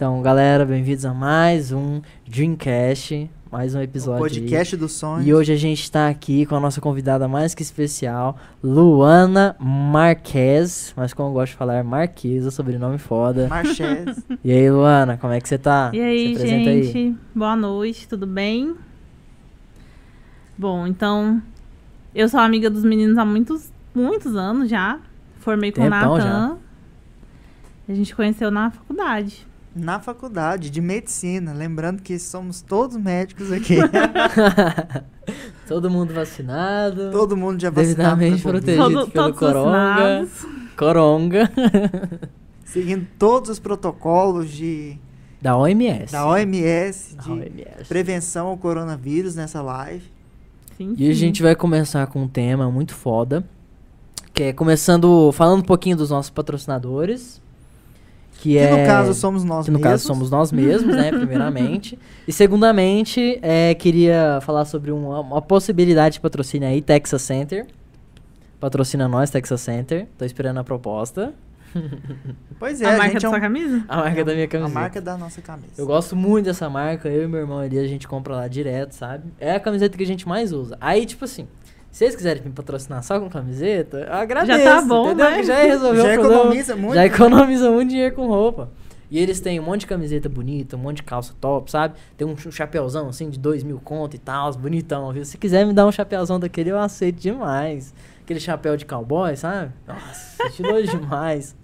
Então, galera, bem-vindos a mais um Dreamcast, mais um episódio. aí. Podcast do sonho. E hoje a gente está aqui com a nossa convidada mais que especial, Luana Marques, mas como eu gosto de falar, é Marquesa, sobrenome foda. Marches. E aí, Luana, como é que você tá? E aí, Se apresenta aí. gente? Boa noite, tudo bem? Bom, então, eu sou amiga dos meninos há muitos, muitos anos já. Formei com o Tempão Natan. A gente conheceu na faculdade. Na faculdade de medicina. Lembrando que somos todos médicos aqui. Todo mundo vacinado, Todo mundo já vacinado. devidamente protegido Todo- pelo todos coronga. vacinados. Coronga. Seguindo todos os protocolos de, Da OMS. da OMS Da de OMS. prevenção ao coronavírus nessa live. Sim, E a sim. gente vai começar com um tema muito foda. Que é começando, falando um pouquinho dos nossos patrocinadores. Que, Que é. no caso somos nós que no mesmos. caso somos nós mesmos, né? Primeiramente. E segundamente, é, queria falar sobre uma, uma possibilidade de patrocínio aí, Texas Center. Patrocina nós, Texas Center. Tô esperando a proposta. Pois é, a a, marca gente da é um, sua camisa? A marca é da minha A camiseta. marca da nossa camisa. Eu gosto muito dessa marca, eu e meu irmão ali, a gente compra lá direto, sabe? É a camiseta que a gente mais usa. Aí, tipo assim, se vocês quiserem me patrocinar só com camiseta, eu agradeço. tá bom, entendeu? né? Já resolveu Já o problema. economiza muito. Já economiza muito dinheiro com roupa. E eles têm um monte de camiseta bonita, um monte de calça top, sabe? Tem um ch- chapéuzão assim de dois mil conto e tal, bonitão, viu? Se quiser me dar um chapéuzão daquele, eu aceito demais. Aquele chapéu de cowboy, sabe? Nossa, estiloso demais.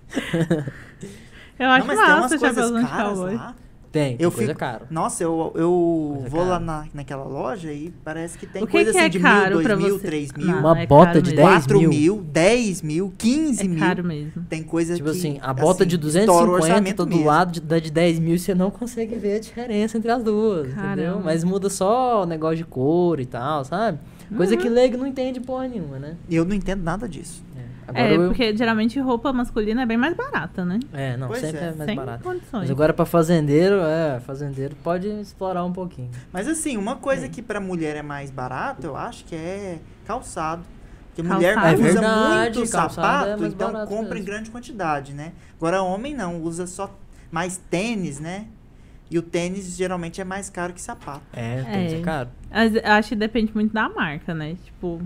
Eu acho Não, mas tem umas massa o chapéuzão de cowboy. lá. Tem, tem Eu coisa fico- caro. Nossa, eu, eu Coisa vou lá cara. na, naquela loja e parece que tem O que coisa que assim é de caro mil, dois mil, você? três mil, Não, Uma é bota de mesmo. 10 4 mil. mil, 10 mil, 15 É mil. caro mesmo. Tem coisa Tipo que. assim, a bota de estoura o 250 orçamento tá do mesmo. lado de, da de 10 mil, você não consegue ver a diferença entre as duas, entendeu? Caramba. Mas muda só o negócio de cor e tal, sabe? Coisa Uhum. que leigo não entende porra nenhuma, né? Eu não entendo nada disso. É, Agora É, eu... porque geralmente roupa masculina é bem mais barata, né? É, não, Pois sempre é. é, mais Sem barato. condições. Mas agora pra fazendeiro, é, fazendeiro pode explorar um pouquinho. Mas assim, uma É. coisa que pra mulher é mais barato, eu acho que é calçado. Porque Calçado. mulher É usa verdade, muito calçado sapato, é então compra em mesmo. grande quantidade, né? Agora homem não, usa só mais tênis, né? E o tênis geralmente é mais caro que sapato. É, tem que ser É. caro. Mas eu acho que depende muito da marca, né? Tipo,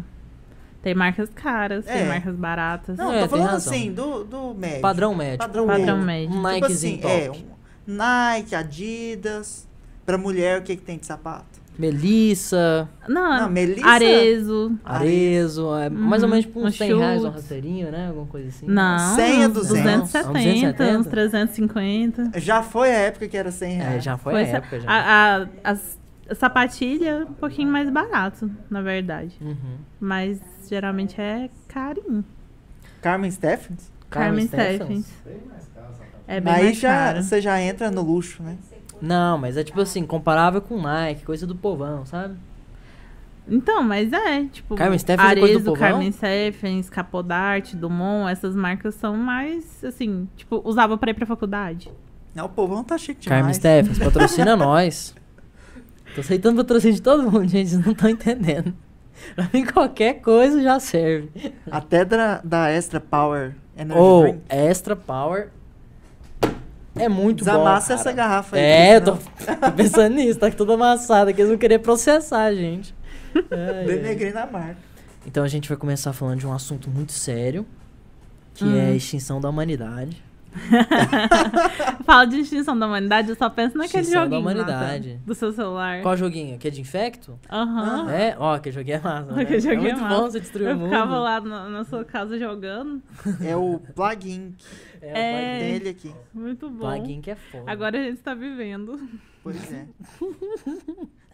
tem marcas caras, É. tem marcas baratas. Não, É, tô falando assim, do, do médio. Padrão médio. Padrão, Padrão médio. médio. Um Tipo Nikezinho assim, top. é, um Nike, Adidas. Pra mulher, o que, que tem de sapato? Melissa, Não, Não, Melissa- Arezo. Arezo, é mais ou Uhum, menos tipo uns um 100 reais uma chutes. rasteirinha, né? Alguma coisa assim. Não, 100 a uns 200. 270, uns 270? 350. Já foi a época que era 100 reais. É, já foi, Foi a essa- época já. A, a, as- a sapatilha, um pouquinho mais barato, na verdade. Uhum. Mas geralmente é carinho. Carmen Stephens? Carmen Stephens? Stephens. É bem Aí mais já, caro. você já entra no luxo, né? Não, mas é tipo assim, comparável com Nike, coisa do povão, sabe? Então, mas é, tipo, Carmen Stephens é coisa do Arezzo, povão? Carmen Stephens, Capodarte, Dumont, essas marcas são mais, assim, tipo, usava pra ir pra faculdade. Não, o povão tá chique demais. Carmen Stephens, patrocina nós. Tô aceitando patrocínio de todo mundo, gente, vocês não estão entendendo. Pra mim, qualquer coisa já serve. Até da, da Extra Power Energy Ou Drink. Extra Power é muito bom. Desamassa essa garrafa aí. É, tô, tô pensando nisso, tá toda amassada, que eles vão querer processar a gente. Ai. Denegrir na marca. Então a gente vai começar falando de um assunto muito sério, que Hum. é a extinção da humanidade. Fala de extinção da humanidade, eu só penso naquele Extinção da joguinho humanidade. Nathan, do seu celular. Qual joguinho? Que é de infecto? Aham. É? Ó, aquele joguinho é massa. né? Aquele joguinho é é muito massa. bom você destruir Eu o mundo. ficava lá na, na sua casa jogando. É o plugin. É, É. o Tem ele aqui. Muito bom. plugin. Plugin que é foda. Agora a gente tá vivendo. Pois é.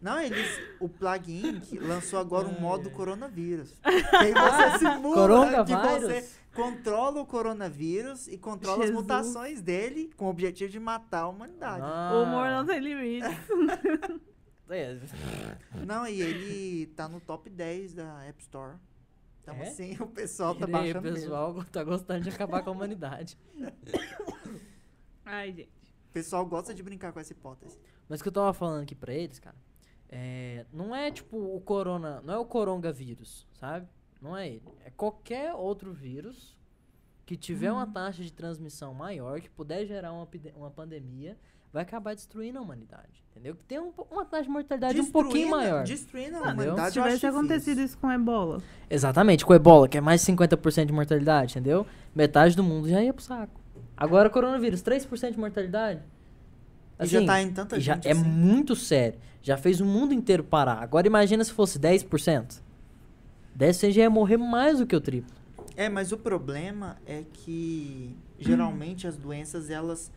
Não, eles. O plugin que lançou agora um modo coronavírus. Que aí você simula que Coronavírus? você controla o coronavírus e controla Jesus. as mutações dele com o objetivo de matar a humanidade. Ah. O humor não tem limite. É. Não, e ele tá no top 10 da App Store. Então, É? assim, o pessoal tá E aí, baixando o mesmo. pessoal tá gostando de acabar com a humanidade. Ai, gente. O pessoal gosta de brincar com essa hipótese. Mas o que eu tava falando aqui pra eles, cara, é, não é tipo o corona, não é o coronavírus, sabe? Não é ele. É qualquer outro vírus que tiver uma taxa de transmissão maior, que puder gerar uma, uma pandemia, vai acabar destruindo a humanidade. Entendeu? Que tem um, uma taxa de mortalidade um pouquinho maior. Destruindo a Não, humanidade, Se eu acho tivesse acontecido isso com ebola. Exatamente, com ebola, que é mais de 50% de mortalidade, entendeu? Metade do mundo já ia pro saco. Agora, coronavírus, 3% de mortalidade. E já tá em tanta e já gente é assim. muito sério. Já fez o mundo inteiro parar. Agora imagina se fosse 10%. 10% já ia morrer mais do que o triplo. É, mas o problema é que geralmente as doenças elas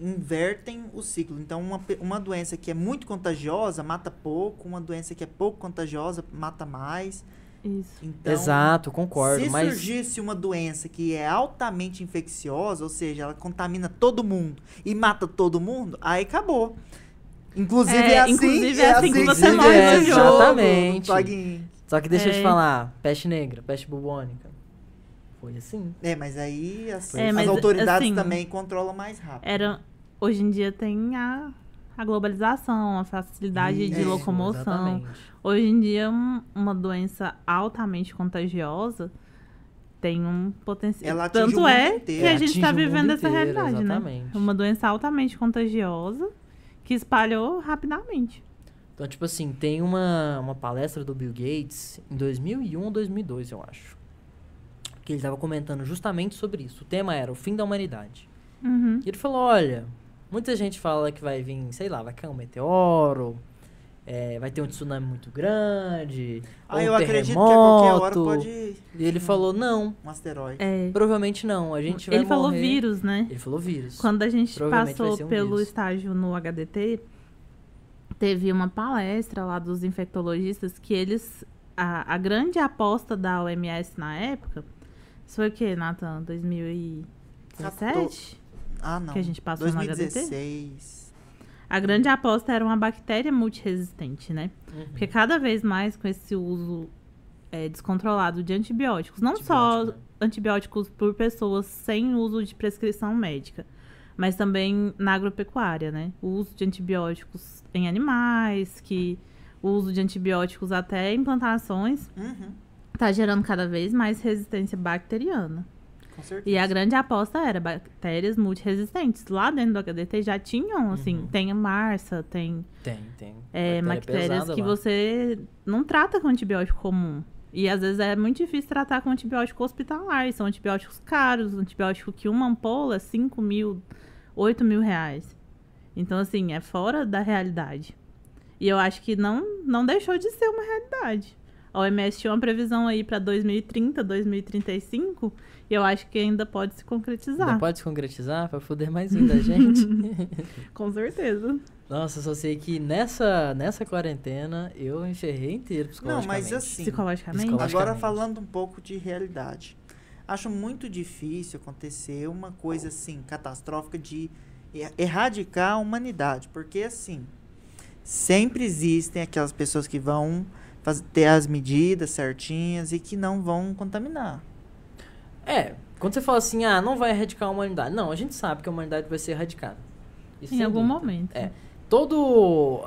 invertem o ciclo. Então, uma, uma doença que é muito contagiosa mata pouco, uma doença que é pouco contagiosa mata mais. Isso. Então, Exato, concordo. Se mas surgisse uma doença que é altamente infecciosa, ou seja, ela contamina todo mundo e mata todo mundo, aí acabou. Inclusive É, é, assim, inclusive é assim que você morre no jogo. Exatamente. Só que deixa eu te É. falar, peste negra, peste bubônica. Foi assim. É, mas aí as, É, as mas, autoridades assim, também controlam mais rápido. Era, hoje em dia tem a, a globalização, a facilidade de locomoção. Exatamente. Hoje em dia, um- uma doença altamente contagiosa tem um potencial. Tanto mundo é inteiro. que a gente está vivendo essa inteiro, realidade, né? exatamente. Uma doença altamente contagiosa que espalhou rapidamente. Então, tipo assim, tem uma, uma palestra do Bill Gates em 2001 ou 2002, eu acho. Que ele tava comentando justamente sobre isso. O tema era o fim da humanidade. Uhum. E ele falou, olha, muita gente fala que vai vir, sei lá, vai cair um meteoro, é, vai ter um tsunami muito grande, ou Ah, um eu acredito que a qualquer hora terremoto. pode E ele falou, não, um asteroide. É, provavelmente não, a gente vai ele falou morrer- vírus, né? Ele falou vírus. Quando a gente passou um pelo vírus. estágio no HDT, teve uma palestra lá dos infectologistas que eles. A, a grande aposta da OMS na época. Isso foi o quê, Nathan? 2017? Ah, não. Que a gente passou no 2016. A grande aposta era uma bactéria multiresistente, né? Uhum. Porque cada vez mais com esse uso é, descontrolado de antibióticos, não só Antibiótico, né? antibióticos por pessoas sem uso de prescrição médica, mas também na agropecuária, né? O uso de antibióticos em animais, que o uso de antibióticos até em plantações Uhum, está gerando cada vez mais resistência bacteriana. Com certeza. E a grande aposta era bactérias multiresistentes. Lá dentro do HDT já tinham, assim, Uhum. tem a Marsa, tem Tem, tem. é, Bactéria bactérias que lá. você não trata com antibiótico comum. E às vezes é muito difícil tratar com antibiótico hospitalar. e São antibióticos caros, antibiótico que uma ampola é 5 mil, 8 mil reais. Então, assim, é fora da realidade. E eu acho que não, não deixou de ser uma realidade. A OMS tinha uma previsão aí para 2030, 2035, e eu acho que ainda pode se concretizar. Não pode se concretizar pra foder mais ainda a gente. Com certeza. Nossa, só sei que nessa, nessa quarentena eu me ferrei inteiro Não, psicologicamente. mas assim, Psicologicamente. Psicologicamente. agora falando um pouco de realidade. Acho muito difícil acontecer uma coisa assim, catastrófica de erradicar a humanidade. Porque assim, sempre existem aquelas pessoas que vão faz- ter as medidas certinhas e que não vão contaminar. É, quando você fala assim, ah, não vai erradicar a humanidade. Não, a gente sabe que a humanidade vai ser erradicada. Isso Em algum dúvida. momento. É. Todo.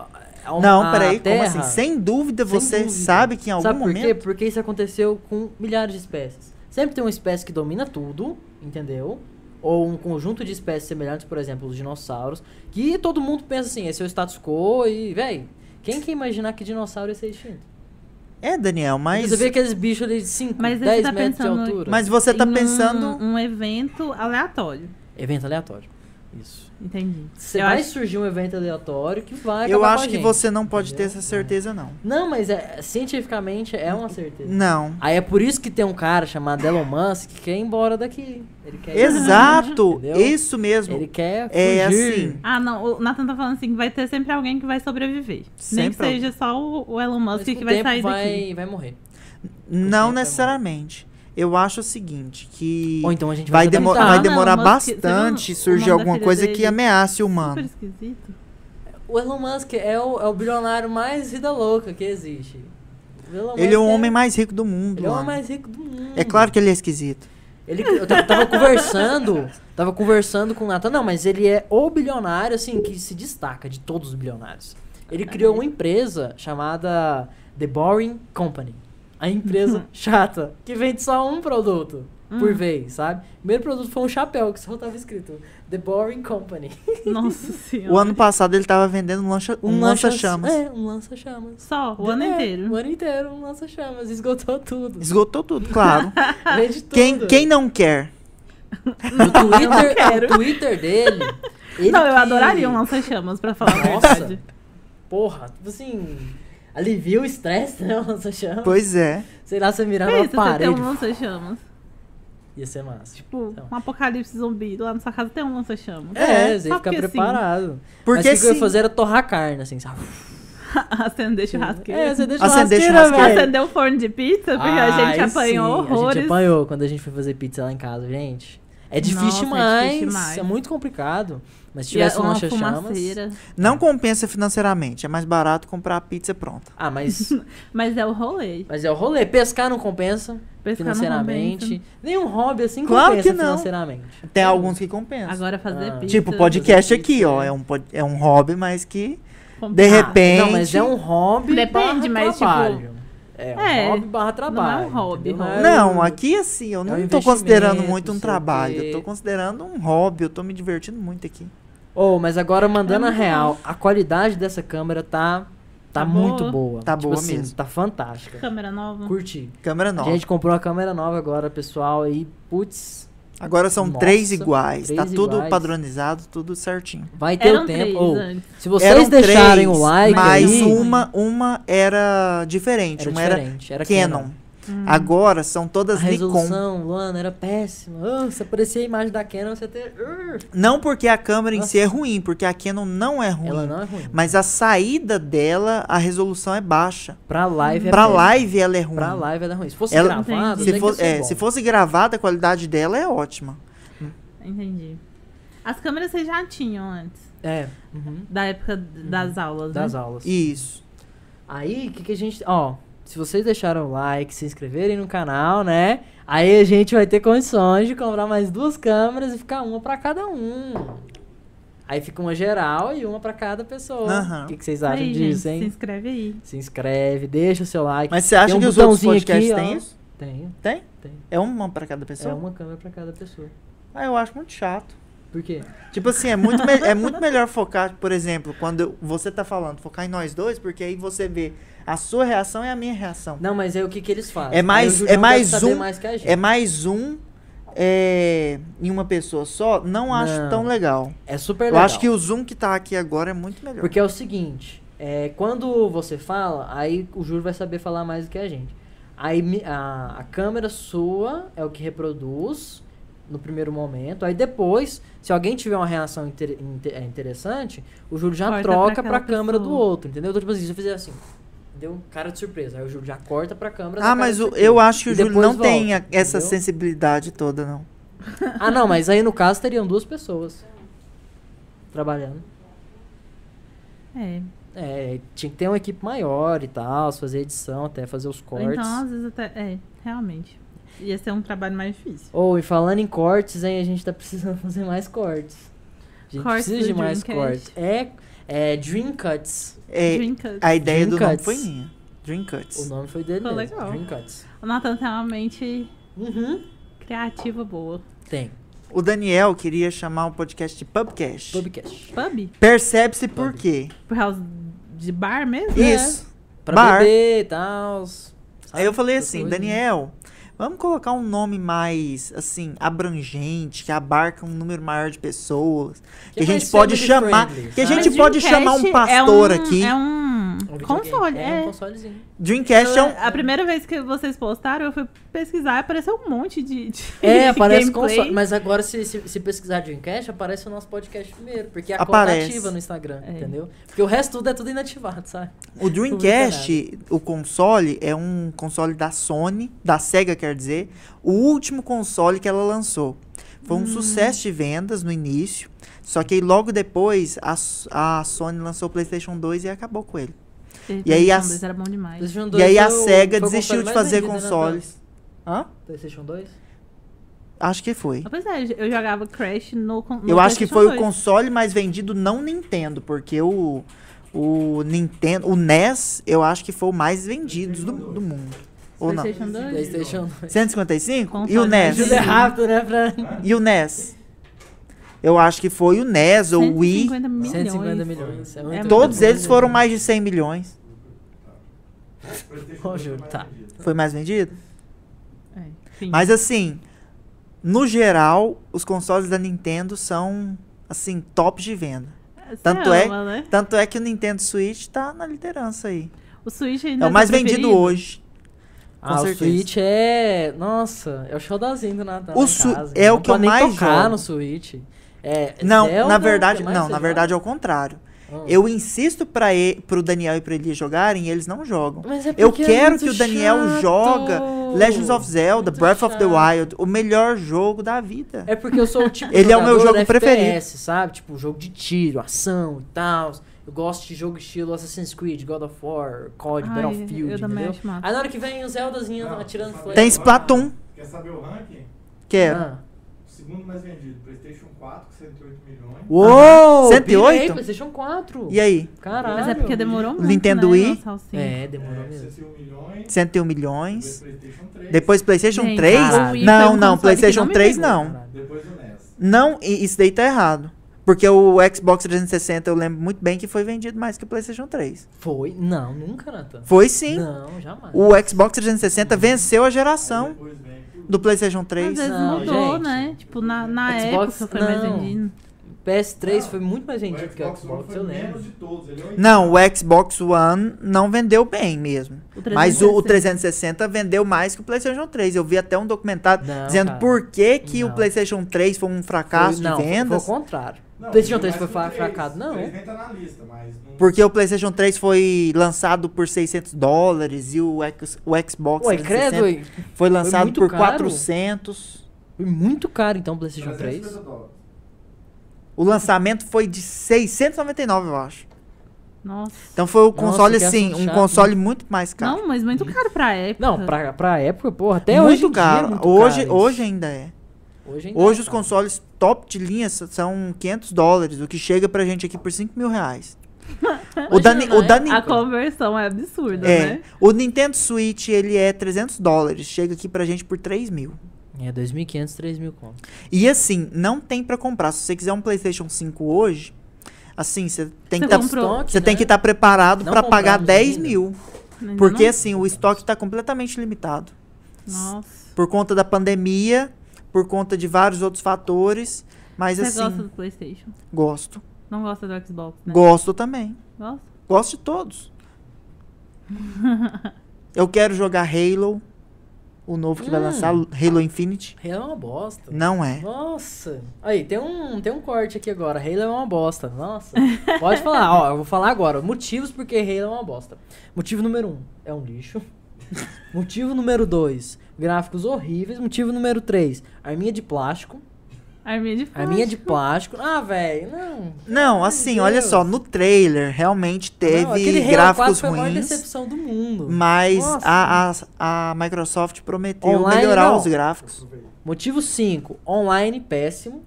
a- não, a peraí, como Terra- assim? Sem dúvida Sem você dúvida. sabe que em algum Sabe por momento. quê? Porque isso aconteceu com milhares de espécies. Sempre tem uma espécie que domina tudo, entendeu? Ou um conjunto de espécies semelhantes, por exemplo, os dinossauros, que todo mundo pensa assim, esse é o status quo e, véi, quem que ia imaginar que dinossauro ia ser extinto? É, Daniel, mas. Você vê aqueles bichos ali de 5, Mas aí 10 você tá metros de pensando- altura. Mas você tá Em um- pensando. Um, evento aleatório. Evento aleatório. Isso. Entendi. Você Eu vai acho- surgir um evento aleatório que vai Eu acho com a que gente, você não pode ter entendeu? essa certeza, não. Não, mas é, cientificamente é uma certeza. Não. Aí é por isso que tem um cara chamado Elon Musk que quer ir embora daqui. Ele quer ir Exato! Entendeu? Isso mesmo. Ele quer É fugir. assim. Ah, não. O Nathan tá falando assim que vai ter sempre alguém que vai sobreviver. Nem que Sempre seja só o, o Elon Musk que vai sair vai, daqui. vai morrer. Não é necessariamente. Eu acho o seguinte, que Ou então a gente vai, vai, demo- vai Ah, não, demorar Elon Musk, bastante o surgir alguma coisa dele? que ameace o Super humano. esquisito. O Elon Musk é o, é o bilionário mais vida louca que existe. Ele é o Musk homem mais rico do mundo. Ele é o homem mais rico do mundo. É claro que ele é esquisito. Ele, eu ta- tava conversando, tava conversando com o Nathan. Não, mas ele é o bilionário, assim, que se destaca de todos os bilionários. Ele criou uma empresa chamada The Boring Company. A empresa chata, que vende só um produto. por Hum. vez, sabe? O primeiro produto foi um chapéu que só tava escrito The Boring Company. Nossa senhora. O ano passado ele tava vendendo um lancha- um lança-chamas. É, um lança-chamas. Só, o ano É, inteiro. O ano inteiro, um lança-chamas. Esgotou tudo. Esgotou tudo, claro. Vende tudo. quem, quem não quer? No Twitter, o Twitter dele. ele Não, eu que- adoraria um lança-chamas, pra falar a Nossa. verdade. Porra, tipo assim. Alivia o estresse, né? O lança-chamas. Pois é. Sei lá, você mirar numa Pensa, você parede. um lança-chamas. Ia ser massa. Tipo, Então. um apocalipse zumbi. Lá na sua casa tem um lança-chamas. É, É, você só ia ficar porque sim. preparado. Porque Mas o que eu ia sim. fazer era torrar carne, assim, sabe? Acender churrasqueira. É, você deixa Acender churrasqueira. Acender o forno de pizza, porque a gente Ai, apanhou sim, A horrores. gente apanhou quando a gente foi fazer pizza lá em casa, gente. É difícil, Nossa, é demais, difícil é demais. muito complicado. Mas se tivesse um uma lancha-chamas... Não compensa financeiramente. É mais barato comprar a pizza pronta. Ah, mas, Mas é o rolê. mas é o rolê. Pescar não compensa Pescar não financeiramente. compensa. Nenhum hobby assim Claro compensa que não. financeiramente. Tem alguns que compensam. Agora fazer Ah. pizza. tipo, podcast aqui, pizza, ó. é. É um, é um hobby, mas que comprar. de repente. Não, mas é um hobby Depende, barra mas, tipo, trabalho. É, um é, hobby barra trabalho. um hobby, entendeu? hobby. é Não, um- aqui assim, eu é não um tô considerando muito um trabalho. Eu tô considerando um hobby. Eu tô me divertindo muito aqui. Oh, mas agora mandando É a real, a qualidade dessa câmera tá tá, Tá muito boa. boa. Tá Tipo boa assim, mesmo. Tá fantástica. Câmera nova. Curti. Câmera A nova. gente comprou uma câmera nova agora, pessoal, e putz, Agora são Nossa, três iguais. tá três tudo iguais. padronizado, tudo certinho. vai ter Eram o três tempo. Oh, se vocês Eram deixarem três, o like mas aí, uma, uma era diferente. era uma era diferente, era Canon. Hum. Agora são A todas Nikon. resolução, Luana, era péssima. Ah, se aparecer a imagem da Canon, você ter... Uh, Não porque a câmera em si é Nossa. ruim, porque a Canon não é ruim. ela não é ruim. Mas a saída dela, a resolução é baixa. Pra live é pra péssima. live ela é ruim. Pra live ela é ruim. Se fosse Ela- tem se, for- é, se fosse gravada, a qualidade dela é ótima. Entendi. As câmeras vocês já tinham antes. É, uhum, Da época das aulas, das né? aulas. Isso. Aí, o que, que a gente. Ó, se vocês deixaram o like, se inscreverem no canal, né? Aí a gente vai ter condições de comprar mais duas câmeras e ficar uma pra cada um. Aí fica uma geral e uma pra cada pessoa. Aham. O que, que vocês acham Aí, disso, gente, hein? se inscreve aí. Se inscreve, deixa o seu like. Mas você acha um que os outros podcasts aqui, têm ó. isso? Tem, Tem? tem. É uma pra cada pessoa? É uma câmera pra cada pessoa. Ah, eu acho muito chato. Por quê? Tipo assim, é muito, me- é muito melhor focar, por exemplo, quando você tá falando, focar em nós dois, porque aí você vê a sua reação e a minha reação. Não, mas é o que, que eles fazem. É mais- é mais um- mais que a gente. É mais um é, em uma pessoa só, não acho Não. tão legal. É super Eu legal. acho que o Zoom que tá aqui agora é muito melhor. Porque é o seguinte, é, quando você fala, aí o Júlio vai saber falar mais do que a gente. Aí a, a câmera sua é o que reproduz no primeiro momento. Aí depois, se alguém tiver uma reação inter- inte- é, interessante, o Júlio já Corta troca pra, aquela câmera do outro, entendeu? Então, tipo assim, se eu fizer assim, deu cara de surpresa. Aí o Júlio já corta pra câmera. ah, mas o- eu acho que o Júlio não tem volta, a- essa entendeu? sensibilidade toda, não. Ah, não, mas aí no caso teriam duas pessoas trabalhando. É. É, tinha que ter uma equipe maior e tal, fazer edição, até fazer os cortes. Então, às vezes até. É, realmente. Ia ser um trabalho mais difícil. Ou, e falando em cortes, hein, a gente tá precisando fazer mais cortes. A gente Cortes precisa de mais Dreamcast. cortes. É, é Dream Cuts. É, Dream Cut. a ideia Dream do nome Cuts. foi minha. Dream O Cuts. nome foi dele mesmo. legal. Dream Cuts. O Nathan tem uma mente Uhum. criativa boa. Tem. O Daniel queria chamar o podcast de Pubcast. Pubcast. Pub? Percebe-se por quê? Por causa de bar mesmo? Isso. Pra Bar. beber e tal. Aí eu falei assim, Daniel, vamos colocar um nome mais, assim, abrangente, que abarca um número maior de pessoas. Que, a é mais gente pode chamar. friendly, Que a gente pode chamar um Dreamcast pastor é um, aqui. É Um videogame. console, É, é. um consolezinho. Dreamcast é um. A primeira vez que vocês postaram, eu fui pesquisar e apareceu um monte de. de É, aparece gameplay. console. Mas agora, se, se, se pesquisar Dreamcast, aparece o nosso podcast primeiro. Porque é a Aparece. conta ativa no Instagram, É. entendeu? Porque o resto tudo é tudo inativado, sabe? O Dreamcast, o console, é um console da Sony, da Sega, quer dizer, o último console que ela lançou. Foi Hum. um sucesso de vendas no início, só que aí logo depois a, a Sony lançou o PlayStation 2 e acabou com ele. E aí 2 era bom demais. PlayStation E 2 aí a o- Sega o desistiu console de fazer né, consoles. Hã? PlayStation 2? Acho que foi. Ah, Pois é, eu jogava Crash no, no Eu acho que foi o 2. console mais vendido não Nintendo, porque o, o Nintendo, o NES, eu acho que foi o mais vendido do, do mundo. Ou não? PlayStation 2? PlayStation 2. 155? Console E o NES? é rápido, né? Pra... E o NES? Eu acho que foi o NES ou o Wii. 150 milhões. 150 milhões. É muito É Todos muito eles foram mais de 100 milhões. PlayStation Ô, 2 Júlio, foi mais tá. vendido. Foi mais vendido? É. Mas assim, no geral, os consoles da Nintendo são, assim, tops de venda. Você tanto é- ama, né? Tanto é que o Nintendo Switch tá na liderança aí. O Switch ainda É o mais seu vendido preferido? hoje. Ah, o certeza. Switch é. Nossa, é o showzinho do Natal. O Su- casa. é o Não que eu mais tocar jogo. no Switch. É, Não, Zelda, na o verdade, não, na verdade é o contrário. Ah. Eu insisto para pro Daniel e pra Eli jogarem e eles não jogam. Mas é Eu porque é quero muito que o Daniel chato. joga Legends of Zelda, Muito Breath of the chato. Wild, o melhor jogo da vida. É porque eu sou o tipo de Ele é o meu jogo FPS, preferido. sabe? Tipo, jogo de tiro, ação e tal. Eu gosto de jogo estilo Assassin's Creed, God of War, COD, Ai, Battlefield, eu também entendeu? Aí na hora que vem o Zeldazinho Não, atirando flare. Tem Splatoon. Quer saber o ranking? Quero. Ah. Segundo mais vendido, PlayStation 4, com 108 milhões. Uou! Pirei, 108? PlayStation 4. E aí? Caralho. Mas é porque demorou muito, Nintendo né, Wii? cinco. É, demorou É, mesmo. 101 milhões. 101 Depois milhões. PlayStation 3. Depois PlayStation Gente, 3? o Wii Não, não, PlayStation não me 3 pegou. não. Depois o NES. Não, e isso daí tá errado. Porque o Xbox 360 eu lembro muito bem que foi vendido mais que o PlayStation 3. Foi? Não, nunca, Nathan. Foi sim. Não, jamais. O Xbox 360 venceu a geração Depois vem do PlayStation Às 3. vezes Não, mudou, gente. né? Tipo, na, na Xbox, época foi mais não. vendido. PS3 Não, foi muito mais vendido que o Xbox eu lembro. menos de todos. Ele é Não, o Xbox One não vendeu bem mesmo. O Mas o, o 360. 360 vendeu mais que o PlayStation 3. Eu vi até um documentário Não, dizendo cara. por que, que o Não. PlayStation 3 foi um fracasso Foi- não, de vendas. Foi o contrário. Não, PlayStation vendeu 3 foi 3. fracado, não. O 3 nem tá na lista, mas... Não... Porque o PlayStation 3 foi lançado por 600 dólares e o, X- o Xbox Ué, 360 credo, ué. foi lançado muito por caro. 400. Foi muito caro então o PlayStation 3. 350 dólares. O lançamento foi de 699, eu acho. Nossa. Então foi o console, que assim, um chato, console muito mais caro. Não, mas muito caro pra época. Não, pra, pra época, porra, até muito hoje em dia é caro. muito hoje, caro hoje ainda é. Hoje, ainda Hoje é os caro. consoles top de linha são 500 dólares, o que chega pra gente aqui por 5 mil reais. o, da, o da né? A conversão é absurda, é, né? o Nintendo Switch ele é 300 dólares, chega aqui pra gente por 3 mil. É, 2.500, 3.000 conto. E assim, não tem pra comprar. Se você quiser um PlayStation 5 hoje, assim, você tem Você que tá, tem né? que estar preparado Não pra pagar compramos 10 ainda. mil. Ainda Porque não? assim, o estoque tá completamente limitado. Nossa. Por conta da pandemia, por conta de vários outros fatores. Mas Você assim, gosta do PlayStation? gosto. Não gosta do Xbox, né? Gosto também. Gosta? Gosto de todos. Eu quero jogar Halo, o novo que vai Hum. lançar, Halo Infinite. Halo é uma bosta. Não é. Nossa. Aí, tem um, tem um corte aqui agora. Halo é uma bosta. Nossa. Pode falar. Ó, eu vou falar agora. Motivos porque Halo é uma bosta. Motivo número um, é um lixo. Motivo número dois, gráficos horríveis. Motivo número três, arminha de plástico. Arminha de Arminha de plástico. plástico. Ah, velho, não. Não, assim, olha Deus. só, no trailer realmente teve Não, gráficos 4 foi a maior ruins, decepção do mundo. mas a, a, a Microsoft prometeu Online, melhorar não. os gráficos. Motivo 5, online péssimo.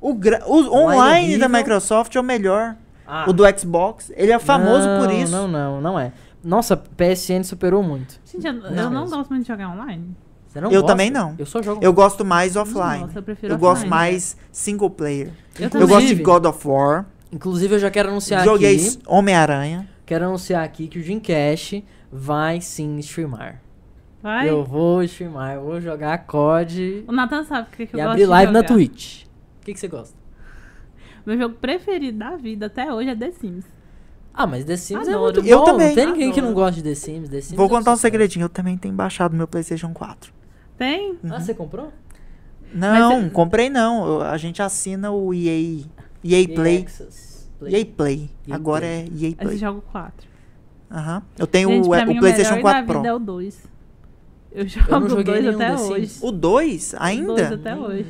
O, gra- o online da horrível. Microsoft é o melhor. Ah, O do Xbox, ele é famoso não, por isso. Não, não, não é. Nossa, PSN superou muito. Gente, eu, eu Não gosto muito de jogar online. Você não Eu gosta? também não. Eu só jogo. Eu gosto mais offline. Nossa, eu prefiro eu gosto offline. mais single player. Eu Eu gosto de God of War. Inclusive, eu já quero anunciar Joguei aqui. Homem-Aranha. Quero anunciar aqui que o Dreamcast vai sim streamar. Vai. Eu vou streamar, eu vou jogar COD O Nathan sabe o que, que eu e gosto abrir de live na. Twitch. O que, que você gosta? Meu jogo preferido da vida até hoje é The Sims. Ah, mas The Sims é Adoro. muito Eu bom. também. Não tem ninguém que não Adoro. gosta de The Sims. The Sims Vou é contar um segredinho. Eu também tenho baixado meu PlayStation 4. Tem? Ah, você comprou? Não, você- comprei não. Eu- a gente assina o EA, EA Play. Play. EA Play. EA Agora Play. é EA Esse Play. jogo 4. Aham. Eu tenho Gente, o, é, o PlayStation melhor 4 da vida Pro. é o 2. Eu jogo não o joguei 2 nenhum até The hoje. Sims. O 2 O 2 ainda? até hoje.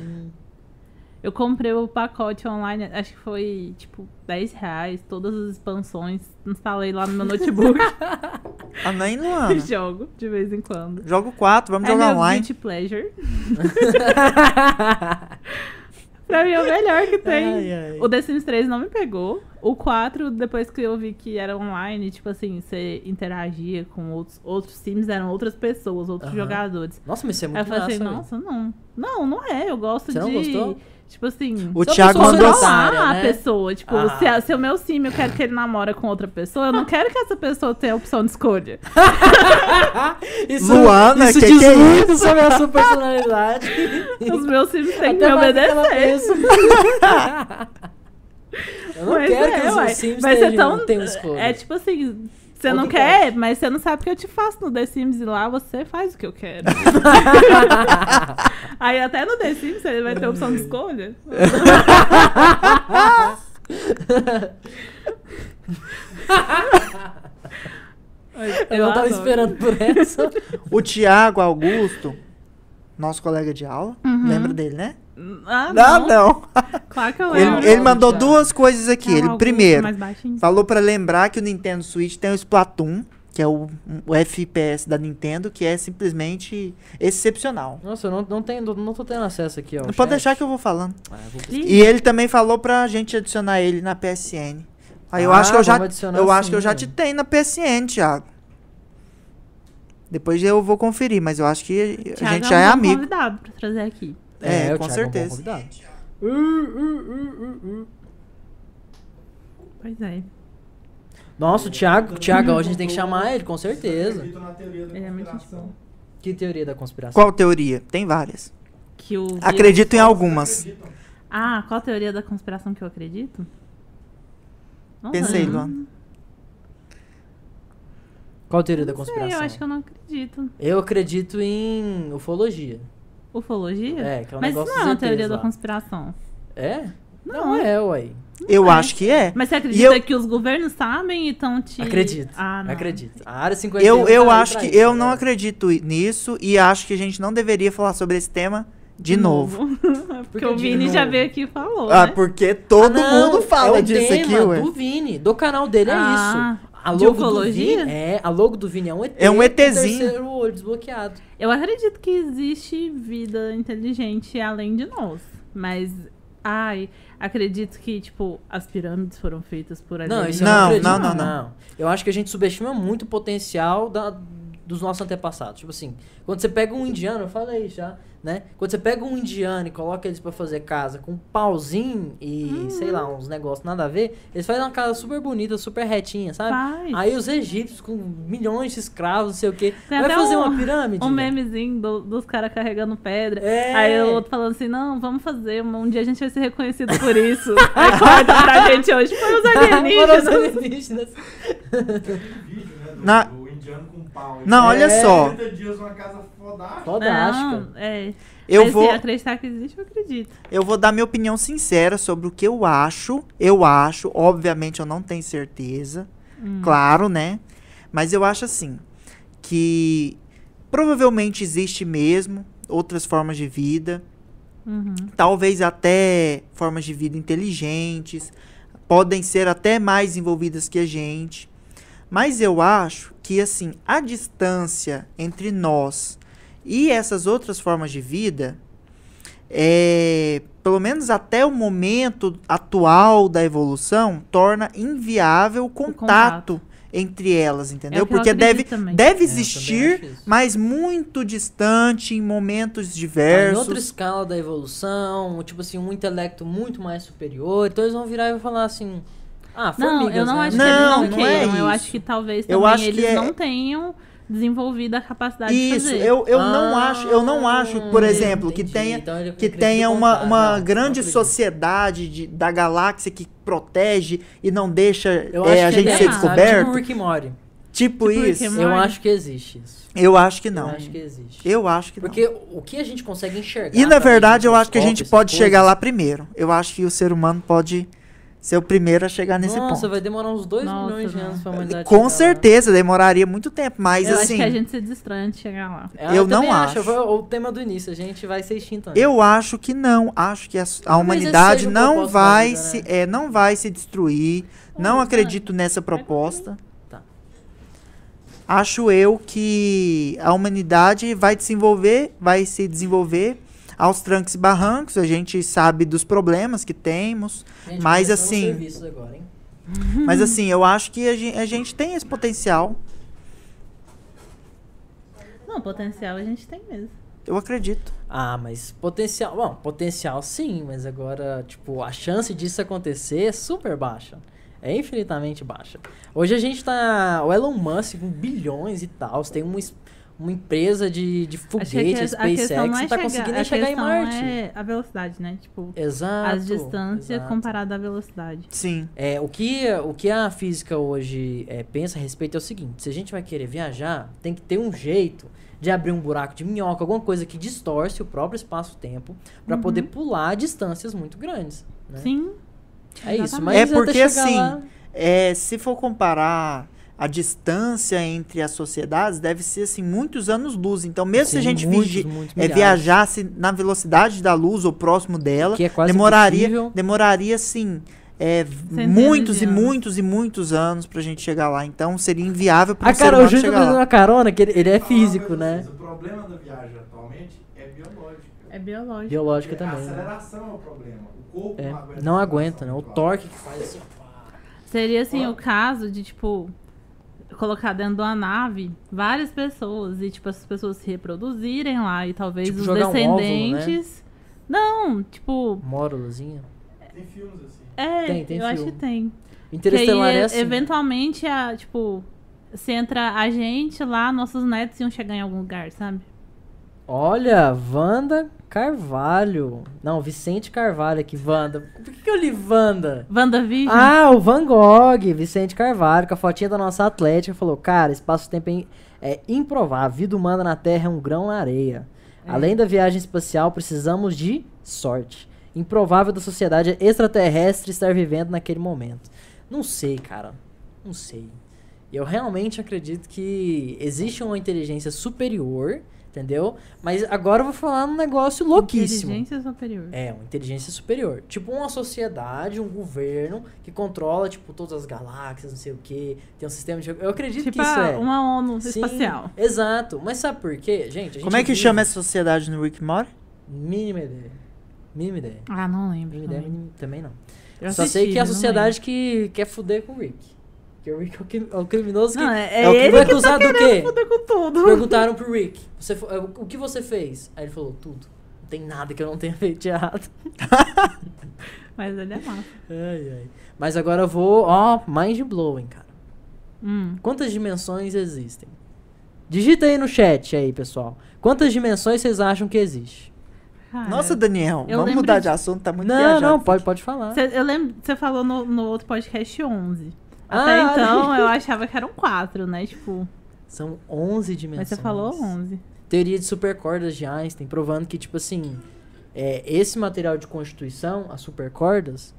Eu comprei o pacote online, acho que foi tipo 10 reais, todas as expansões. Instalei lá no meu notebook Ah, nem e Luana. jogo de vez em quando. Jogo 4, vamos é jogar meu online. guilty pleasure. pra mim é o melhor que tem. Ai, ai. O The Sims 3 não me pegou. O 4, depois que eu vi que era online, tipo assim, você interagia com outros, outros times, eram outras pessoas, outros Aham. jogadores. Nossa, mas isso é Aí muito eu falei assim, massa, nossa, não. Não, não é. Eu gosto Você de. não gostou? Tipo assim. O é Thiago mandou. controlar a né? pessoa. Tipo, Ah. se, a- se o meu sim eu quero que ele namora com outra pessoa, eu não quero que essa pessoa tenha a opção de escolha. Isso, Luana, isso que diz que é muito sobre a sua personalidade. Os meus sims têm que me obedecer. Eu não Mas quero é, que os uai. meus Sims tenham, tão- tenham escolha. É tipo assim, você Outro não quer, mas você não sabe o que eu te faço no The Sims e lá você faz o que eu quero. Aí até no The Sims você vai ter opção de escolha. Eu não tava esperando por essa. O Thiago Augusto, nosso colega de aula, Uhum. lembra dele, né? Ah, Não, não. não. Claro que eu Ele, lembro. ele mandou duas coisas aqui. Ah, Ele, primeiro, falou pra lembrar que o Nintendo Switch tem o Splatoon, que é o, o FPS da Nintendo, que é simplesmente excepcional. Nossa, eu não, não, tenho, não tô tendo acesso aqui, ó. Pode deixar que eu vou falando. Ah, eu vou E ele também falou pra gente adicionar ele na PSN. Aí eu Ah, acho que eu já, eu acho que eu já te tenho na PSN, Thiago. Depois eu vou conferir, mas eu acho que a Thiago gente já é um bom amigo. convidado pra trazer aqui. É, o com Thiago é um certeza. Uh, uh, uh, uh, uh. Pois é. Nossa, o Thiago, Thiago, a gente tem que chamar ele, com Eu certeza. acredito na teoria da Ele é muito conspiração. Que teoria da conspiração? Qual teoria? Tem várias. Que o Acredito em algumas. Ah, qual a teoria da conspiração que eu acredito? Nossa, Pensei, não- Luana. Qual a teoria da não sei, conspiração? eu acho que eu não acredito. Eu acredito em ufologia. Ufologia? É, que é um Mas isso negócio não é uma teoria da conspiração. É? Não. Não é, uai. Eu é. acho que é. Mas você acredita eu- que os governos sabem e estão te. Acredito. Ah, não. Acredito. A área 51 Eu, tá eu aí acho que isso, eu não né? acredito i- nisso e acho que a gente não deveria falar sobre esse tema de, novo. Porque que o Vini já veio aqui e falou. Ah, né? porque todo Ah, não, mundo fala é o disso tema aqui, ué. do Vini, do canal dele, é Ah, isso. A de logo do? Vini, é, a logo do Vini é um ET É um ETzinho. terceiro olho desbloqueado. Eu acredito que existe vida inteligente além de nós. Mas, ai, acredito que, tipo, as pirâmides foram feitas por Não, alienígenas. isso Não, não não, não, não, Eu acho que a gente subestima muito o potencial da- dos nossos antepassados. Tipo assim, quando você pega um indiano, eu falei já, né? Quando você pega um indiano e coloca eles pra fazer casa com um pauzinho e, Uhum. sei lá, uns negócios nada a ver, eles fazem uma casa super bonita, super retinha, sabe? Faz. Aí os egípcios com milhões de escravos, não sei o quê, Tem vai fazer um- uma pirâmide? Um velho? memezinho do- dos caras carregando pedra. É. Aí o outro falando assim, não, vamos fazer, um um dia a gente vai ser reconhecido por isso. Aí corta pra gente hoje, foi os Foram os alienígenas. alienígenas. Né? Na- pau. Não, olha É. só. 30 dias numa casa fodástica. Fodástica. Não, é. Eu Mas vou, se acreditar que existe, eu acredito. eu vou dar minha opinião sincera sobre o que eu acho. Eu acho, obviamente eu não tenho certeza. Hum. Claro, né? Mas eu acho assim que provavelmente existe mesmo outras formas de vida, Uhum. talvez até formas de vida inteligentes, podem ser até mais envolvidas que a gente. Mas eu acho que assim, a distância entre nós e essas outras formas de vida é, pelo menos até o momento atual da evolução, torna inviável o contato, contato. entre elas, entendeu? É o Porque deve, também. deve É, existir, mas muito distante, em momentos Tá em diversos. outra escala da evolução, tipo assim, um intelecto muito mais superior. Então eles vão virar e vão falar assim: Ah, Não, formigas, eu não né? acho Não, que eles não, não é queiram. eu isso. acho que talvez Eu também eles é- não tenham desenvolvido a capacidade de Isso, fazer. eu, eu não Ah, acho, eu não acho, por exemplo, que entendi. tenha Então que tenha uma, uma Não, não grande acredito. sociedade de- da galáxia que protege e não deixa Eu é, a gente ser é, sabe? descoberto. Tipo Rick. Tipo Tipo Rick isso. and Eu acho que existe isso. Eu acho que Eu não. acho que existe. Eu acho que não. Porque o que a gente consegue enxergar. E na verdade de eu acho que a gente pode chegar lá primeiro. Eu acho que o ser humano pode ser o primeiro a chegar nesse Nossa, ponto. vai demorar uns 2 Nossa, milhões de anos pra humanidade Com chegar lá. certeza, demoraria muito tempo, mas eu assim, acho que a gente se distrai antes de chegar lá. É, Eu não acho. Foi o tema do início, a gente vai ser extinto antes. eu acho que não. Acho que a, a humanidade não vai vida, se, né? é, não vai se destruir. Não acredito nessa proposta. Tá. Acho eu que a humanidade vai desenvolver, vai se desenvolver aos trancos e barrancos. A gente sabe dos problemas que temos. Gente, Mas assim- agora? Mas assim, eu acho que a gen- a gente tem esse potencial. Não, potencial a gente tem mesmo. Eu acredito. Ah, mas potencial. Bom, potencial sim, mas agora, tipo, a chance disso acontecer é super baixa. É infinitamente baixa. Hoje a gente tá. O Elon Musk com bilhões e tal. Tem uma, es- uma empresa de, de que a foguete, que- a SpaceX, questão não é que tá chegar, conseguindo nem a chegar em Marte. é a velocidade, né? Tipo, Exato. as distâncias exato. comparada à velocidade. Sim. É, o, que, o que a física hoje é, pensa a respeito é o seguinte: se a gente vai querer viajar, tem que ter um jeito de abrir um buraco de minhoca, alguma coisa que distorce o próprio espaço-tempo, para Uhum. poder pular distâncias muito grandes. Né? Sim. É isso, exatamente. mas É porque, assim, lá- É, se for comparar a distância entre as sociedades, deve ser assim muitos anos-luz. Então, mesmo se a Sim, gente muitos, fingir- muitos é, viajasse na velocidade da luz ou próximo dela, Que é quase demoraria, impossível. demoraria assim é, muitos de e anos. muitos e muitos anos pra gente chegar lá. Então, seria inviável para um ser cara, o humano Júlio tá chegar fazendo lá. uma carona, que ele, ele é físico, né? O problema da viagem atualmente é biológica. É biológico. Biológica Porque também. A né? aceleração é o problema. O corpo É, não aguenta. não aguenta, né? O torque que faz assim. pá. Seria assim o caso de, tipo, colocar dentro de uma nave várias pessoas e, tipo, essas pessoas se reproduzirem lá e talvez Tipo, os jogar um óvulo, descendentes. Não, tipo. Mórulazinha. Tem filmes assim. É, Tem, tem eu acho filme. que tem. Interestelar que aí, é e- assim. eventualmente, a, tipo, se entra a gente lá, nossos netos iam chegar em algum lugar, sabe? Olha, Wanda Carvalho. Não, Vicente Carvalho aqui, Wanda. Por que, que eu li Wanda? WandaVision? Ah, o Van Gogh, Vicente Carvalho, com a fotinha da nossa atlética, falou: Cara, espaço-tempo é, é improvável. A vida humana na Terra é um grão na areia. É. Além da viagem espacial, precisamos de sorte. Improvável da sociedade extraterrestre estar vivendo naquele momento. Não sei, cara. Não sei. Eu realmente acredito que existe uma inteligência superior, entendeu? Mas agora eu vou falar um negócio louquíssimo. Inteligência superior. É, uma inteligência superior. Tipo uma sociedade, um governo que controla, tipo, todas as galáxias, não sei o quê. Tem um sistema de... Eu acredito tipo que isso a- é. uma ONU Sim, espacial. Exato. Mas sabe por quê, gente? A gente Como é que vive- chama essa sociedade no Rick Morty? Mínima ideia. Mínima ideia. Ah, não lembro. Mínima ideia, também. não. Eu Só assisti, sei que é a sociedade que quer fuder com o Rick. Que o Rick é o, é o criminoso que... Não, é, é o que ele vai acusar tá do quê? fuder com tudo. Perguntaram pro Rick, você, é, o o que você fez? Aí ele falou, tudo. Não tem nada que eu não tenha feito de errado. Mas ele é massa. Ai, ai. Mas agora eu vou, ó, mind blowing, cara. Hum. Quantas dimensões existem? Digita aí no chat aí, pessoal. Quantas dimensões vocês acham que existe? Cara, Nossa, Daniel, vamos mudar de- de assunto, tá muito Não, viajado não, pode, pode falar. Cê- eu lembro, você falou no, no outro podcast 11. Ah, Até olha então aí. eu achava que eram quatro, né? Tipo, São 11 dimensões. mas você falou 11. Teoria de supercordas de Einstein, provando que, tipo assim, é, esse material de constituição, as supercordas,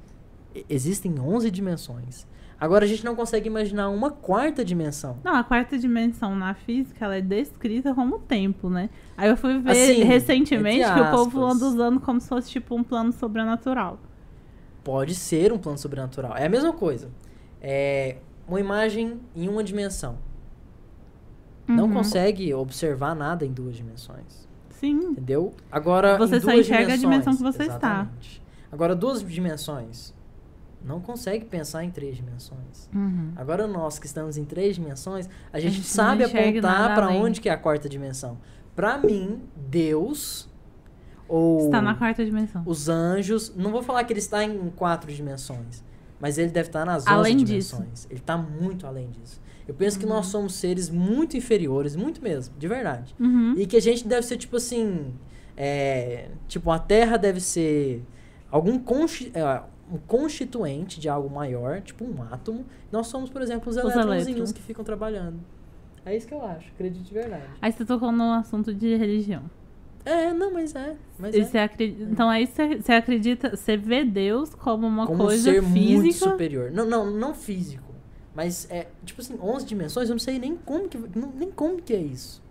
existem 11 dimensões. Agora a gente não consegue imaginar uma quarta dimensão. Não, a quarta dimensão na física ela é descrita como tempo, né? Aí eu fui ver Assim, recentemente que o povo anda usando como se fosse tipo um plano sobrenatural. Pode ser um plano sobrenatural. É a mesma coisa. É uma imagem em uma dimensão. Não Uhum. consegue observar nada em duas dimensões. Sim. Entendeu? Agora. Você só enxerga a dimensão que você está. exatamente. Agora, duas dimensões. Não consegue pensar em três dimensões. Uhum. Agora, nós que estamos em três dimensões, a gente, gente não sabe apontar para onde que é a quarta dimensão. Para mim, Deus ou Está na quarta dimensão. os anjos, não vou falar que ele está em quatro dimensões, mas ele deve estar nas 11 Além disso. dimensões. Ele está muito além disso. Eu penso que nós somos seres muito inferiores, muito mesmo, de verdade. Uhum. E que a gente deve ser, tipo assim. é, tipo, a Terra deve ser algum consti é, um constituinte de algo maior, tipo um átomo. Nós somos, por exemplo, os, Os elétrons. que ficam trabalhando. É isso que eu acho, acredito de verdade. Aí você tocou no assunto de religião. É, não, mas é. Mas E é. você acredita, então aí você, você acredita, você vê Deus como uma Como um coisa ser muito física. superior. Não, não, não físico. Mas é, tipo assim, 11 dimensões, eu não sei nem como que, nem como que é isso.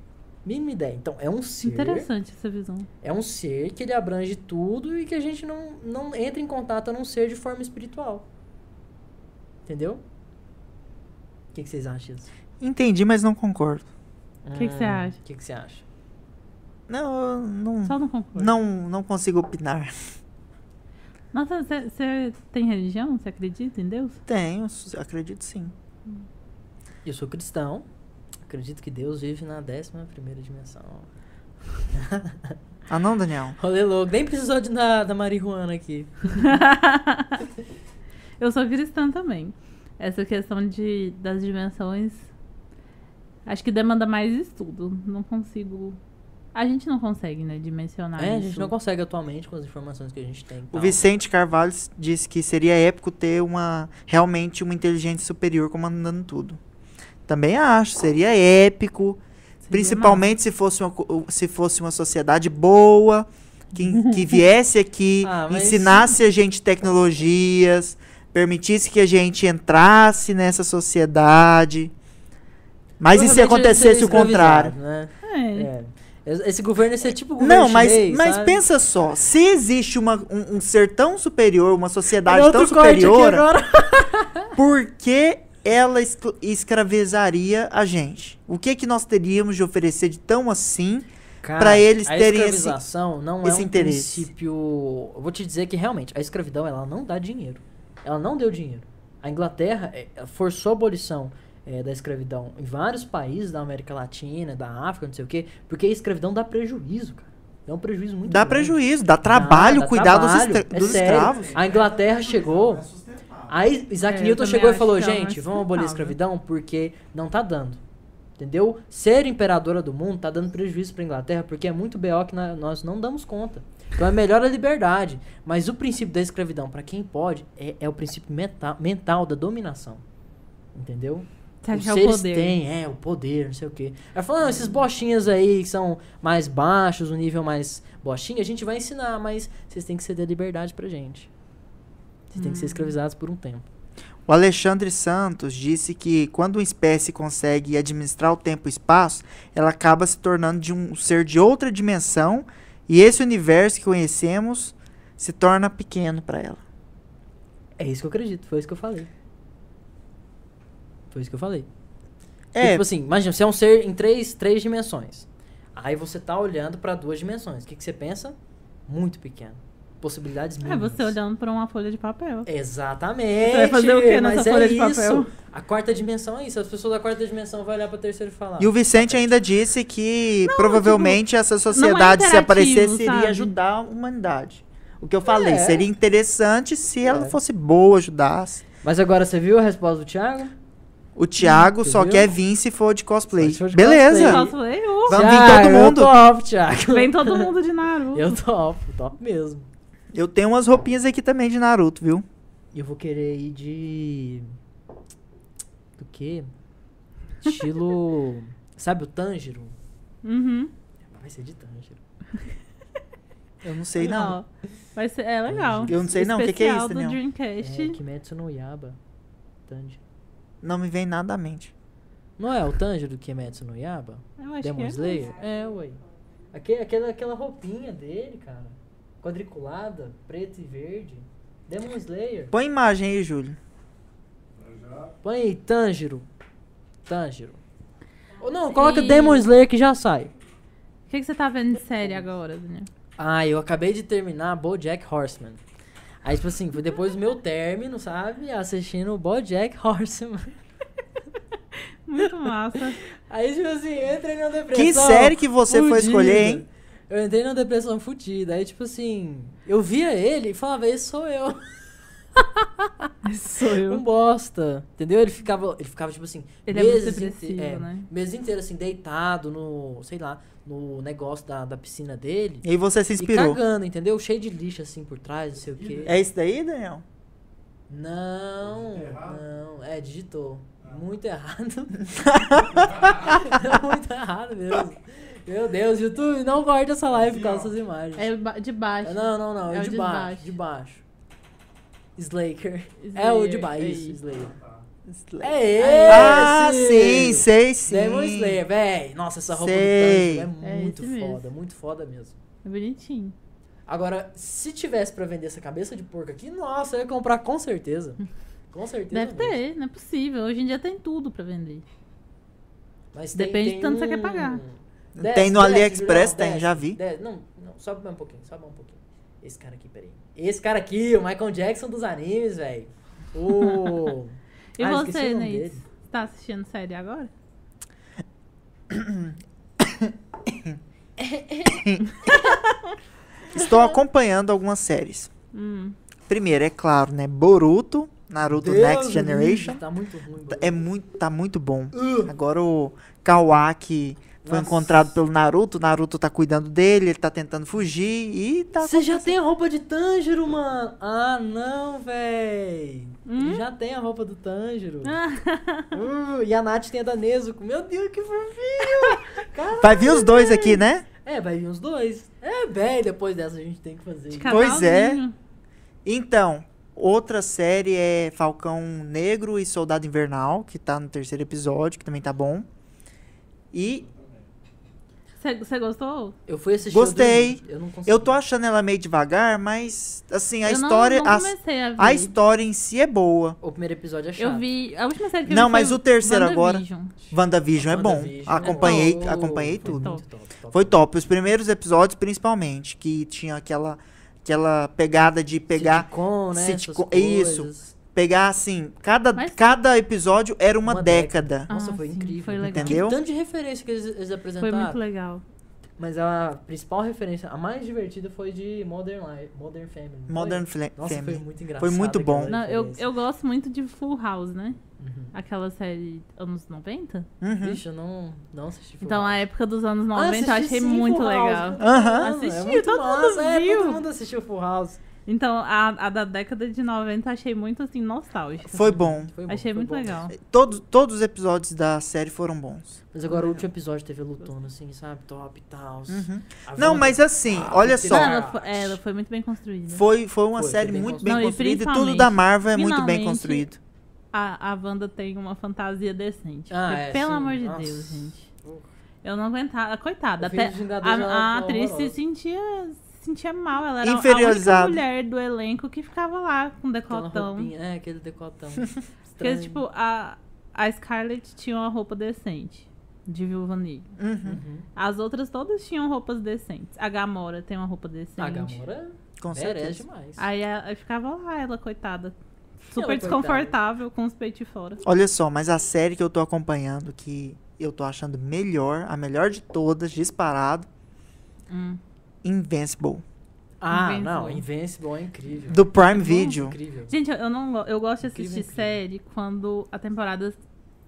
Mínima ideia. Então, é um ser. Interessante essa visão. É um ser que ele abrange tudo e que a gente não, não entra em contato a não ser de forma espiritual. Entendeu? O que, que vocês acham disso? Entendi, mas não concordo. O que que você acha? O que, que você acha? Não, eu não, Só não concordo. não, não consigo opinar. Nossa, você tem religião? Você acredita em Deus? Tenho, acredito sim. Eu sou cristão. Acredito que Deus vive na décima primeira dimensão. Ah não, Daniel? Rolê louco. Nem precisou de, da, da marihuana aqui. Eu sou cristã também. Essa questão de, das dimensões. Acho que demanda mais estudo. Não consigo. A gente não consegue, né, dimensionar É, a isso. gente não consegue atualmente com as informações que a gente tem. e O. Vicente Carvalho disse que seria épico ter uma realmente uma inteligência superior comandando tudo. Também acho, seria épico, Seria principalmente se fosse uma, se fosse uma sociedade boa, que, que viesse aqui, Ah, mas- ensinasse a gente tecnologias, permitisse que a gente entrasse nessa sociedade. Mas e se acontecesse o contrário? Né? É. É. Esse esse governo ia ser tipo governo Não, mas, chinês, mas sabe? pensa só, se existe uma, um, um ser tão superior, uma sociedade Olha tão superior, por que ela escravizaria a gente? O que que nós teríamos de oferecer de tão assim? Pra eles a terem esse- escravização não esse é um interesse. princípio. Eu vou te dizer que realmente a escravidão ela não dá dinheiro. Ela não deu dinheiro. A Inglaterra eh, forçou a abolição eh, da escravidão em vários países da América Latina, da África, não sei o quê, porque a escravidão dá prejuízo, cara. Dá um prejuízo muito Dá grande. prejuízo, dá trabalho dá cuidar trabalho, dos, é dos sério. escravos. A Inglaterra chegou. É. Aí Isaac É, Newton chegou e falou: é gente, vamos abolir a escravidão porque não tá dando. Entendeu? Ser imperadora do mundo tá dando prejuízo pra Inglaterra porque é muito BO que na- nós não damos conta. Então é melhor a liberdade. Mas o princípio da escravidão, pra quem pode, é, é o princípio meta- mental da dominação. Entendeu? Você acha Os que é o seres poder. têm, é, o poder, não sei o quê. Aí falando, esses bochinhas aí que são mais baixos, um nível mais bochinha, a gente vai ensinar, mas vocês têm que ceder liberdade pra gente. Vocês têm que Hum. ser escravizados por um tempo. O Alexandre Santos disse que quando uma espécie consegue administrar o tempo e o espaço, ela acaba se tornando de um ser de outra dimensão e esse universo que conhecemos se torna pequeno para ela. É isso que eu acredito, foi isso que eu falei. Foi isso que eu falei. Porque, É, Tipo assim, imagina, você é um ser em três, três dimensões. Aí você tá olhando pra duas dimensões. O que, que você pensa? Muito pequeno. Possibilidades É mínimas. você olhando pra uma folha de papel. Exatamente. Você vai fazer o quê mas nessa é folha de isso. papel? A quarta dimensão é isso. As pessoas da quarta dimensão vão olhar pra terceira e falar. e o Vicente ainda disse que provavelmente essa não sociedade, se é interativo, aparecesse, iria sabe? ajudar a humanidade. O que eu falei, É. seria interessante se ela É. fosse boa, ajudasse. Mas agora você viu a resposta do Thiago? O Thiago Você só viu? quer vir se for de cosplay. For de Beleza. cosplay. Cosplay, uh, Vamos vir Thiago, todo mundo. Eu topo, Thiago. Vem todo mundo de Naruto. Eu topo, top mesmo. Eu tenho umas roupinhas aqui também de Naruto, viu? E eu vou querer ir de. Do quê? Estilo. Sabe o Tanjiro? Uhum. Vai ser de Tanjiro. Eu não sei não. Vai ser, é legal. Eu não sei não, o que que é Especial isso, do Daniel? Dreamcast. É Kimetsu no Yaba. Tanjiro. Não me vem nada à mente. Não é o Tanjiro do Kimetsu no Yaba? Eu acho Demon que é. Slayer? É, ué. Aque- aquela, aquela roupinha dele, cara. Quadriculada, preto e verde. Demon Slayer. Põe imagem aí, Júlio. Põe aí, Tanjiro. Tanjiro. Ou não, coloca Demon Slayer que já sai. O que, que você tá vendo de série agora, Daniel? Ah, eu acabei de terminar BoJack Horseman. Aí, tipo assim, foi depois do meu término, sabe? Assistindo BoJack Horseman. Muito massa. Aí, tipo assim, eu entrei numa depressão. Que série que você foi fudida. escolher, hein? Eu entrei numa depressão fodida. Aí, tipo assim, eu via ele e falava, esse sou eu. Sou Um eu. bosta. Entendeu? Ele ficava, ele ficava, tipo assim, Ele é muito meses depressivo, inte- é, né? meses inteiros, assim, deitado no, sei lá, no negócio da, da piscina dele. E aí você se E inspirou. cagando, entendeu? Cheio de lixo, assim, por trás, não sei o quê. É isso daí, Daniel? Não, não. É, digitou. Ah. Muito errado. Muito errado mesmo. Meu Deus, YouTube, não corta essa live por causa dessas imagens. É de baixo. Não, não, não. É, É de, de baixo, baixo. De baixo. Slaker. É o de Slayer, baixo, é isso, isso. Slayer. tá. É esse! Ah, sim, sei sim. Demon Slayer, véi. Nossa, essa roupa Sei. do Tanjiro é É muito mesmo. foda, muito foda mesmo. É bonitinho. Agora, se tivesse pra vender essa cabeça de porco aqui, nossa, eu ia comprar com certeza. Com certeza. Deve mesmo. ter, não é possível. Hoje em dia tem tudo pra vender. Mas Depende tem, de tanto tem você quer pagar. Tem no AliExpress, tem, já vi. desce. Não, não, sobe mais um pouquinho, sobe mais um pouquinho. Esse cara aqui, peraí. Esse cara aqui, o Michael Jackson dos animes, velho. O. E Ah, você, Neide? dele. Você tá assistindo série agora? Estou acompanhando algumas séries. Hum. Primeiro, é claro, né? Boruto, Naruto Deus Next Generation. livre, Tá muito ruim. É muito, tá muito bom. Uh, Agora o Kawaki foi Nossa. encontrado pelo Naruto, o Naruto tá cuidando dele, ele tá tentando fugir e tá Você já tem a roupa de Tanjiro, mano? Ah, não, véi. Hum? Já tem a roupa do Tanjiro. Uh, e a Nath tem a da Nezuko. Meu Deus, que fofinho! Caralho, Vai vir os dois véi. aqui, né? É, vai vir os dois. É, véi, depois dessa a gente tem que fazer. Pois é. Então, outra série é Falcão Negro e Soldado Invernal, que tá no terceiro episódio, que também tá bom. E Você gostou? Eu fui assistir. Gostei. Eu, não eu tô achando ela meio devagar, mas assim, a eu não- história não, a, comecei a ver. a história em si é boa. O primeiro episódio é chato. Eu vi. A última série que eu Não, vi mas foi o terceiro agora- WandaVision. WandaVision é bom. WandaVision. Acompanhei, Oh, acompanhei foi tudo. top, top. Foi top. Os primeiros episódios, principalmente, que tinha aquela, aquela pegada de pegar, Sitcom, né? essas sitcom- coisas. isso. Pegar assim, cada, Mas- cada episódio era uma, Uma década. Nossa, Ah, foi sim, incrível. foi legal. Entendeu? Que tanto de referência que eles, eles Foi apresentaram. muito legal. Mas a principal referência, a mais divertida foi de Modern Life, Modern Family. foi? Modern Fla- Nossa, Family. foi muito engraçado. Foi muito bom. Não, eu, eu gosto muito de Full House, né? Uhum. Aquela série anos 90. Uhum. Vixe, eu não, não assisti Full Então, a House. época dos anos Ah, 90 eu assisti achei sim, muito Full legal. Aham. Mano, Assisti, é muito todo mundo massa, é, viu. todo mundo assistiu Full House. Então, a, a da década de 90 eu achei muito, assim, nostálgica. Foi bom. Foi bom, Achei foi muito bom. legal. Todos, todos os episódios da série foram bons. Mas agora o último episódio teve a Lutona, assim, sabe? Top e tal. Uhum. A Não, mas assim, Ah, olha só. Ela, foi, é, ela foi muito bem construída. Foi, foi uma Foi, série foi bem muito construída. bem Não, e construída e tudo da Marvel é muito bem construído. A, a Wanda tem uma fantasia decente. Ah, porque, é, pelo sim. amor de Nossa. Deus, gente. Eu não aguentava. Coitada, até a, a foi atriz se sentia, se sentia mal. Ela era a única mulher do elenco que ficava lá com roupinha, é, aquele decotão. Porque, tipo, a, a Scarlett tinha uma roupa decente. De viúva negra. Uhum. Uhum. As outras todas tinham roupas decentes. A Gamora tem uma roupa decente. A Gamora Com certeza. demais. Aí ficava lá, ela, coitada. Super Ela, desconfortável, com os peitos fora. Olha só, mas a série que eu tô acompanhando, que eu tô achando melhor, a melhor de todas, disparado, Hum. Invincible. Ah, Invincible. não, Invincible é incrível. Do Prime Nossa, Video. Incrível. Gente, eu, não eu gosto de assistir Incrível, incrível. série quando a temporada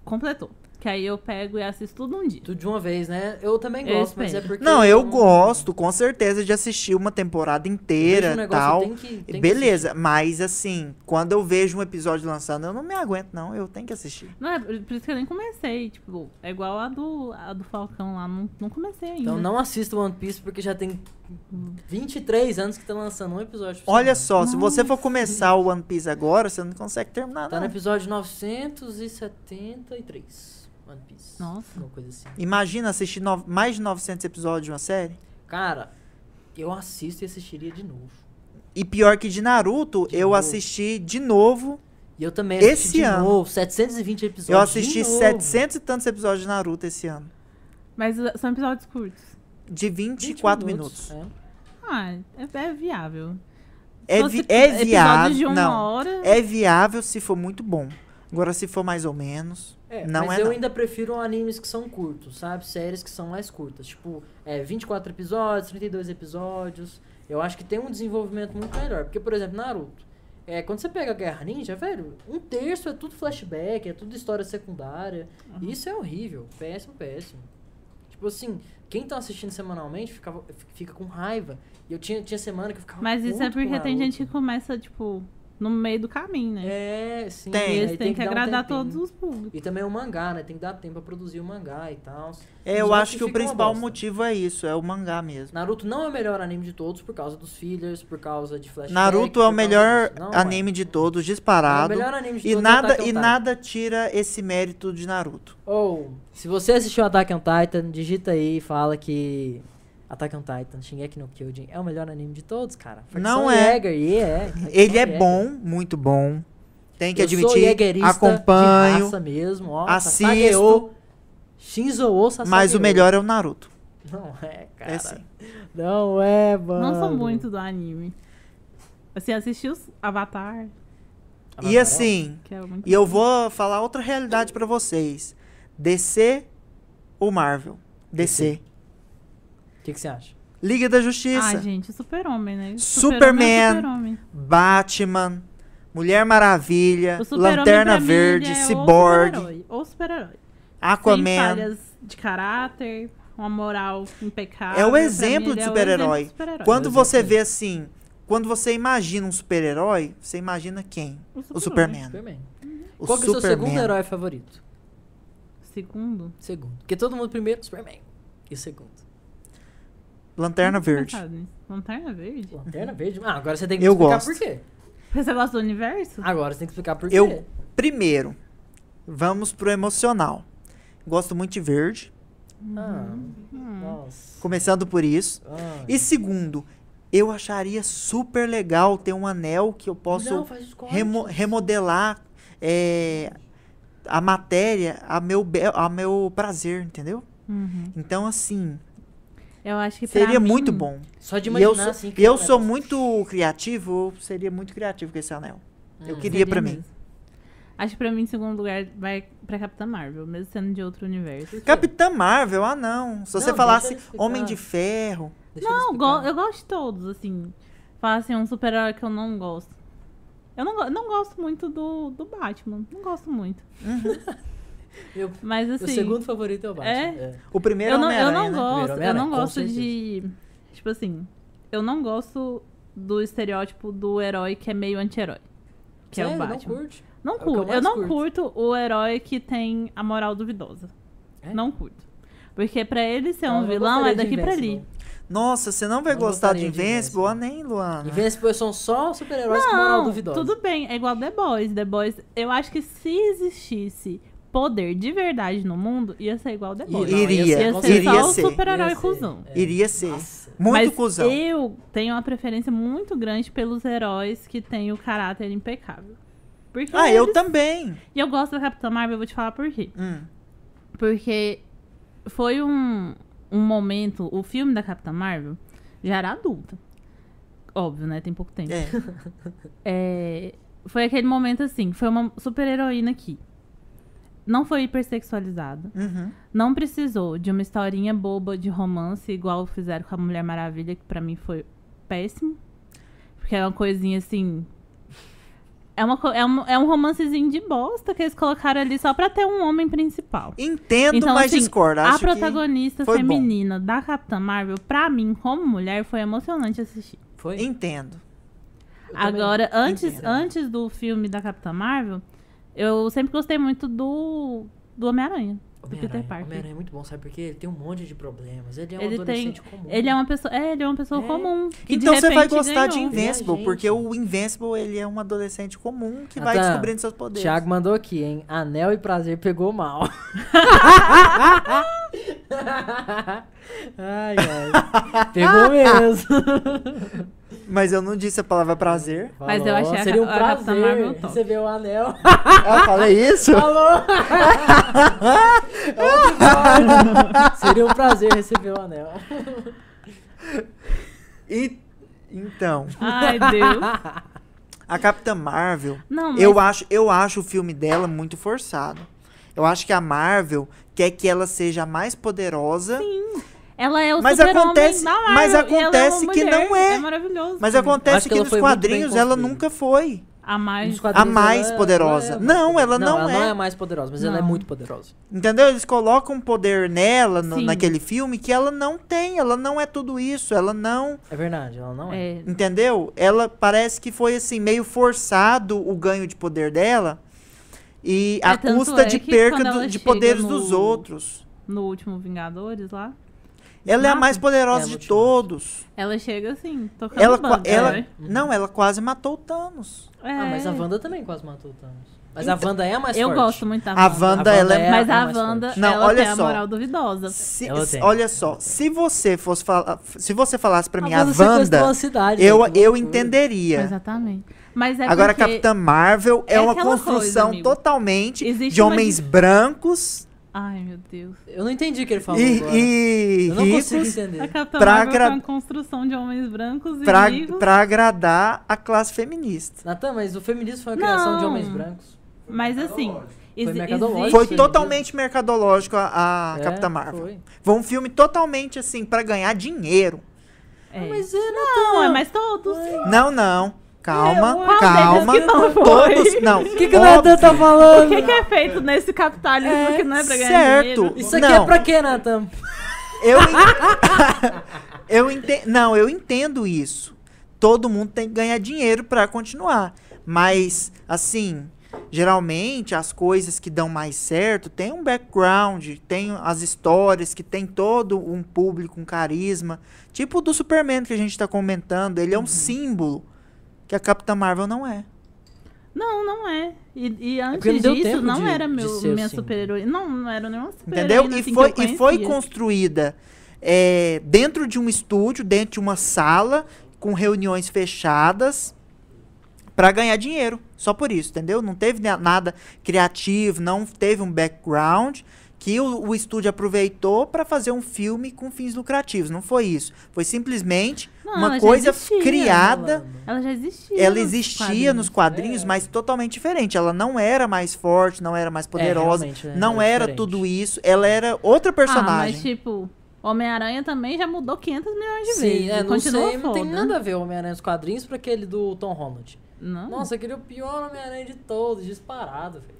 completou. Que aí eu pego e assisto tudo um dia. Tudo de uma vez, né? Eu também Eu gosto, mas é espero. porque. Não, eu gosto, com certeza, de assistir uma temporada inteira um e tal. tem que- tem que Beleza, mas assim, quando eu vejo um episódio lançando, eu não me aguento, não. Eu tenho que assistir. Não, é por isso que eu nem comecei. Tipo, é igual a do, a do Falcão lá. Não, não comecei ainda. Então não assista One Piece porque já tem 23 anos que tá lançando um episódio. Olha semana. só, se você for começar o One Piece agora, você não consegue terminar, Tá no não. episódio 973. One Piece. Nossa. Uma coisa assim. Imagina assistir no- mais de 900 episódios de uma série. Cara, eu assisto e assistiria de novo. E pior que de Naruto, De eu novo. assisti de novo. E eu também Esse assisti de ano. novo. 720 episódios. Eu de assisti novo. 700 e tantos episódios de Naruto esse ano. Mas uh, são episódios curtos. De 20 24 minutos. É. Ah, é, é viável. É, vi- é viável. de uma Não. hora. É viável se for muito bom. Agora, se for mais ou menos. É, Não mas é eu não. ainda prefiro animes que são curtos, sabe? Séries que são mais curtas. Tipo, é, 24 episódios, 32 episódios. Eu acho que tem um desenvolvimento muito melhor. Porque, por exemplo, Naruto. É, quando você pega a Guerra Ninja, velho, um terço é tudo flashback, é tudo história secundária. E isso é horrível. Péssimo, péssimo. Tipo assim, quem tá assistindo semanalmente ficava, fica com raiva. E eu tinha, tinha semana que eu ficava Mas isso é porque tem gente que começa, tipo, no meio do caminho, né? É, sim. Tem. aí Eles têm que, dar um agradar tempinho. todos os públicos. E também o mangá, né? Tem que dar tempo pra produzir o mangá e tal. É, eu acho que o ficam uma principal motivo é isso, é o mangá mesmo. Naruto não é o melhor anime de todos por causa dos fillers, por causa de flashback. Naruto é o melhor. Não é. anime de todos, É o disparado. melhor anime de E todos é nada, e nada tira esse mérito de Naruto. Ou, se você assistiu Attack on Titan, digita aí e fala que Attack on Titan, Shingeki no Kyojin é o melhor anime de todos, cara. Não Facção é. Jäger, e é. Ele é Jäger. bom, muito bom. Tem que Eu sou admitir. Acompanho. de raça mesmo, ó. assisto. Shinzo O Sasageo. Mas o melhor é o Naruto. Não é, cara. É sim. Não é, mano. Não sou muito do anime. Assim, assisti os Avatar, E assim, que é e eu vou falar outra realidade pra vocês. DC ou Marvel? DC. O que, que você acha? Liga da Justiça. Ah, gente, Super-Homem, né? Superman. é Super-Homem. Batman, Mulher Maravilha, O Lanterna Verde, é o Cyborg, Ou super-herói. Sem Aquaman. falhas de caráter, uma moral impecável. É o Pra exemplo de é o super-herói. de super-herói. Quando você vê assim, quando você imagina um super-herói, você imagina quem? O Superman. Superman. O Qual que é o seu segundo Superman. herói favorito? Segundo. Segundo. Porque todo mundo primeiro, Superman. E o segundo? Lanterna Verde. Lanterna Verde? Lanterna Verde? Ah, agora você tem que Eu explicar gosto. por quê. Porque você gosta do universo? Agora você tem que explicar por quê. Eu, primeiro, vamos pro emocional. Gosto muito de verde, Ah, Hum. nossa. começando por isso. Ah. E segundo, eu acharia super legal ter um anel que eu posso Não, remo- remodelar é, a matéria a meu, a meu prazer, entendeu? Uhum. Então, assim, Eu acho que pra seria mim- muito bom. Só de E imaginar eu sou, assim. e eu um sou muito criativo, eu seria muito criativo com esse anel. Eu Hum. queria Seria pra mim. Acho que pra mim, em segundo lugar, vai pra Capitã Marvel, mesmo sendo de outro universo. Capitã Marvel, ah não. Se você Não, falasse. Homem de Ferro. Deixa Não, explicar. go- eu gosto de todos, assim. Fala assim, um super-herói que eu não gosto. Eu não, go- não gosto muito do, do Batman. Não gosto muito. Eu- Mas assim. O segundo favorito é o Batman. É? O primeiro eu não, eu Homem-Aranha, não né? gosto, eu não gosto de. Tipo assim, eu não gosto do estereótipo do herói que é meio anti-herói. Que é o Sério? Batman. Não curte? Não É o eu curto. Eu, mais não curto. curto o herói que tem a moral duvidosa. É? Não curto. Porque pra ele ser Então, um eu vilão é daqui pra ali. Nossa, você não vai Não gostar de Invincible? Ah, nem, Luana. Invincible são só super-heróis com moral Não, duvidosa. tudo bem. É igual The Boys. The Boys, eu acho que se existisse poder de verdade no mundo, ia ser igual Boys. não, Iria, Ia com ser iria só o ser. super-herói Ia ser. cuzão. É. Iria ser. Nossa. Muito Mas cuzão. eu tenho uma preferência muito grande pelos heróis que têm o caráter impecável. Porque Ah, eu eles- também. E eu gosto da Capitã Marvel, eu vou te falar por quê. Hum. Porque foi um, um momento, o filme da Capitã Marvel já era adulta. Óbvio, né? Tem pouco tempo. É. É, foi aquele momento assim, foi uma super heroína aqui. Não foi hipersexualizada. Uhum. Não precisou de uma historinha boba de romance, igual fizeram com a Mulher Maravilha, que pra mim foi péssimo. Porque é uma coisinha assim. É, uma, é, um, é um romancezinho de bosta que eles colocaram ali só pra ter um homem principal. Entendo, Então, mas assim, discordo. a Acho que protagonista foi bom. feminina da Capitã Marvel, pra mim, como mulher, foi emocionante assistir. Foi? Entendo. Eu. Agora, antes, entendo. antes do filme da Capitã Marvel, eu sempre gostei muito do, do Homem-Aranha. Do Peter Homem-Aranha. Parker. Homem-Aranha é muito bom, sabe por quê? Ele tem um monte de problemas. Ele é um Ele tem- adolescente comum. Ele é uma pessoa, é, ele é uma pessoa É. comum. que de Então você vai gostar de ganhou. Invincible, porque o Invincible ele é um adolescente comum que vai descobrindo seus poderes. Thiago mandou aqui, hein? Anel e prazer pegou mal. ai, ai. Pegou mesmo. Mas eu não disse a palavra prazer. Mas eu achei a Seria um a prazer receber o anel. Eu falei isso? Falou! Seria um prazer receber o anel. E, então, Ai, Deus. a Capitã Marvel, Não, mas eu acho, eu acho o filme dela muito forçado. Eu acho que a Marvel quer que ela seja a mais poderosa, ela é o Mas acontece- da Marvel. mas ela é acontece que mulher. não é. É maravilhoso. mas acontece que que, ela nos quadrinhos ela nunca foi. A mais... A mais ela é- poderosa. ela é Não, mais ela não ela é. não é a mais poderosa, mas ela é Não. muito poderosa. Entendeu? Eles colocam um poder nela, no- naquele filme, que ela não tem. Ela não é tudo isso. Ela não. É verdade, ela não é. É, Entendeu? Ela parece que foi assim, meio forçado o ganho de poder dela. E É, a custa é de que perca do- ela de poderes no- dos outros. no último Vingadores lá. Ela é a Mata? mais poderosa É, de todos. Ela chega assim, tocando Ela, banda, ela, né? não, ela quase matou o Thanos. É. Ah, mas a Wanda também quase matou o Thanos. Mas a Wanda é a mais Eu forte. gosto muito da A Wanda. Wanda, ela é. é Mas a a mais Wanda, forte. Não, ela olha tem a só. moral duvidosa. Se, Ela se- tem. olha só, se você fosse falar, se você falasse pra mim a Wanda sequestrou Wanda, a cidade. eu, velho, que eu entenderia. Exatamente. Mas é Agora, a Capitã Marvel é, é uma construção coisa, totalmente Existe de uma homens di- brancos, Ai, meu Deus. Eu não entendi o que ele falou E, agora. e Eu não consigo ricos entender. A Capitã Pra Marvel agra- foi uma construção de homens brancos e pra, ricos. pra agradar a classe feminista. Natan, mas o feminismo foi uma criação de Não. homens brancos. Mas assim, mercadológico. Foi Sim. totalmente mercadológico a, a É, Capitã Marvel. Foi. Foi um filme totalmente assim, pra ganhar dinheiro. É. Mas é, Não, é mais todos. Não, não. Calma, Qual calma. que não foi? Todos. Não. O que, que o. Natan tá O falando? que, que é feito nesse capitalismo É, que não é pra ganhar certo. dinheiro? Isso aqui Não. é pra quê, Natan? Eu, en- eu entendo. Não, eu entendo isso. Todo mundo tem que ganhar dinheiro pra continuar. Mas, assim, geralmente as coisas que dão mais certo tem um background, tem as histórias que tem todo um público, um carisma. Tipo o do Superman que a gente tá comentando. Ele é um Uhum. símbolo que a Capitã Marvel não é. Não, não é. E, e não antes disso, não de- era meu, minha assim. super-heroína. Não, não era nenhuma super Entendeu? E assim, foi, que eu e foi construída é, dentro de um estúdio, dentro de uma sala, com reuniões fechadas, pra ganhar dinheiro. Só por isso, entendeu? Não teve na- nada criativo, não teve um background que o, o estúdio aproveitou pra fazer um filme com fins lucrativos. Não foi isso. Foi simplesmente Não, uma coisa existia, criada. Ela já existia. Ela nos existia nos quadrinhos, É. mas totalmente diferente. Ela não era mais forte, não era mais poderosa, realmente, é, não era era tudo isso. Ela era outra Ah, personagem. mas tipo, Homem-Aranha também já mudou 500 milhões de Sim, vezes. é, não Continua sei, não tem nada a ver o Homem-Aranha nos quadrinhos pra aquele do Tom Holland. Não. Nossa, aquele é o pior Homem-Aranha de todos, disparado, velho.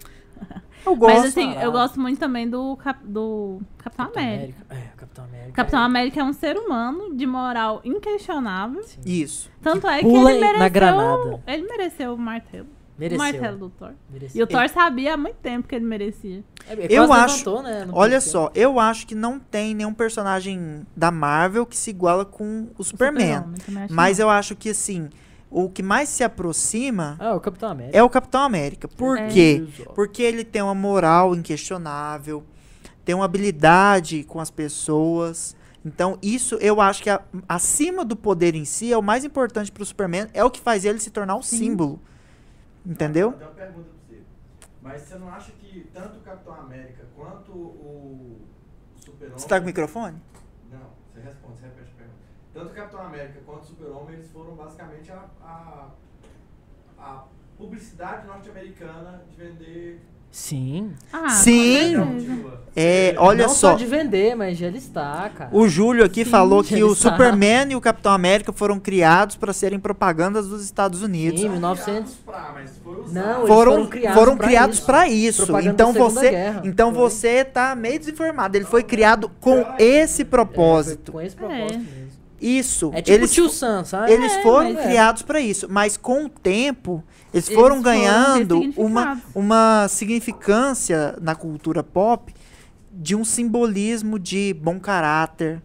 Eu gosto. Mas assim, parado. eu gosto muito também do, Cap- do Capitão, Capitão América. É, Capitão América. Capitão é- América é um ser humano de moral inquestionável. Sim. Isso. Tanto é que ele na mereceu. granada. Ele mereceu o martelo. Mereceu. O martelo do Thor. Mereceu. E o Thor sabia há muito tempo que ele merecia. É, ele Eu acho- levantou, né, Olha só, eu acho que não tem nenhum personagem da Marvel que se iguala com o Superman. Também acho Mas que eu acho que assim, o que mais se aproxima Ah, o Capitão América. é o Capitão América. Por É. quê? Exato. Porque ele tem uma moral inquestionável, tem uma habilidade com as pessoas. Então, isso eu acho que a- acima do poder em si é o mais importante pro Superman, é o que faz ele se tornar o Sim. símbolo. Entendeu? Tem uma pergunta pra você. Mas você não acha que tanto o Capitão América quanto o. Você tá com o microfone? Não, você responde, você repete. Tanto o Capitão América quanto o Super-Homem, eles foram basicamente a, a, a publicidade norte-americana de vender. Sim. Ah, Sim. É, olha não só. de vender, mas já ele está, cara. O Júlio aqui Sim, falou que o está. Superman e o Capitão América foram criados para serem propagandas dos Estados Unidos. Sim, 1900. Pra. Não, Foram, foram criados foram isso. para isso. Propaganda Então você, Guerra. então Foi. você tá meio desinformado. Ele foi criado com esse É, propósito. foi com esse propósito É. Isso. É tipo eles Tio Sam, sabe? eles É, foram mas- criados para isso, mas com o tempo eles Eles foram foram ganhando uma, ressignificados. uma significância na cultura pop de um simbolismo de bom caráter,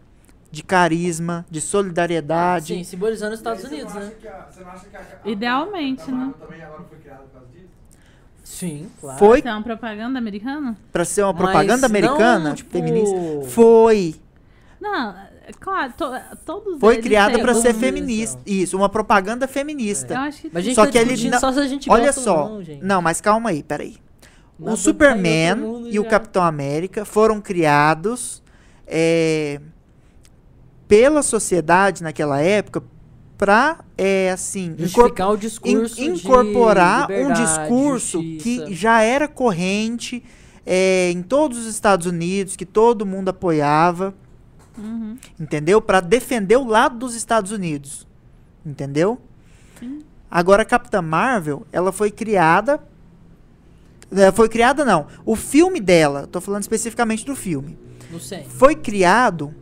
de carisma, de solidariedade. Sim, simbolizando os Estados Unidos, não né? a- não a, Idealmente, a, né? também agora foi criada por causa disso? Sim, claro. Foi Isso é uma propaganda americana? para ser uma Mas propaganda não, americana tipo, feminista. Foi, Não, é claro, to- todos foi eles criada para ser feminista. Isso, uma propaganda feminista. Eu acho que Mas a gente Só tá que ele não- só se a gente Olha só. não, gente. Não, mas calma aí, peraí. Nada o Superman e o já. Capitão América foram criados é, pela sociedade naquela época para assim incorpor- Justificar o in- discurso de incorporar um discurso justiça. que já era corrente é, em todos os Estados Unidos, que todo mundo apoiava, Uhum. entendeu? Para defender o lado dos Estados Unidos, entendeu? Sim. Agora a Capitã Marvel, ela foi criada é, foi criada não. O filme dela, tô falando especificamente do filme, Não sei. foi criado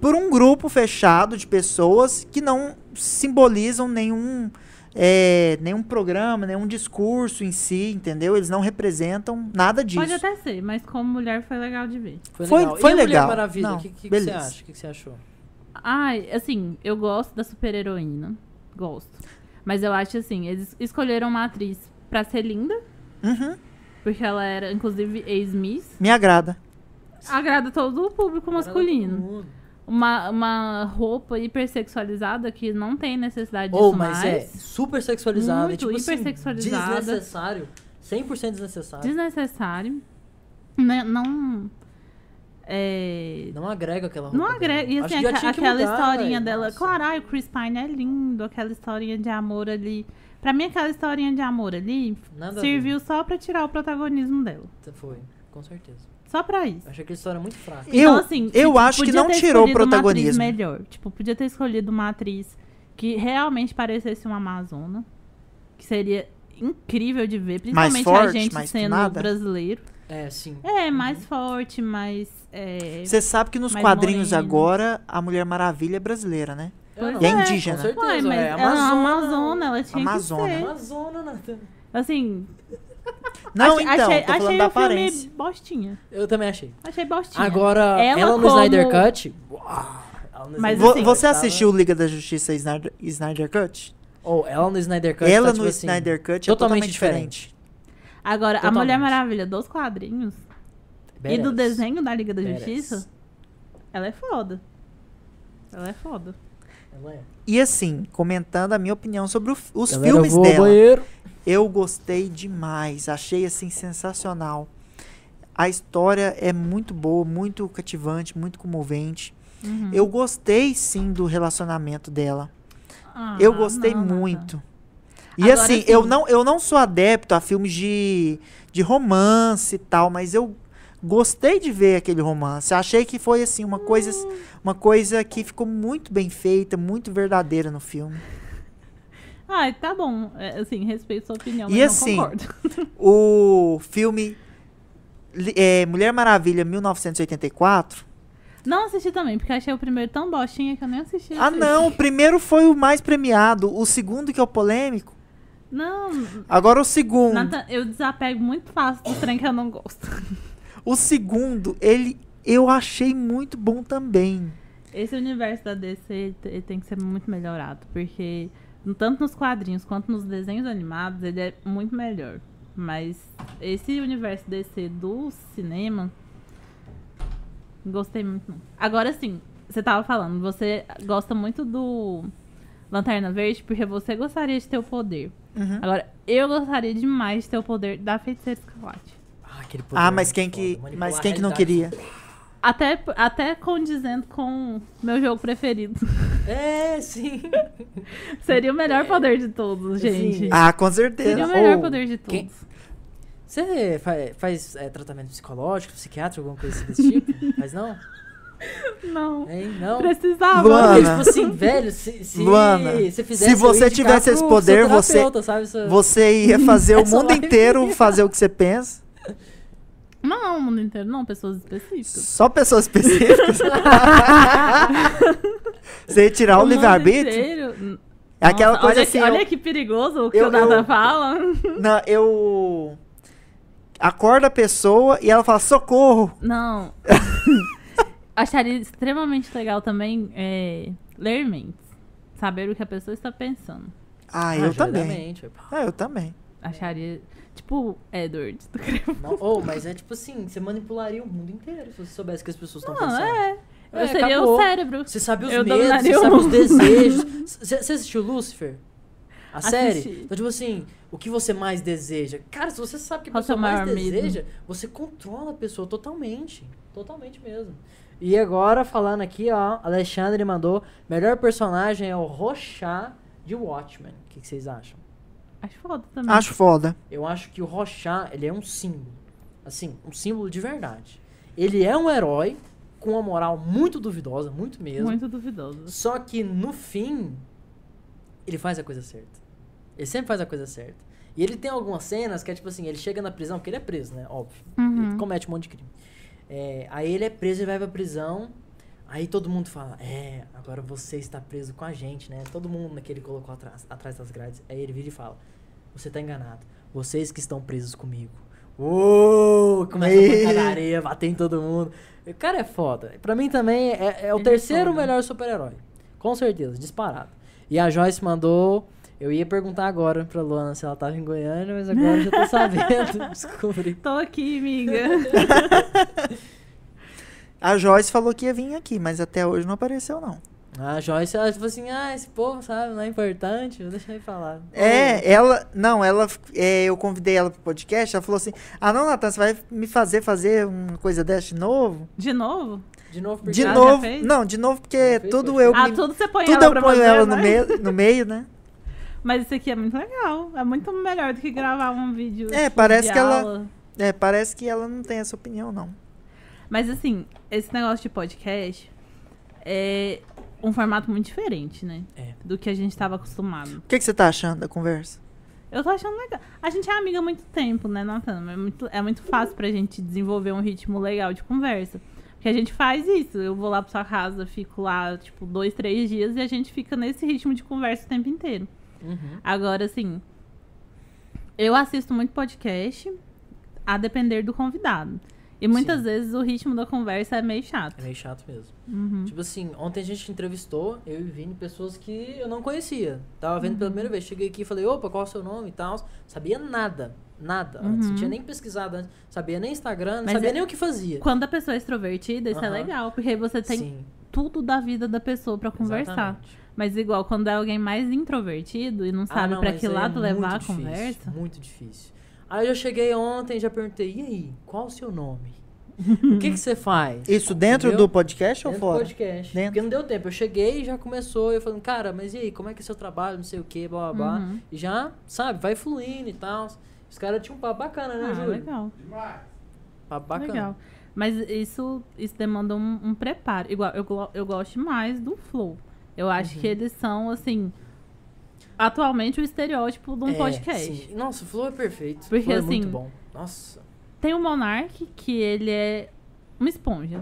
por um grupo fechado de pessoas que não simbolizam nenhum é, nenhum programa, nenhum discurso em si, entendeu? Eles não representam nada disso. Pode até ser, mas como mulher foi legal de ver. Foi, Foi- legal. foi e a Mulher legal. Maravilha, o que, que, que você acha? O que, que você achou? Ai, assim, eu gosto da super-heroína. Gosto. Mas eu acho assim, eles escolheram uma atriz pra ser linda, Uhum, porque ela era, inclusive, ex-miss. me agrada. Agrada todo o público masculino. Uma, uma roupa hipersexualizada que não tem necessidade disso mas mais. é super sexualizado. Muito e, tipo, assim, hipersexualizada. desnecessário. 100% desnecessário. Desnecessário. né, não. É, Não agrega aquela roupa. não agrega. E Acho assim, que aquela mudar, historinha dela. Nossa. Claro, ai, o Chris Pine é lindo, aquela historinha de amor ali. Pra mim, aquela historinha de amor ali Nada a serviu só pra tirar o protagonismo dela. Foi, com certeza. Só pra isso. Eu achei aquela história muito fraca. Eu- então, assim, eu tipo, acho que não tirou o escolhido Uma protagonismo. atriz melhor. Tipo, podia ter escolhido uma atriz que realmente parecesse uma Amazona. Que seria incrível de ver, principalmente a forte, gente mais sendo tunada? brasileiro. É, sim. É, mais forte, mais. É, Você sabe que nos quadrinhos morena. agora a Mulher Maravilha é brasileira, né? Pois E é é, indígena. Com certeza, Uai, mas é ela é uma Amazona, ela tinha Amazona. que ser. Amazona, Nathan. Assim, Não, achei, então, achei, tô falando achei da o filme aparência. bostinha. Eu também achei. Achei bostinha. Agora, Ela ela, no como- Snyder Cut. uau, no Mas Snyder assim- você tava- assistiu Liga da Justiça Snyder, Snyder Cut? Ou ela no Snyder Cut. Ela tá, no tipo assim, Snyder Cut é totalmente totalmente diferente. Agora, a Totalmente. Mulher Maravilha dos quadrinhos e do desenho da Liga da Badass. Justiça, ela é foda. Ela é foda. Ela é. E assim, comentando a minha opinião sobre o os Galera, filmes eu vou ao dela. banheiro. Eu gostei demais, achei assim sensacional. A história é muito boa, muito cativante, muito comovente. Uhum. Eu gostei sim do relacionamento dela. Ah, eu gostei não, muito. E Agora, assim, assim- eu não eu não sou adepto a filmes de, de romance e tal, mas eu gostei de ver aquele romance. Achei que foi assim uma coisa uma coisa que ficou muito bem feita, muito verdadeira no filme. Ai, tá bom. É, assim, respeito sua opinião, E assim. O filme é, Mulher Maravilha 1984. Não assisti também, porque achei o primeiro tão bostinha que eu nem assisti. Ah, não, o primeiro foi o mais premiado, o segundo que é o polêmico. Não, Agora o segundo, eu desapego muito fácil do trem que eu não gosto. o segundo, ele eu achei muito bom também. Esse universo da DC ele tem que ser muito melhorado, porque tanto nos quadrinhos quanto nos desenhos animados ele é muito melhor. Mas esse universo DC do cinema, gostei muito não. Agora sim, você tava falando, você gosta muito do Lanterna Verde porque você gostaria de ter o poder. Uhum. Agora, eu gostaria demais de ter o poder da Feiticeira Escarlate. Ah, aquele poder Ah, mas quem foda, que, mas quem que não queria? Até, até condizendo com meu jogo preferido. É, sim. Seria o melhor poder de todos, Sim. gente. Ah, com Seria certeza. o melhor Ou poder de todos. quem- Você fa- faz é, tratamento psicológico, psiquiátrico, alguma coisa desse tipo? Mas não? Não. Hein? Não? Precisava. Luana. Porque, tipo assim, velho, se, se, Luana, se, se você tivesse esse poder, você- sabe? Você ia fazer o mundo inteiro fazer o que você pensa. Não, o mundo inteiro, não, pessoas específicas. Só pessoas específicas. você tirar o, mundo livre-arbítrio? É aquela Nossa, coisa olha assim. Que, eu- olha que perigoso o que eu- o Nada eu- fala. Não, eu. Acorda a pessoa e ela fala: socorro! Não. Acharia extremamente legal também é, ler mentes. Saber o que a pessoa está pensando. Ah, eu também. Ah, eu também. Acharia. Tipo, Edward do Crepúsculo. Não, oh, mas é tipo assim, você manipularia o mundo inteiro se você soubesse o que as pessoas estão pensando. é. Eu É, seria acabou. o cérebro. Você sabe os Eu medos, você sabe os desejos. Você você assistiu Lucifer? A Assisti. série? Então, tipo assim, o que você mais deseja? Cara, se você sabe o que a Qual pessoa seu mais medo? deseja, você controla a pessoa totalmente. Totalmente mesmo. E agora, falando aqui, ó, Alexandre mandou: melhor personagem é o Rochá de Watchmen. O que, que vocês acham? Acho foda também. Acho foda. Eu acho que o Rochá, ele é um símbolo. Assim, um símbolo de verdade. Ele é um herói com uma moral muito duvidosa, muito mesmo. Muito duvidoso. Só que no fim, ele faz a coisa certa. Ele sempre faz a coisa certa. E ele tem algumas cenas que é tipo assim, ele chega na prisão, porque ele é preso, né? Óbvio. Uhum. Ele comete um monte de crime. É, aí ele é preso e vai pra prisão. Aí todo mundo fala, é, agora você está preso com a gente, né? Todo mundo que ele colocou atrás, atrás das grades. Aí ele vira e fala, você tá enganado. Vocês que estão presos comigo. Uou! Começa a pancadaria, bater em todo mundo. O cara é foda. Pra mim também é, é o Ele é terceiro melhor super-herói. Com certeza, disparado. E a Joyce mandou. Eu ia perguntar agora pra Luana se ela tava em Goiânia, mas agora eu já tô sabendo. Descobri. Tô aqui, amiga. A Joyce falou que ia vir aqui, mas até hoje não apareceu, não. A Joyce, ela tipo assim, ah, esse povo, sabe, não é importante, vou deixar ele falar. É, ela. Não, ela. é, eu convidei ela pro podcast. Ela falou assim: Ah, não, Natan, você vai me fazer fazer uma coisa dessa de novo? De novo? De novo, porque De já novo. fez? Não, de novo, porque tudo eu. ah, me- tudo você põe tudo ela eu ponho ela no né? meio, no meio, né? Mas isso aqui é muito legal. É muito melhor do que gravar um vídeo. É, tipo, parece que ela- aula. É, parece que ela não tem essa opinião, não. Mas assim, esse negócio de podcast é um formato muito diferente, né? É. Do que a gente estava acostumado. O que, que você tá achando da conversa? Eu tô achando legal. A gente é amiga há muito tempo, né, Natana? É muito, é muito fácil pra gente desenvolver um ritmo legal de conversa. Porque a gente faz isso. Eu vou lá pra sua casa, fico lá, tipo, dois, três dias e a gente fica nesse ritmo de conversa o tempo inteiro. Uhum. Agora, assim, eu assisto muito podcast a depender do convidado. E muitas Sim. vezes o ritmo da conversa é meio chato. É meio chato mesmo. Uhum. Tipo assim, ontem a gente entrevistou, eu e Vini, pessoas que eu não conhecia. Tava vendo Uhum. pela primeira vez. Cheguei aqui e falei, opa, qual é o seu nome e tal. Sabia nada. Nada. Antes. Não Uhum. tinha nem pesquisado antes. Sabia nem Instagram, não sabia é- nem o que fazia. Quando a pessoa é extrovertida, isso é legal, porque aí você tem Sim, tudo da vida da pessoa pra conversar. exatamente. Mas igual, quando é alguém mais introvertido e não Ah, sabe pra mas que é lado levar muito a difícil, conversa. Muito difícil. Aí eu já cheguei ontem já perguntei, e aí, qual o seu nome? o que que você faz? Isso dentro Entendeu? do podcast ou Dentro do fora? podcast. Dentro. Porque não deu tempo. Eu cheguei e já começou. Eu falando, cara, mas e aí, como é que é seu trabalho? Não sei o que, blá blá blá. Uhum. E já, sabe, vai fluindo e tal. Os caras tinham um papo bacana, né, Ah, Júlio? legal. Demais. Papo bacana. Legal. Mas isso, isso demanda um, um preparo. Igual, eu, eu gosto mais do Flow. Eu acho Uhum. que eles são, assim, atualmente o estereótipo de um É, podcast. sim. Nossa, o Flow é perfeito. Porque, Flow é assim, muito bom. Nossa. Tem o Monark, que ele é uma esponja.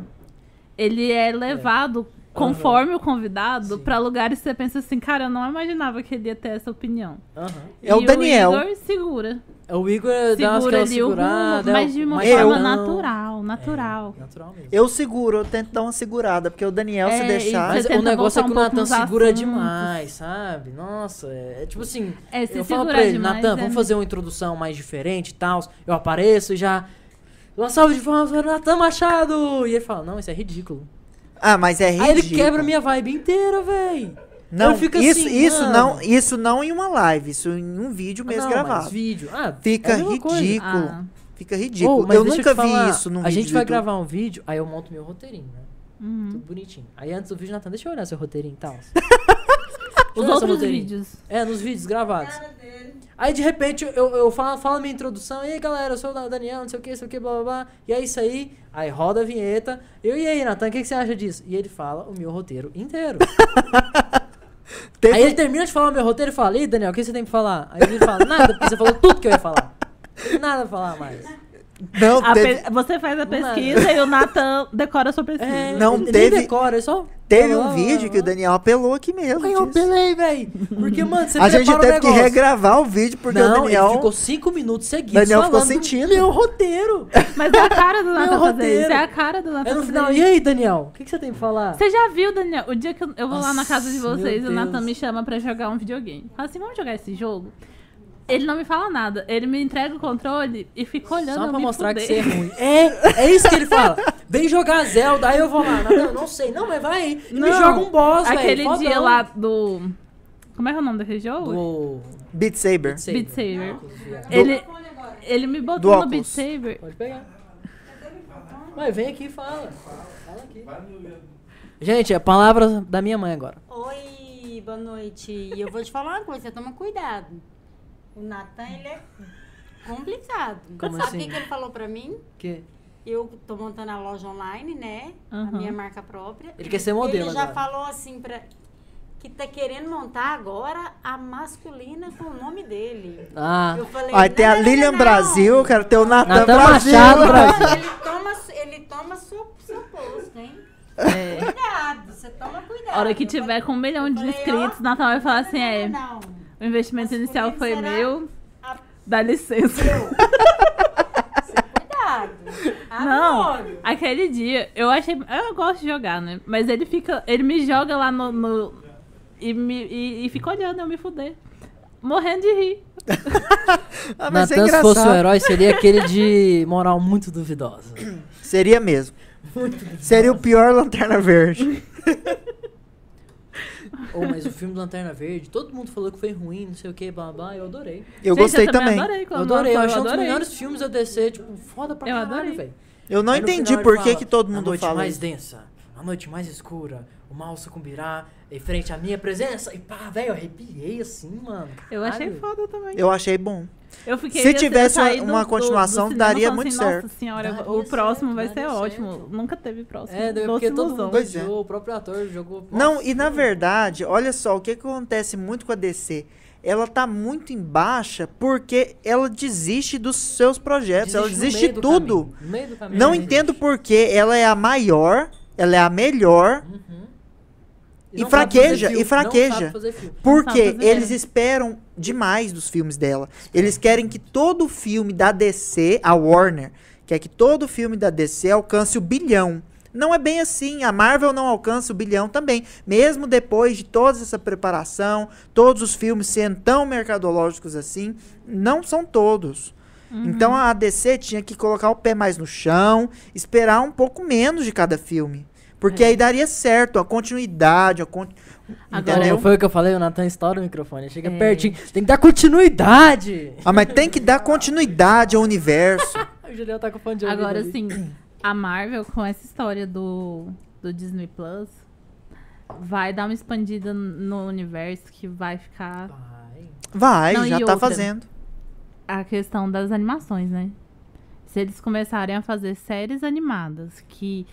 Ele é levado conforme o convidado Sim. pra lugares que você pensa assim, cara, eu não imaginava que ele ia ter essa opinião. Aham. É o Daniel. O Igor segura. O Igor dá umas Segura aquela ali o rumo, segurada. mas é de uma Eu- forma natural, natural. É, natural mesmo. Eu seguro, eu tento dar uma segurada, porque o Daniel, se É, deixar. e Mas o negócio é que o um Natan segura assuntos. demais, sabe? Nossa, é, é tipo assim. É, se eu falo pra ele, demais, Natan, é- vamos fazer uma introdução mais diferente e tal. Eu apareço e já. Uma salva de palmas para o Natan Machado! E ele fala, não, isso é ridículo. Ah, mas é ridículo. Aí ele quebra a minha vibe inteira, véi. Não, Eu isso, assim, isso mano. não, isso não em uma live, isso em um vídeo Ah, mesmo não, gravado. mas vídeo. Ah, Fica é a ridículo. Ah, Fica ridículo. Oh, eu nunca falar, vi isso num A vídeo gente do vai gravar um vídeo, aí eu monto meu roteirinho, né? uhum. Tudo bonitinho. Aí antes do vídeo, Natan, deixa eu olhar seu roteirinho e tal. Os outros vídeos. É, nos vídeos gravados. Aí de repente eu, eu falo, falo a minha introdução, e aí galera, eu sou o Daniel, não sei o que, não sei o que, blá blá blá. E é isso aí. Aí roda a vinheta. Eu, e aí, Natan, o que, que você acha disso? E ele fala o meu roteiro inteiro. Teve- Aí ele termina de falar o meu roteiro e fala, e aí, Daniel, o que você tem pra falar? Aí ele fala, nada, porque você falou tudo que eu ia falar. Nada pra falar mais. Não, teve, pe- Você faz a pesquisa e o Nathan decora a sua pesquisa. É, Não, ele teve- decora, ele só. teve um vídeo que o. Daniel apelou aqui mesmo. Eu apelei, velho. Porque, mano, você A gente teve que regravar o vídeo porque não, o Daniel. ele ficou cinco minutos seguidos Daniel ficou sentindo. meu roteiro. Mas é a cara do Nathan fazer roteiro. isso. É a cara do Nathan Aí no fazer final, isso. e aí, Daniel? O que, que você tem pra falar? Você já viu, Daniel? O dia que eu, vou lá na casa de Nossa, vocês o Nathan Deus. me chama pra jogar um videogame. Fala assim, vamos jogar esse jogo? Ele não me fala nada. Ele me entrega o controle e fica olhando Só eu pra me mostrar que você é ruim. É, é isso que ele fala. Vem jogar Zelda, aí eu vou lá. Não, não sei. Não, mas vai aí. E me Não, joga um boss. Aquele fodão. dia lá do... Como é que é o nome daquele jogo? Do... Beat Saber. Beat Saber. Do- Ele, ele me Do botou no Beat. Saber. Pode pegar. Mas vem aqui e fala. Fala aqui. Gente, é palavras da minha mãe agora. Oi, boa noite. E eu vou te falar uma coisa, toma cuidado. O Natan, ele é complicado. Como Sabe o assim? que, que ele falou pra mim? Que? Eu tô montando a loja online, né? Aham. A minha marca própria. Ele quer ser modelo Ele já agora. falou assim pra... Que tá querendo montar agora a masculina com o nome dele. Ah, Eu falei, Aí tem "Não, a não, Lilian não, Brasil, quero ter o Natan Natan Brasil. Machado Brasil. Ele toma, ele toma seu, seu posto, hein? É. Cuidado, você toma cuidado. A hora que tiver falei- com um milhão de falei, ó, inscritos, Nathan vai falar assim, é... Não, não. O investimento inicial foi meu, A- dá licença. Cuidado. Abre Não, aquele dia, eu achei. Eu gosto de jogar, né? Mas ele fica. Ele me joga lá no. no- e, me, e, e fica olhando eu me fuder. Morrendo de rir. Ah, mas é Natan, se fosse o herói, seria aquele de moral muito duvidosa. Seria mesmo. Seria o pior Lanterna Verde. Ô, mas o filme do Lanterna Verde, todo mundo falou que foi ruim, não sei o que, blá blá, eu adorei. Eu Gente, gostei também. adorei Eu adorei, eu achei um dos melhores filmes da DC, tipo, foda pra Eu caralho, adorei. velho. Eu não Aí entendi final por que fala, que todo A mundo noite fala mais isso. densa, a noite mais escura, o mal sucumbirá em frente à minha presença. E pá, velho, eu arrepiei assim, mano. Eu achei Caralho. foda também. Eu achei bom. Eu fiquei Se tivesse uma- uma continuação, cinema daria falando muito assim, certo. Nossa senhora, Daria o próximo certo, vai ser ótimo. certo. Nunca teve próximo. É, daí Doce porque todo ilusão. mundo Pois é. odiou, o próprio ator jogou. Não, Nossa, e na verdade, olha só, o que, que acontece muito com a DC? Ela tá muito em baixa porque ela desiste dos seus projetos, ela no desiste de do tudo. caminho, do caminho Não ela entendo desiste. por que ela é a maior, ela é a melhor, Uhum. E fraqueja, e fraqueja. Porque eles esperam demais dos filmes dela. Eles querem que todo filme da DC, a Warner, quer que todo filme da DC alcance o bilhão. Não é bem assim, a Marvel não alcança o bilhão também. Mesmo depois de toda essa preparação, todos os filmes sendo tão mercadológicos assim, não são todos. Então a DC tinha que colocar o pé mais no chão, esperar um pouco menos de cada filme. Porque É. aí daria certo a continuidade, a con... Agora, entendeu? Foi o que eu falei, o Nathan estoura o microfone. Chega É. pertinho. Tem que dar continuidade. Ah, mas tem que dar continuidade ao universo. o Julião tá com fone de Agora ali. sim, a Marvel com essa história do, do Disney Plus vai dar uma expandida no universo que vai ficar Vai. Vai, Não, já tá outra? fazendo. a questão das animações, né? Se eles começarem a fazer séries animadas que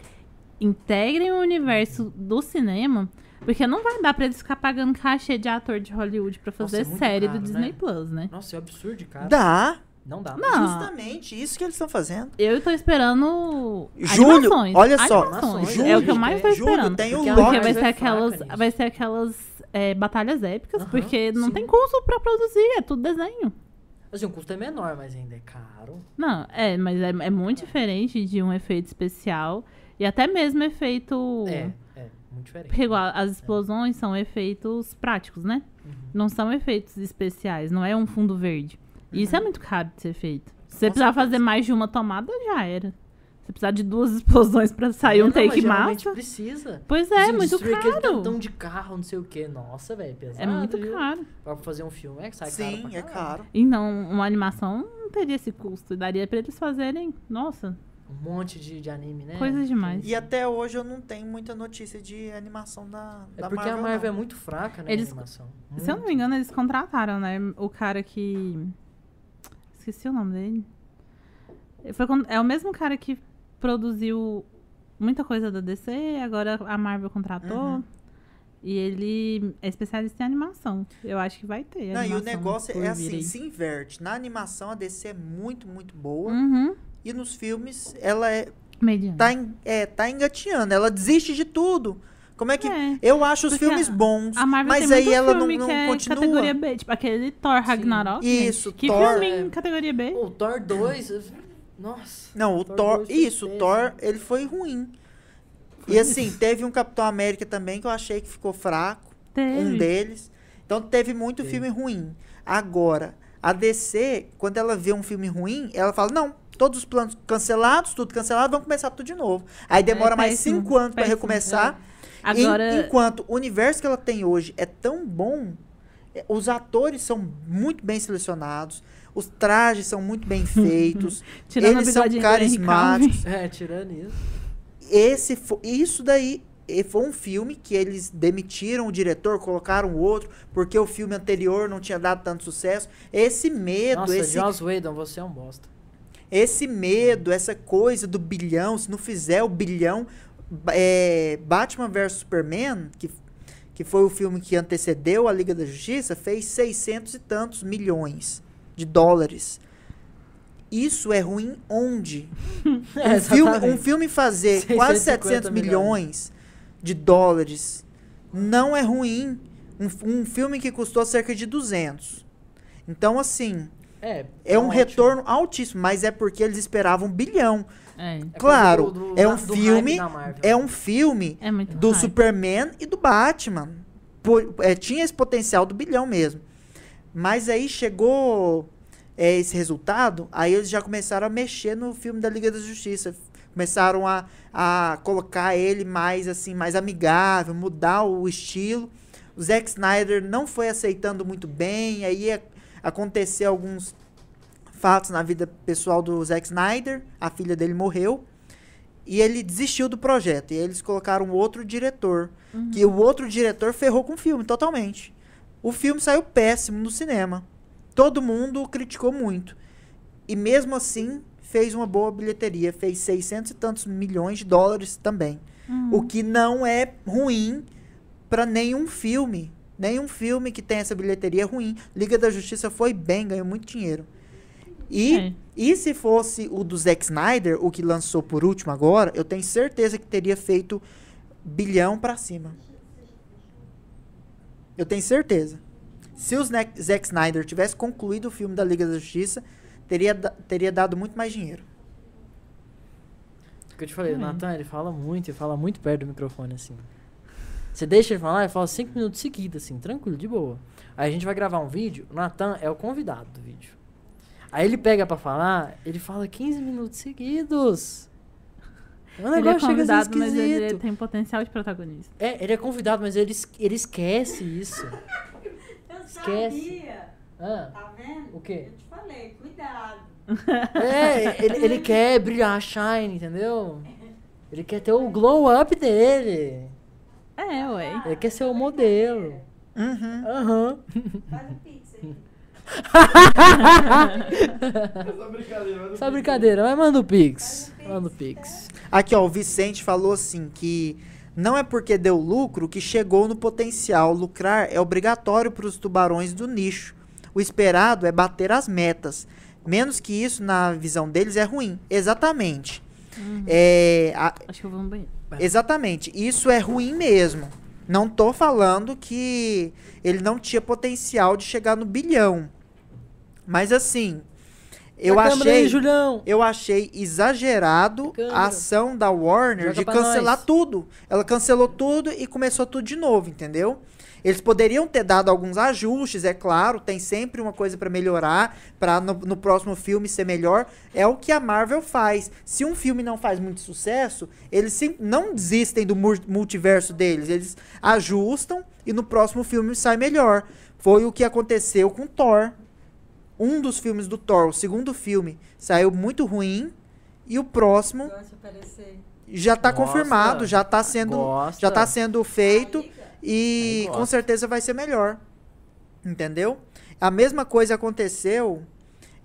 integrem o universo do cinema, porque não vai dar pra eles ficar pagando cachê de ator de Hollywood pra Nossa, fazer é muito série caro, do Disney né? Plus, né? Nossa, é absurdo, cara. Dá. Não dá. Não. Justamente isso que eles estão fazendo. Eu tô esperando Julho, animações. olha só, animações. julho, é o que eu mais tô julho esperando. tem o Porque vai ser é aquelas, vai ser aquelas é, batalhas épicas, porque não sim. tem custo pra produzir, é tudo desenho. Assim, o custo é menor, mas ainda é caro. Não, é, mas é, é muito diferente de um efeito especial e até mesmo efeito. É, é, muito diferente. Porque igual as explosões são efeitos práticos, né? Uhum. Não são efeitos especiais, não é um fundo verde. E Isso é muito caro de ser feito. Se você precisar fazer mais de uma tomada, já era. Se precisar de duas explosões pra sair É, um não, mas take geralmente massa. precisa. Pois é, Assim, muito destruir aquele caro. tantão de carro, não sei o que. Nossa, velho, pesado. É muito viu? caro. Pra fazer um filme é que sai caro Sim, é caro. Então, uma animação não teria esse custo. Daria pra eles fazerem, nossa, Um monte de, de anime, né? Coisas demais. E até hoje eu não tenho muita notícia de animação da, É da porque Marvel. a Marvel não. é muito fraca, né, Eles- animação. Se eu não me engano, eles contrataram, né? O cara que. Esqueci o nome dele. Foi con- É o mesmo cara que produziu muita coisa da DC, agora a Marvel contratou. Uhum. E ele é especialista em animação. Eu acho que vai ter. Não, e o negócio é assim, aí. se inverte. Na animação a DC é muito, muito boa. Uhum. E nos filmes ela é, Mediano. tá, en- é, tá engatinhando. Ela desiste de tudo. Como é que. É. Eu acho os Porque filmes bons, A Marvel mas tem aí muito ela não, filme não que é continua. categoria B, tipo aquele Thor Ragnarok. gente. Isso, que Thor. filminho É. categoria B. O Thor 2, nossa. Não, o Thor Thor. foi Isso, o. Thor, ele foi ruim. E assim, teve um Capitão América também que eu achei que ficou fraco. Teve. Um deles. Então teve muito Teve. filme ruim. Agora, a DC, quando ela vê um filme ruim, ela fala: não, todos os planos cancelados, tudo cancelado, vamos começar tudo de novo. Aí demora mais É péssimo, cinco anos pra péssimo. recomeçar. Agora, En- enquanto o universo que ela tem hoje é tão bom, é, os atores são muito bem selecionados, os trajes são muito bem feitos, eles são carismáticos. É, tirando isso. Esse isso daí eh, foi um filme que eles demitiram o diretor, colocaram outro, porque o filme anterior não tinha dado tanto sucesso. Esse medo, Nossa, esse, Joss Whedon, você é um bosta. Esse medo, essa coisa do bilhão, se não fizer o bilhão, é, Batman vs Superman, que, que foi o filme que antecedeu a Liga da Justiça, fez 600 e tantos milhões de dólares. Isso é ruim onde? É, um, filme, um filme fazer quase 650 700 milhões de dólares não é ruim. Um, um filme que custou cerca de 200. Então, assim, É, é um ótimo. retorno altíssimo, mas é porque eles esperavam um bilhão. É, É claro, do- do- é um filme-. É um filme é do hype. Superman e do Batman. Por- é, tinha esse potencial do bilhão mesmo. Mas aí chegou é, esse resultado, aí eles já começaram a mexer no filme da Liga da Justiça. Começaram a, a colocar ele mais assim, mais amigável, mudar o estilo. o Zack Snyder não foi aceitando muito bem, aí a- aconteceu alguns fatos na vida pessoal do Zack Snyder, a filha dele morreu, e ele desistiu do projeto, e eles colocaram outro diretor, que o outro diretor ferrou com o filme totalmente. O filme saiu péssimo no cinema. Todo mundo criticou muito. E mesmo assim, fez uma boa bilheteria, fez 600 e tantos milhões de dólares também. O que não é ruim para nenhum filme. Nenhum filme que tem essa bilheteria é ruim. Liga da Justiça foi bem, ganhou muito dinheiro. E, É. e se fosse o do Zack Snyder, o que lançou por último agora, eu tenho certeza que teria feito bilhão pra cima. Eu tenho certeza. Se o Zack Snyder tivesse concluído o filme da Liga da Justiça, teria, teria dado muito mais dinheiro. O que eu te falei, o Hum. Natan, ele fala muito, ele fala muito perto do microfone, assim. Você deixa ele falar, ele fala cinco minutos seguidos, assim, tranquilo, de boa. Aí a gente vai gravar um vídeo, o Natan é o convidado do vídeo. Aí ele pega pra falar, ele fala 15 minutos seguidos. O Ele é negócio chega a ser convidado, mas ele tem potencial de protagonista. É, ele é convidado, mas ele, ele esquece isso. Eu Esquece. sabia. Ah, Tá vendo? O quê? Eu te falei, cuidado. é, ele, ele quer brilhar, shine, entendeu? Ele quer ter o glow up dele. É, ué. Ele quer ser o modelo. Uhum. Aham. Faz o pix aí. Essa brincadeira, Só brincadeira, mas manda o Pix. Manda o Pix. Aqui, ó, o Vicente falou assim que não é porque deu lucro que chegou no potencial. Lucrar é obrigatório para os tubarões do nicho. O esperado é bater as metas. Menos que isso, na visão deles, é ruim. Exatamente. É, a- Acho que eu vou no banheiro. Exatamente. Isso é ruim mesmo. Não tô falando que ele não tinha potencial de chegar no bilhão. Mas assim, eu Na aí, achei. Julião. Eu achei exagerado a ação da Warner Joga de cancelar nós. tudo. Ela cancelou tudo e começou tudo de novo, entendeu? Eles poderiam ter dado alguns ajustes, é claro, tem sempre uma coisa pra melhorar, pra no, no próximo filme ser melhor. É o que a Marvel faz. Se um filme não faz muito sucesso, eles sim- não desistem do multiverso deles, eles ajustam e no próximo filme sai melhor. Foi o que aconteceu com Thor. Um dos filmes do Thor, o segundo filme, saiu muito ruim e o próximo já tá Gosta. confirmado, já tá sendo Gosta. já tá sendo feito Aí, cara. E com certeza vai ser melhor. Entendeu? A mesma coisa aconteceu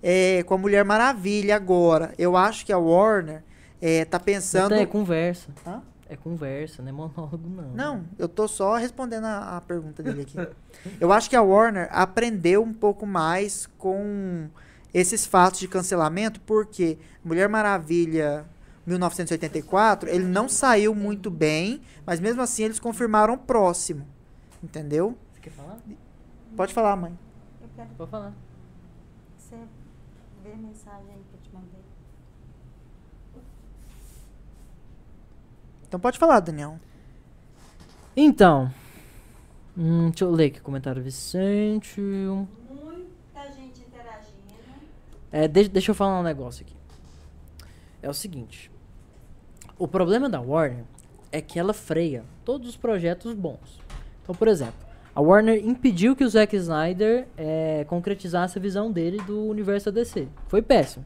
é, com a Mulher Maravilha agora. Eu acho que a Warner é, tá pensando. É conversa. Hã? É conversa, não é monólogo, não. Não, eu tô só respondendo a, a pergunta dele aqui. eu acho que a Warner aprendeu um pouco mais com esses fatos de cancelamento, porque Mulher Maravilha 1984, ele não saiu muito bem, mas mesmo assim eles confirmaram o próximo. Entendeu? Você quer falar? Pode falar, mãe. Eu quero Pode falar. você vê a mensagem aí que eu te mandei. Então pode falar, Daniel. Então. Hum, deixa eu ler aqui o comentário do Vicente. Muita gente interagindo. É, deixa, deixa eu falar um negócio aqui. É o seguinte. O problema da Warner é que ela freia todos os projetos bons. Então, por exemplo, a Warner impediu que o Zack Snyder é, concretizasse a visão dele do universo DC. Foi péssimo.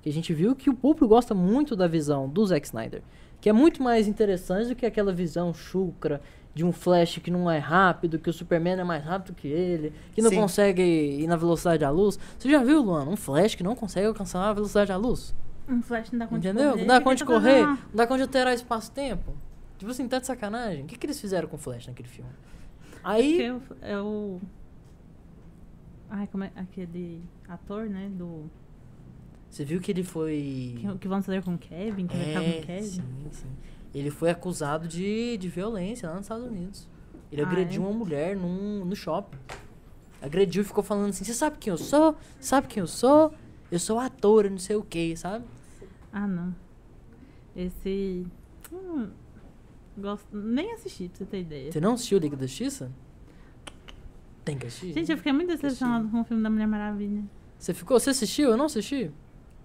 Que a gente viu que o público gosta muito da visão do Zack Snyder. Que é muito mais interessante do que aquela visão chucra de um Flash que não é rápido, que o Superman é mais rápido que ele, que não Sim. consegue ir na velocidade da luz. Você já viu, Luan, um Flash que não consegue alcançar a velocidade da luz? Um flash não dá conta Entendeu? de correr. Não dá conta de correr, não dá conta de alterar espaço-tempo. Tipo assim, tá de sacanagem. O que, que eles fizeram com o Flash naquele filme? Porque Aí, é o- é o. Ai, como é? Aquele ator, né? Do. você viu que ele foi... Que, que vamos fazer com o Kevin, que vai ficar com É, o Kevin. sim, sim. Ele foi acusado de, de violência lá nos Estados Unidos. Ele Ah, agrediu é? uma mulher num, no shopping. Agrediu e ficou falando assim, você sabe quem eu sou? Sabe quem eu sou? Eu sou ator, não sei o que, sabe? Ah, não. Esse. Hum, gosto... Nem assisti, pra você ter ideia. Você não assistiu Liga da Justiça? Tem que assistir. Gente, eu fiquei muito decepcionada com o filme da Mulher Maravilha. Você ficou? Você assistiu? Eu não assisti?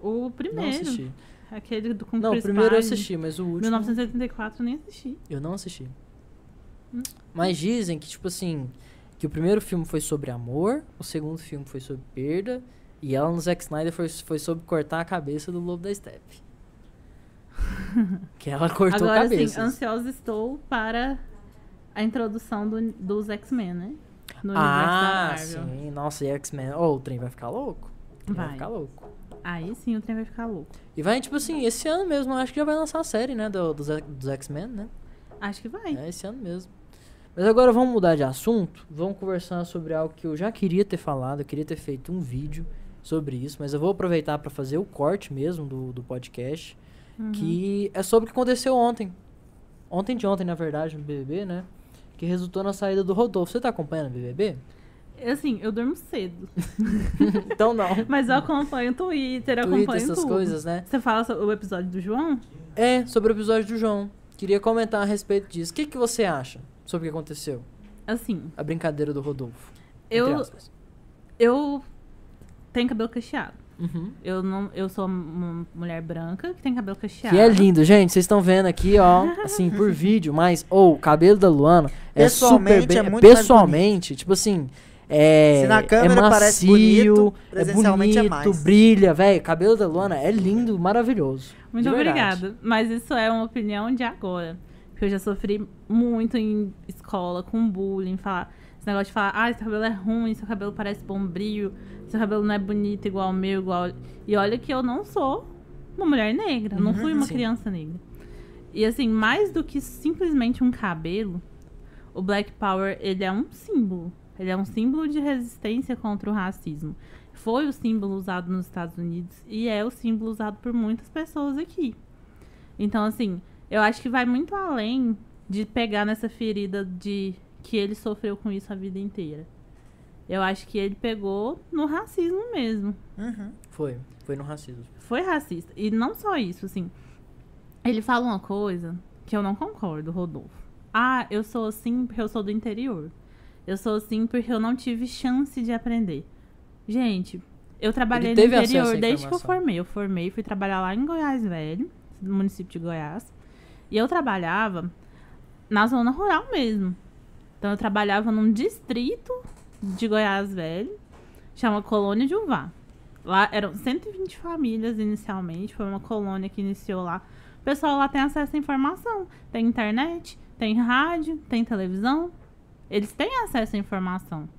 O Não primeiro. assisti. Aquele do com Não, o primeiro eu assisti, mas o último... 1984 eu nem assisti. Eu não assisti. Mas dizem que, tipo assim, que o primeiro filme foi sobre amor, o segundo filme foi sobre perda, e ela no Zack Snyder foi, foi sobre cortar a cabeça do Lobo da Steppe. que ela cortou Agora, cabeças. sim, ansiosa estou para a introdução do, dos X-Men, né? No ah, sim. Nossa, e X-Men. Oh, o trem vai ficar louco. Vai. Vai. ficar louco. Aí sim o trem vai ficar louco. E vai, tipo assim, esse ano mesmo, eu acho que já vai lançar a série, né? do- dos, dos X-Men, né? Acho que vai. É esse ano mesmo. Mas agora vamos mudar de assunto. Vamos conversar sobre algo que eu já queria ter falado. Eu queria ter feito um vídeo sobre isso. Mas eu vou aproveitar para fazer o corte mesmo do, do podcast. Uhum. Que é sobre o que aconteceu ontem. Ontem de ontem, na verdade, no BBB, né? Que resultou na saída do Rodolfo. Você tá acompanhando o BBB? Assim, eu durmo cedo. então não. Mas eu acompanho o Twitter, Twitter, acompanho essas tudo. coisas, né? Você fala sobre o episódio do João? É, sobre o episódio do João. Queria comentar a respeito disso. O que, que você acha sobre o que aconteceu? Assim, A brincadeira do Rodolfo. eu, eu tenho cabelo cacheado. Uhum. Eu, não, eu sou uma mulher branca que tem cabelo cacheado. Que é lindo, gente. Vocês estão vendo aqui, ó, assim, por vídeo, mas, ou, o cabelo da Luana é super bem. é muito pessoalmente, tipo assim, é. Se na câmera é macio, parece bonito, é presencialmente é bonito, mais. brilha, velho. O cabelo da Luana é lindo, maravilhoso. Muito obrigada. Mas isso é uma opinião de agora. Porque eu já sofri muito em escola com bullying, falar. Esse negócio de falar, ah, seu cabelo é ruim, seu cabelo parece bombril, seu cabelo não é bonito igual o meu, igual. E olha que eu não sou uma mulher negra, não fui uma Sim. criança negra. E assim, mais do que simplesmente um cabelo, o Black Power, ele é um símbolo. Ele é um símbolo de resistência contra o racismo. Foi o símbolo usado nos Estados Unidos e é o símbolo usado por muitas pessoas aqui. Então, assim, eu acho que vai muito além de pegar nessa ferida de que ele sofreu com isso a vida inteira. Eu acho que ele pegou no racismo mesmo. Uhum. Foi, foi no racismo. Foi racista. E não só isso, assim. Ele fala uma coisa que eu não concordo, Rodolfo. Ah, eu sou assim porque eu sou do interior. Eu sou assim porque eu não tive chance de aprender. Gente, eu trabalhei no interior desde que eu formei. Eu formei, fui trabalhar lá em Goiás Velho, no município de Goiás. E eu trabalhava na zona rural mesmo. Então eu trabalhava num distrito de Goiás Velho, chama Colônia de Uvá. Lá eram 120 famílias inicialmente, foi uma colônia que iniciou lá. O pessoal lá tem acesso à informação. Tem internet, tem rádio, tem televisão. Eles têm acesso à informação.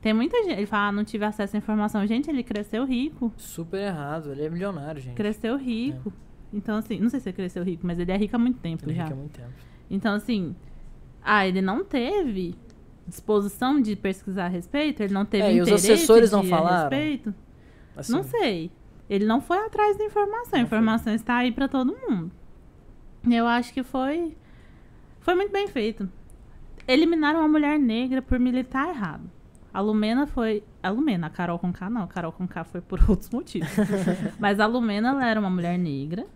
Tem muita gente. Ele fala, ah, não tive acesso à informação. Gente, ele cresceu rico. Super errado, ele é milionário, gente. Cresceu rico. Então, assim, não sei se ele cresceu rico, mas ele é rico há muito tempo Ele já. rica há muito tempo. Então, assim, ah, ele não teve disposição de pesquisar a respeito, ele não teve É, e os interesse assessores não falaram? a respeito. Assim, Não sei. Ele não foi atrás da informação. A informação está aí pra todo mundo. Eu acho que foi foi muito bem feito. Eliminaram uma mulher negra por militar errado. A Lumena foi. A Lumena, a Carol Conká não. A Carol Conká foi por outros motivos. Mas a Lumena, ela era uma mulher negra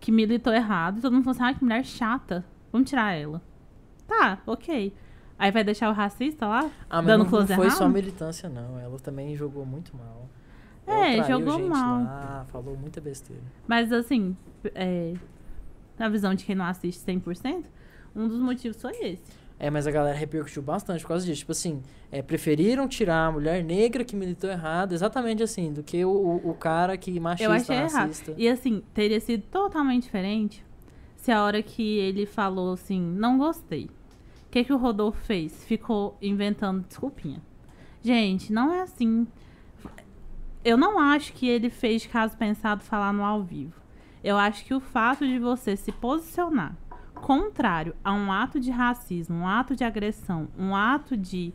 que militou errado. E todo mundo falou assim: ah, que mulher chata. Vamos tirar ela. Tá, ok. Aí vai deixar o racista lá? Ah, dando não, close não foi só errado? militância, não. Ela também jogou muito mal. É, jogou mal. Lá, falou muita besteira. Mas assim, é, na visão de quem não assiste 100%, um dos motivos foi esse. É, mas a galera repercutiu bastante por causa disso. Tipo assim, é, preferiram tirar a mulher negra que militou errado, exatamente assim, do que o, o, o cara que machista, Eu achei errado. racista. E assim, teria sido totalmente diferente se a hora que ele falou assim, não gostei. O que, que o Rodolfo fez? Ficou inventando desculpinha. Gente, não é assim. Eu não acho que ele fez de caso pensado falar no ao vivo. Eu acho que o fato de você se posicionar contrário a um ato de racismo, um ato de agressão, um ato de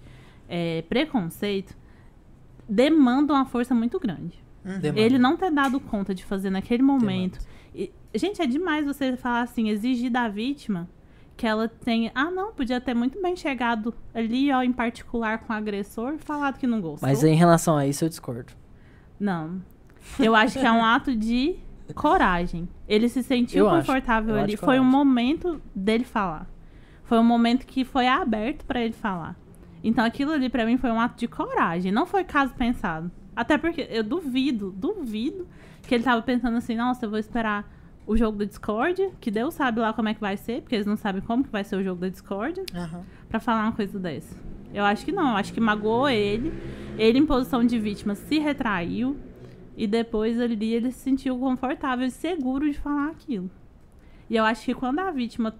eh, preconceito, demanda uma força muito grande. Demanda. Ele não ter dado conta de fazer naquele momento. E, gente, é demais você falar assim, exigir da vítima que ela tenha. Ah, não, podia ter muito bem chegado ali, ó, em particular com o agressor, falado que não gostou. Mas em relação a isso, eu discordo. Não. Eu acho que é um ato de coragem. Ele se sentiu Eu confortável ali. Foi um momento dele falar. Foi um momento que foi aberto pra ele falar. Então aquilo ali pra mim foi um ato de coragem. Não foi caso pensado. Até porque eu duvido, duvido que ele tava pensando assim, nossa, eu vou esperar o jogo da Discord, que Deus sabe lá como é que vai ser, porque eles não sabem como que vai ser o jogo da Discord, Aham. pra falar uma coisa dessa. Eu acho que não, eu acho que magoou ele, ele em posição de vítima se retraiu, e depois ali ele se sentiu confortável e seguro de falar aquilo. E eu acho que quando a vítima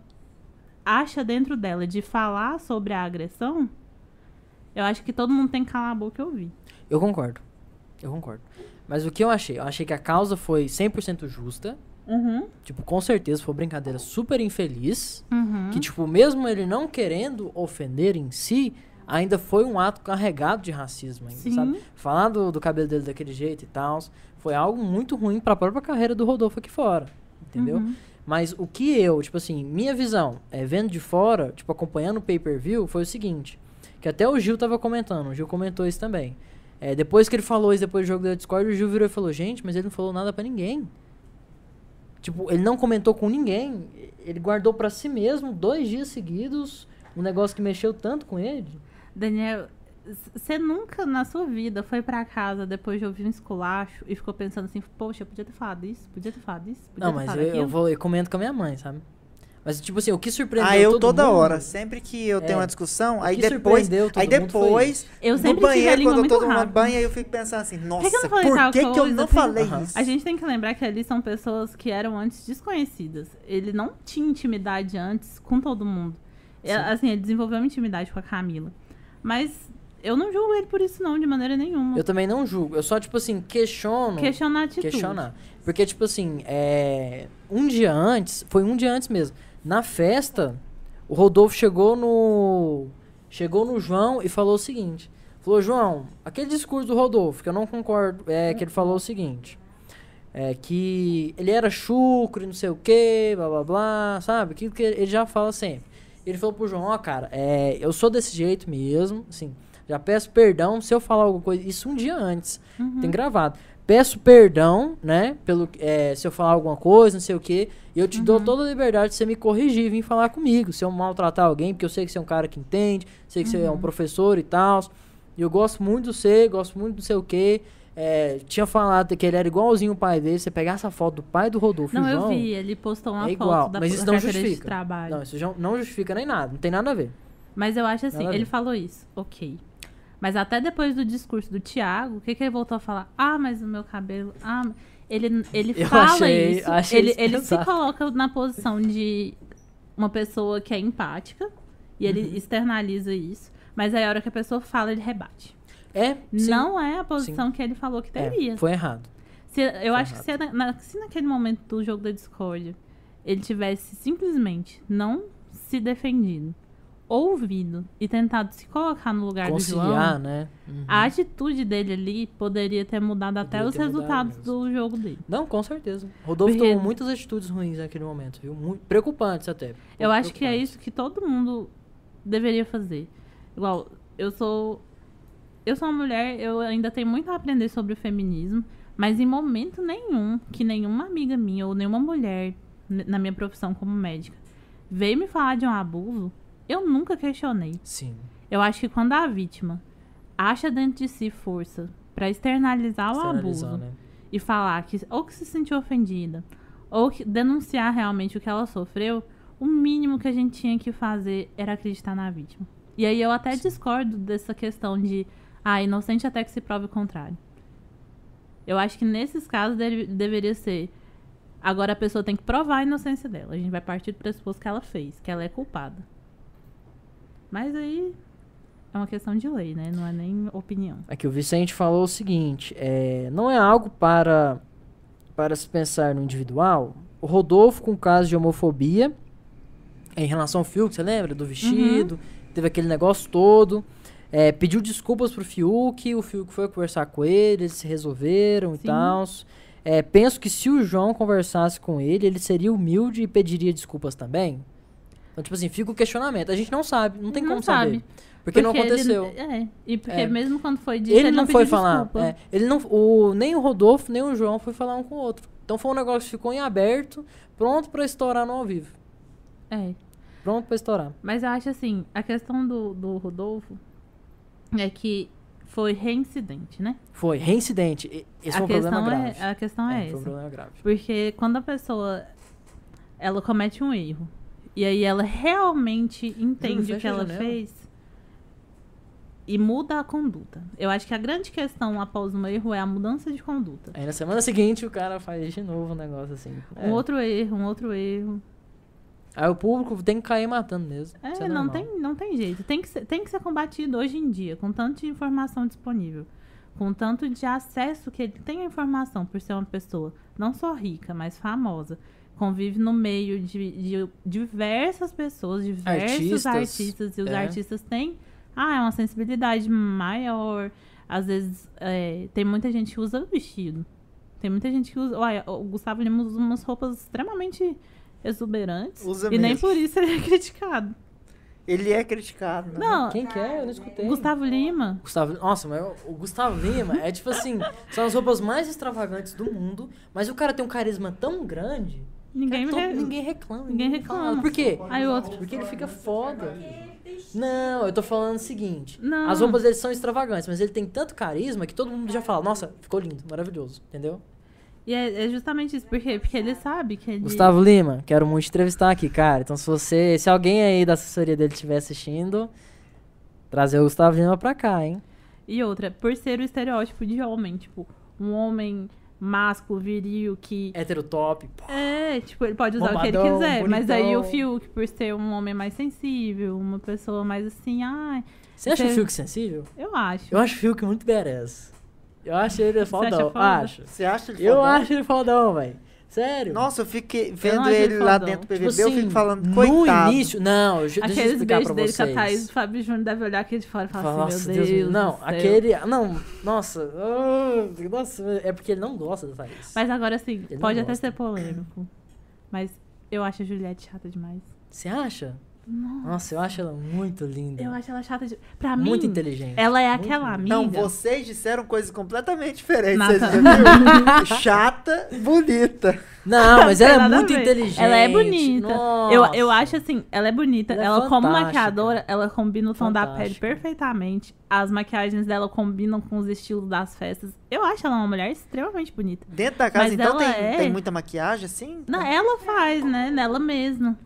acha dentro dela de falar sobre a agressão, eu acho que todo mundo tem que calar a boca e ouvir. Eu concordo. Eu concordo. Mas o que eu achei? Eu achei que a causa foi 100% justa. Uhum, Tipo, com certeza foi uma brincadeira super infeliz. uhum. Que, tipo, mesmo ele não querendo ofender em si, ainda foi um ato carregado de racismo, ainda, sabe? Falar do, do cabelo dele daquele jeito e tal, foi algo muito ruim pra própria carreira do Rodolfo aqui fora. Entendeu? Uhum. Mas o que eu, tipo assim, minha visão, é, vendo de fora, tipo, acompanhando o pay-per-view, foi o seguinte. Que até o Gil tava comentando, o Gil comentou isso também. É, depois que ele falou isso, depois do jogo da Discord, o Gil virou e falou, gente, mas ele não falou nada pra ninguém. Tipo, ele não comentou com ninguém. Ele guardou pra si mesmo dois dias seguidos um negócio que mexeu tanto com ele. Daniel, você nunca na sua vida foi pra casa depois de ouvir um esculacho e ficou pensando assim, poxa, eu podia ter falado isso, podia ter falado isso, podia Não, ter mas falado eu, aquilo. eu vou, eu comento com a minha mãe, sabe? Mas, tipo assim, o que surpreendeu Ah, eu todo toda mundo- hora. Sempre que eu tenho É. uma discussão, aí que depois. Aí depois. Eu no sempre tive a banheiro, quando eu tô tomando banho, aí eu fico pensando assim, nossa, que eu não falei por tal que, que eu coisa? não Por que- falei isso? A gente tem que lembrar que ali são pessoas que eram antes desconhecidas. Ele não tinha intimidade antes com todo mundo. É, Sim. assim, ele desenvolveu uma intimidade com a Camila. Mas eu não julgo ele por isso, não, de maneira nenhuma. Eu também não julgo. Eu só, tipo assim, questiono. Questionar a atitude. questionar. Porque, tipo assim, é... um dia antes, foi um dia antes mesmo. Na festa, o Rodolfo chegou no. Chegou no João e falou o seguinte. Falou, João, aquele discurso do Rodolfo, que eu não concordo, é que ele falou o seguinte. É que ele era chucro e não sei o que, blá blá blá, sabe? Aquilo que ele já fala sempre. Ele falou pro João, ó, cara, é, eu sou desse jeito mesmo, assim, já peço perdão se eu falar alguma coisa, isso um dia antes, Uhum. tem gravado. Peço perdão, né, pelo, é, se eu falar alguma coisa, não sei o que, e eu te dou Uhum. toda a liberdade de você me corrigir vir falar comigo, se eu maltratar alguém, porque eu sei que você é um cara que entende, sei que você é Uhum. um professor e tal, e eu gosto muito de você, gosto muito do sei o que, tinha falado que ele era igualzinho o pai dele, você pegar essa foto do pai do Rodolfo, Não, e o eu João, vi, ele postou uma é foto igual, da, mas isso da não carteira de justifica. trabalho. Não, isso não justifica nem nada, não tem nada a ver. Mas eu acho assim, ele falou isso, ok. Mas até depois do discurso do Thiago, o que, que ele voltou a falar? Ah, mas o meu cabelo. Ah, ele, ele Eu fala achei- isso. achei ele ele se coloca na posição de uma pessoa que é empática e ele Uhum. externaliza isso. Mas aí a hora que a pessoa fala, ele rebate. É, sim. Não é a posição que ele falou que É, teria. foi errado. Se- eu Foi acho que se, na- na- se naquele momento do jogo da Discord ele tivesse simplesmente não se defendido, ouvido e tentado se colocar no lugar do Conciliar, João, né? Uhum. a atitude dele ali poderia ter mudado até Poderia os ter mudado resultados do jogo dele. Não, com certeza. Rodolfo Porque- tomou muitas atitudes ruins naquele momento, viu? Muito preocupantes até. Eu acho que é isso que todo mundo deveria fazer. Igual, eu sou. Eu sou uma mulher, eu ainda tenho muito a aprender sobre o feminismo, mas em momento nenhum que nenhuma amiga minha ou nenhuma mulher na minha profissão como médica veio me falar de um abuso, eu nunca questionei. Sim. Eu acho que quando a vítima acha dentro de si força pra externalizar o Externalizar, abuso né? e falar que ou que se sentiu ofendida ou que denunciar realmente o que ela sofreu, o mínimo que a gente tinha que fazer era acreditar na vítima. E aí eu até discordo dessa questão de ah, inocente até que se prove o contrário. Eu acho que nesses casos deve- deveria ser agora a pessoa tem que provar a inocência dela. A gente vai partir do pressuposto que ela fez, que ela é culpada. Mas aí é uma questão de lei, né? Não é nem opinião. Aqui o Vicente falou o seguinte: é, não é algo para, para se pensar no individual. O Rodolfo, com caso de homofobia, em relação ao Fiuk, você lembra? Do vestido, teve aquele negócio todo. é, pediu desculpas pro Fiuk, o Fiuk foi conversar com ele, eles se resolveram e Sim. tal. É, penso que se o João conversasse com ele, ele seria humilde e pediria desculpas também. Então, tipo assim, fica o questionamento. A gente não sabe, não tem Não como sabe. saber. Porque, não ele- aconteceu. é, e porque É. mesmo quando foi dito, Ele, não, foi pediu falar. é, ele não, o, nem o Rodolfo, nem o João foi falar um com o outro. Então foi um negócio que ficou em aberto, pronto pra estourar no ao vivo. É. Pronto pra estourar. Mas eu acho assim, a questão do, do Rodolfo é que foi reincidente, né? Foi, reincidente. Esse a foi um problema questão grave. é, a questão é, foi um essa. problema grave. Porque quando a pessoa ela comete um erro. E aí ela realmente entende o que ela fez e muda a conduta. Eu acho que a grande questão após um erro é a mudança de conduta. Aí na semana seguinte o cara faz de novo um negócio assim. É. Um outro erro, um outro erro. Aí o público tem que cair matando mesmo. É, é não, tem, não tem jeito. Tem que, ser, tem que ser combatido hoje em dia, com tanto de informação disponível. Com tanto de acesso que ele tem à informação, por ser uma pessoa não só rica, mas famosa. Convive no meio de, de diversas pessoas, diversos Artistas, artistas. e os é. artistas têm ah, é uma sensibilidade maior. Às vezes, é, tem muita gente que usa vestido. Tem muita gente que usa. Olha, o Gustavo Lima usa umas roupas extremamente exuberantes. Usa e nem mesmo. por isso ele é criticado. Ele é criticado, né? Não, Quem que é? Eu não escutei. Gustavo Lima. Gustavo, nossa, mas o Gustavo Lima é tipo assim, são as roupas mais extravagantes do mundo, mas o cara tem um carisma tão grande Ninguém, re- ninguém reclama. ninguém reclama. Por quê? Aí outro. Porque ele fica foda. Não, eu tô falando o seguinte. Não. As roupas dele são extravagantes, mas ele tem tanto carisma que todo mundo já fala, nossa, ficou lindo, maravilhoso, entendeu? E é, é justamente isso. Por quê? Porque ele sabe que ele. Gustavo Lima, quero muito te entrevistar aqui, cara. Então se você, se alguém aí da assessoria dele estiver assistindo, trazer o Gustavo Lima pra cá, hein? E outra, por ser o estereótipo de homem. Tipo, um homem másculo, viril, que. Hétero top. pô. É, tipo, ele pode usar o que ele Bombadão, quiser. Mas aí o bonitão. Fiuk, por ser um homem mais sensível, uma pessoa mais assim, ai, Você acha o Você- Fiuk sensível? eu acho. Eu acho o Fiuk muito badass. Eu acho ele fodão. acha foda? Acho. Você acha ele Eu fodão? acho ele fodão, velho. Sério. Nossa, eu fiquei vendo acho ele lá dentro do Tipo PVB, eu assim, fico falando, no coitado. início, não, eu, deixa eu Aqueles explicar beijos pra dele vocês. com a Thaís, o Fábio Júnior deve olhar aquele de fora e falar Fala, assim, nossa, meu Deus. me- Não, do céu." aquele. Não, nossa. ah, nossa, é porque ele não gosta da Thaís. Mas agora sim, Ele pode até gosta. ser polêmico. Mas eu acho a Juliette chata demais. Você acha? Nossa, Nossa, eu acho ela muito linda. eu acho ela chata de. Pra mim, muito inteligente. ela é Muito aquela amiga. Não, vocês disseram coisas completamente diferentes. Vocês já viram? Chata, bonita. Não, mas ela é muito ver. inteligente. Ela é bonita. Eu, Nossa. eu acho assim, ela é bonita. Ela é Ela, como fantástica. maquiadora, ela combina o tom da pele Fantástica. perfeitamente. As maquiagens dela combinam com os estilos das festas. Eu acho ela uma mulher extremamente bonita. Dentro da casa, Mas então, tem, é- tem muita maquiagem, assim? Não, ela faz, né? Nela mesma.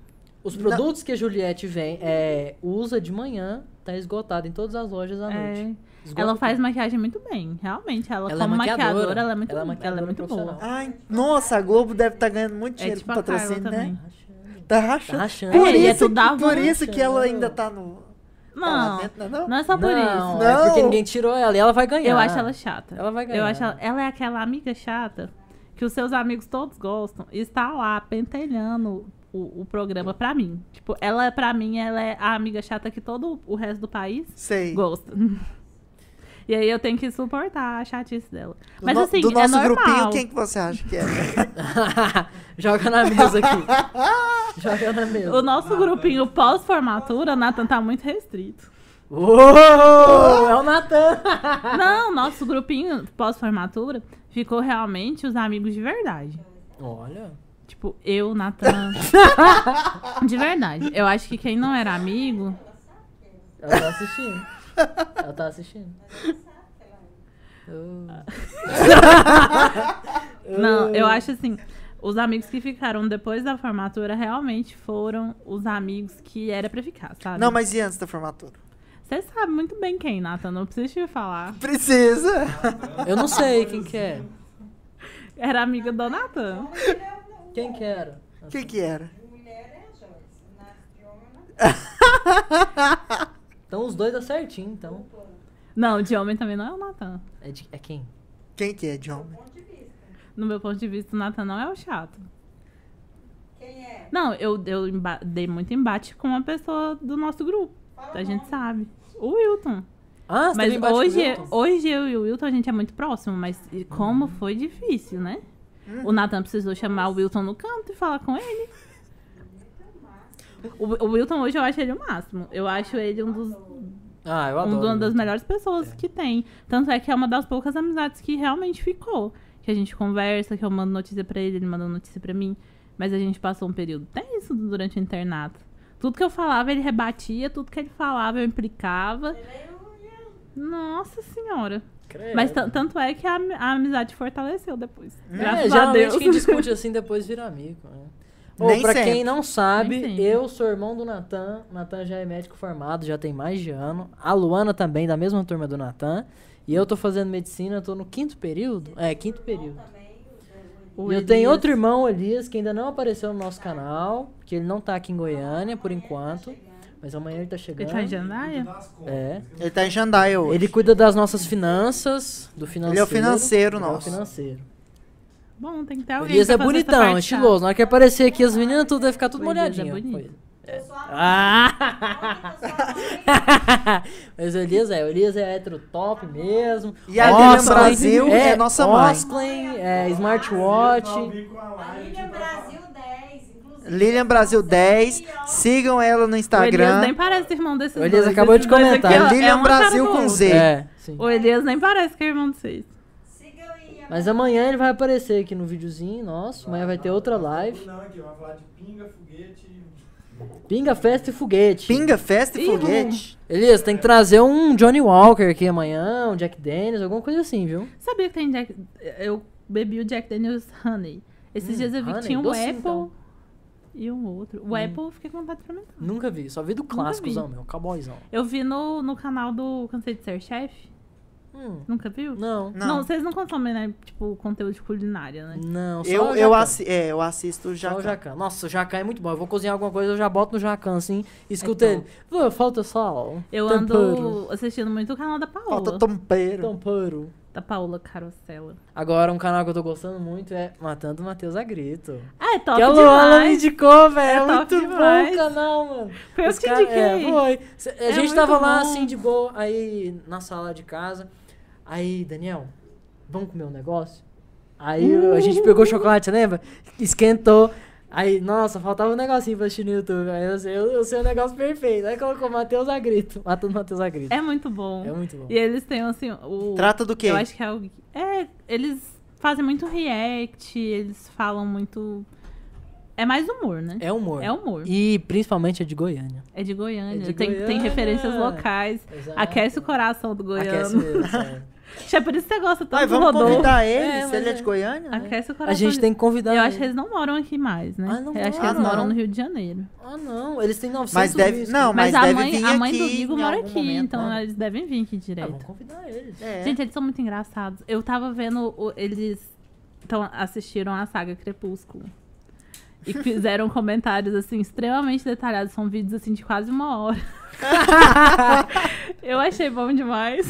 Os produtos que a Juliette vem, é, usa de manhã, tá esgotado em todas as lojas à É. noite. Esgota Ela tudo. faz maquiagem muito bem, realmente. Ela, Ela é como maquiadora. maquiadora, ela é muito, Ela é ela é maquiadora muito boa. Ai, nossa, a Globo deve estar ganhando muito É dinheiro tipo com a Carla patrocínio, né? também. Tá rachando. Tá rachando. Por, É, é isso, que, por isso que ela ainda tá no... tá Não, dentro, não, é não? não é só por não, isso. é Não. porque ninguém tirou ela e ela vai ganhar. Eu acho ela chata. Ela vai Eu ganhar. acho ela, ela é aquela amiga chata que os seus amigos todos gostam e está lá pentelhando o, o programa pra mim. Tipo, ela, pra mim, ela é a amiga chata que todo o resto do país Sei. gosta. E aí eu tenho que suportar a chatice dela. Do Mas no- assim, do é nosso normal. grupinho, quem que você acha que é? Joga na mesa aqui. Joga na mesa. O nosso grupinho pós-formatura, Nathan tá muito restrito. Uou, é o Natan. Não, nosso grupinho pós-formatura ficou realmente os amigos de verdade. Olha. Tipo, eu, Natan. de verdade. Eu acho que quem não era amigo. Ela tá assistindo. Ela tá assistindo. Oh. Não, eu acho assim. Os amigos que ficaram depois da formatura realmente foram os amigos que era pra ficar, sabe? Não, mas e antes da formatura? Você sabe muito bem quem, Nathan. Não precisa te falar. Precisa. Eu não sei quem que é. Era amiga do Nathan. Quem que era? Quem que era? Então os dois dá certinho, então. Não, de homem também não é o Nathan. É, de- é quem? Quem que é, John? No meu ponto de vista, o Nathan não é o chato. Quem é? Não, eu, eu dei muito embate com uma pessoa do nosso grupo. a gente sabe. O Wilton. Ah, você Mas hoje, Wilton? hoje eu e o Wilton, a gente é muito próximo, mas e como foi difícil, né? O Nathan precisou chamar o Wilton no canto e falar com ele. O, o Wilton hoje eu acho ele o máximo. Eu acho ele um dos, Ah, eu um adoro. do- uma das melhores pessoas que tem. Tanto é que é uma das poucas amizades que realmente ficou. Que a gente conversa, que eu mando notícia pra ele, ele manda notícia pra mim. Mas a gente passou um período tenso durante o internato. Tudo que eu falava, ele rebatia, tudo que ele falava, eu implicava. Nossa senhora. Credo. Mas tan- tanto é que a, a amizade fortaleceu depois. É, Graças a geralmente Deus. quem discute assim depois vira amigo. né? Nem pra sempre. quem não sabe, eu sou irmão do Natan. O Natan já é médico formado, já tem mais de ano. A Luana também, da mesma turma do Natan. E eu tô fazendo medicina, tô no quinto período. É, quinto período. E eu tenho outro irmão, Elias, que ainda não apareceu no nosso canal. Que ele não tá aqui em Goiânia, por enquanto. Mas amanhã ele tá chegando. Ele tá em Jandaia? É. Ele tá em Jandaia hoje. Ele cuida das nossas finanças, do financeiro. Ele é o financeiro Ele é o nosso. financeiro. Bom, tem que ter O alguém. Elias pra é bonitão, parte estiloso. Na hora que aparecer aqui, as meninas tudo vai ficar tudo O Elias é molhadinho. bonito. É. Ah! Mas o Elias é, o Elias é hétero top mesmo. E a Lilian Osclen, Brasil é nossa mãe. Osclen, é smartwatch. A Brasil 10, inclusive. Lilian Brasil 10. Aqui, ó. Sigam ela no O Elias Instagram. nem parece irmão desses O Elias dois. acabou Esses de dois comentar. aqui, ó, É Lilian um cara Brasil do com outro. Z. É, sim. O Elias nem parece que é irmão de vocês. Aí. Mas amanhã ele vai aparecer aqui no videozinho nosso. Amanhã vai ter outra live. Não, aqui, vamos falar de pinga, foguete. Pinga, festa e foguete. Pinga, festa e Ih, foguete. Elias, tem que trazer um Johnny Walker aqui amanhã, um Jack Daniels, alguma coisa assim, viu? Sabia que tem Jack... Eu bebi o Jack Daniels Honey. Esses Hum, dias eu vi Honey, que tinha um docinho, Apple então. E um outro. O Apple eu fiquei com vontade de experimentar. Nunca vi, só vi do clássicozão, meu, cowboyzão. Eu vi no, no canal do Cansei de Ser Chefe. Hum, Nunca viu? não. Não. vocês não consomem, né? Tipo, conteúdo de culinária, né? Não, só Eu, o eu, Jacan. assi é, eu assisto já. Só o Jacan. Nossa, o Jacan é muito bom. Eu vou cozinhar alguma coisa, eu já boto no Jacan, assim, e escuto É ele. Pô, falta sal. Eu tempero, ando assistindo muito o canal da Paola. Falta tompeiro. Tempero. Da Paola Carosella. Agora, um canal que eu tô gostando muito é Matando o Matheus Agrito. Ah, é top que a Luana me indicou, velho. É É, top muito demais. bom o canal, mano. Foi eu Os que indiquei. É, foi. A É gente tava lá, bom. assim, de boa, aí na sala de casa. Aí, Daniel, vamos comer um negócio? Aí a gente pegou chocolate, você lembra? Esquentou. Aí, nossa, faltava um negocinho pra assistir no YouTube. Aí eu sei, eu, eu sei o negócio perfeito. Aí colocou Matheus Agrito. Matando Matheus Agrito. É muito bom. É muito bom. E eles têm, assim, o... Trata do quê? Eu acho que é o... É, eles fazem muito react, eles falam muito... É mais humor, né? É humor. É humor. E principalmente é de Goiânia. É de Goiânia. É de tem, tem Goiânia. referências locais. Exato. Aquece o coração do Aquece goiano. mesmo, sério. Acho que é por isso que você gosta tanto Ai, do vamos Rodolfo. convidar ele, É, se ele é é. de Goiânia. né? Aquece o A coração. gente de- tem que convidar Eu ele. acho que eles não moram aqui mais, né? Ah, não eu acho que eles moram Ah, no Rio de Janeiro. Ah, não. Eles têm 900 Mas deve. Não, mas, Mas, a mãe, vir a mãe aqui do Vigo em mora aqui, momento, então né? eles devem vir aqui Ah, direto. vamos convidar eles. É. Gente, eles são muito engraçados. Eu tava vendo, o- eles então, assistiram a saga Crepúsculo. E fizeram comentários, assim, extremamente detalhados. São vídeos, assim, de quase uma hora. Eu achei bom demais.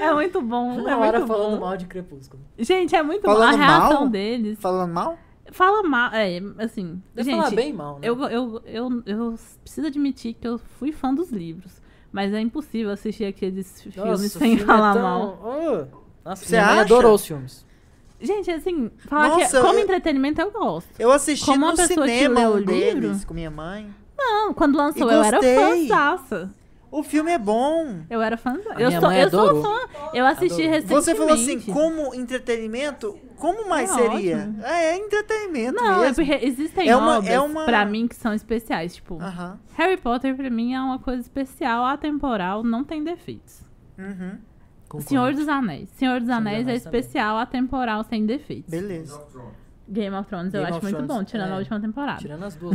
é muito bom. Uma é hora muito falando bom. mal de Crepúsculo. Gente, é muito bom. A Falando reação mal? deles. Falando mal? Fala mal. É, assim. Deve gente, falar bem mal, né? eu, eu, eu, eu preciso admitir que eu fui fã dos livros. Mas é impossível assistir aqueles filmes Nossa, o sem filme é falar tão- mal. Oh, Nossa, Você acha? adorou os filmes. Gente, assim, falar Nossa, que como eu- entretenimento eu gosto. Eu assisti Como no cinema o um livro? deles com minha mãe. Não, quando lançou eu era fãzaça. O filme é bom. Eu era fã. A Eu sou, eu sou fã. Eu assisti Adorou. recentemente. Você falou assim, como entretenimento, como mais É seria? ótimo. É, é entretenimento Não, é mesmo. porque existem É uma- obras é uma- pra mim que são especiais. Tipo, Aham. Harry Potter pra mim é uma coisa especial, atemporal, não tem defeitos. Uhum. Concordo. Senhor dos Anéis. Senhor dos dos Anéis é Anéis também. especial, atemporal, sem defeitos. Beleza. Game of Thrones eu Game acho of muito Thrones, bom, tirando é. a última temporada. Tirando as duas.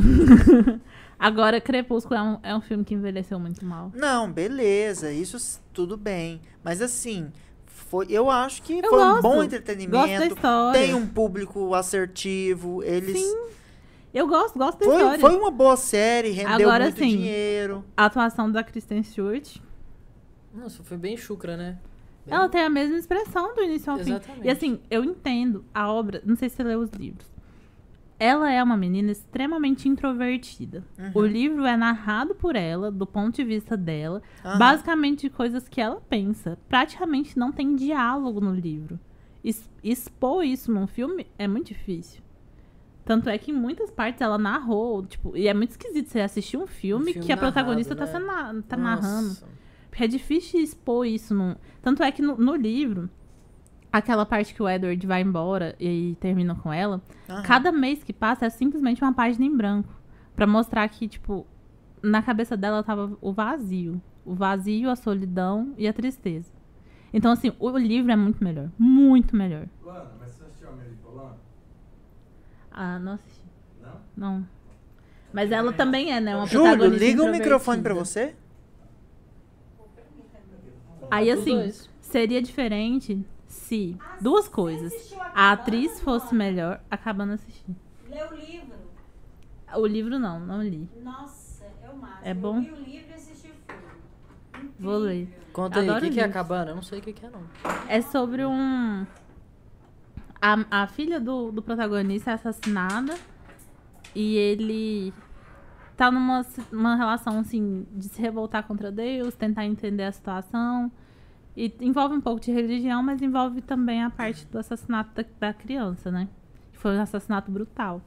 Agora, Crepúsculo é um, é um filme que envelheceu muito mal. Não, beleza, isso tudo bem. Mas assim, foi, eu acho que Eu foi um gosto. bom Gosto da entretenimento. história. Tem um público assertivo, eles. Sim, Eu gosto, gosto da Foi, história. foi uma boa série, rendeu Agora, muito sim. dinheiro. A atuação da Kristen Stewart, Nossa, foi bem chucra, né? Bem- ela tem a mesma expressão do início ao fim. Exatamente. E assim, eu entendo a obra, não sei se você leu os livros. Ela é uma menina extremamente introvertida. Uhum. O livro é narrado por ela, do ponto de vista dela, Aham. basicamente de coisas que ela pensa. Praticamente não tem diálogo no livro. Es- expor isso num filme é muito difícil. Tanto é que em muitas partes ela narrou, tipo, e é muito esquisito você assistir um filme, filme que a protagonista narrado, tá, né? sendo na- tá Nossa. narrando. Porque é difícil expor isso. Num... Tanto é que no, no livro, aquela parte que o Edward vai embora e termina com ela, cada mês que passa é simplesmente uma página em branco. Pra mostrar que, tipo, na cabeça dela tava o vazio. O vazio, a solidão e a tristeza. Então, assim, o livro é muito melhor. Muito melhor. Luana, mas você assistiu Amélie Polan? Ah, não assisti. Não. Mas ela também é, né? Uma Júlio, liga o microfone pra você. Aí assim, dois. seria diferente se duas coisas. A atriz fosse melhor, acabando assistindo. Lê o livro. O livro não, não li. Nossa, é o máximo. É bom? Eu li o livro e assisti o filme. Vou ler. Conta aí, o Adoro que, que é. Acabana? Eu não sei o que, que é, não. É sobre um. A, a filha do, do protagonista é assassinada e ele tá numa uma relação assim de se revoltar contra Deus, tentar entender a situação. E envolve um pouco de religião, mas envolve também a parte do assassinato da, da criança, né? Que foi um assassinato brutal.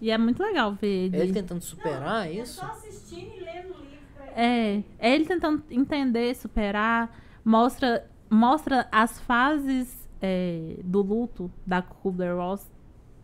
E é muito legal ver ele. Ele tentando superar É isso? só assistindo e lendo o livro pra ele. É, é ele tentando entender, superar, mostra, mostra as fases é, do luto da Kubler-Ross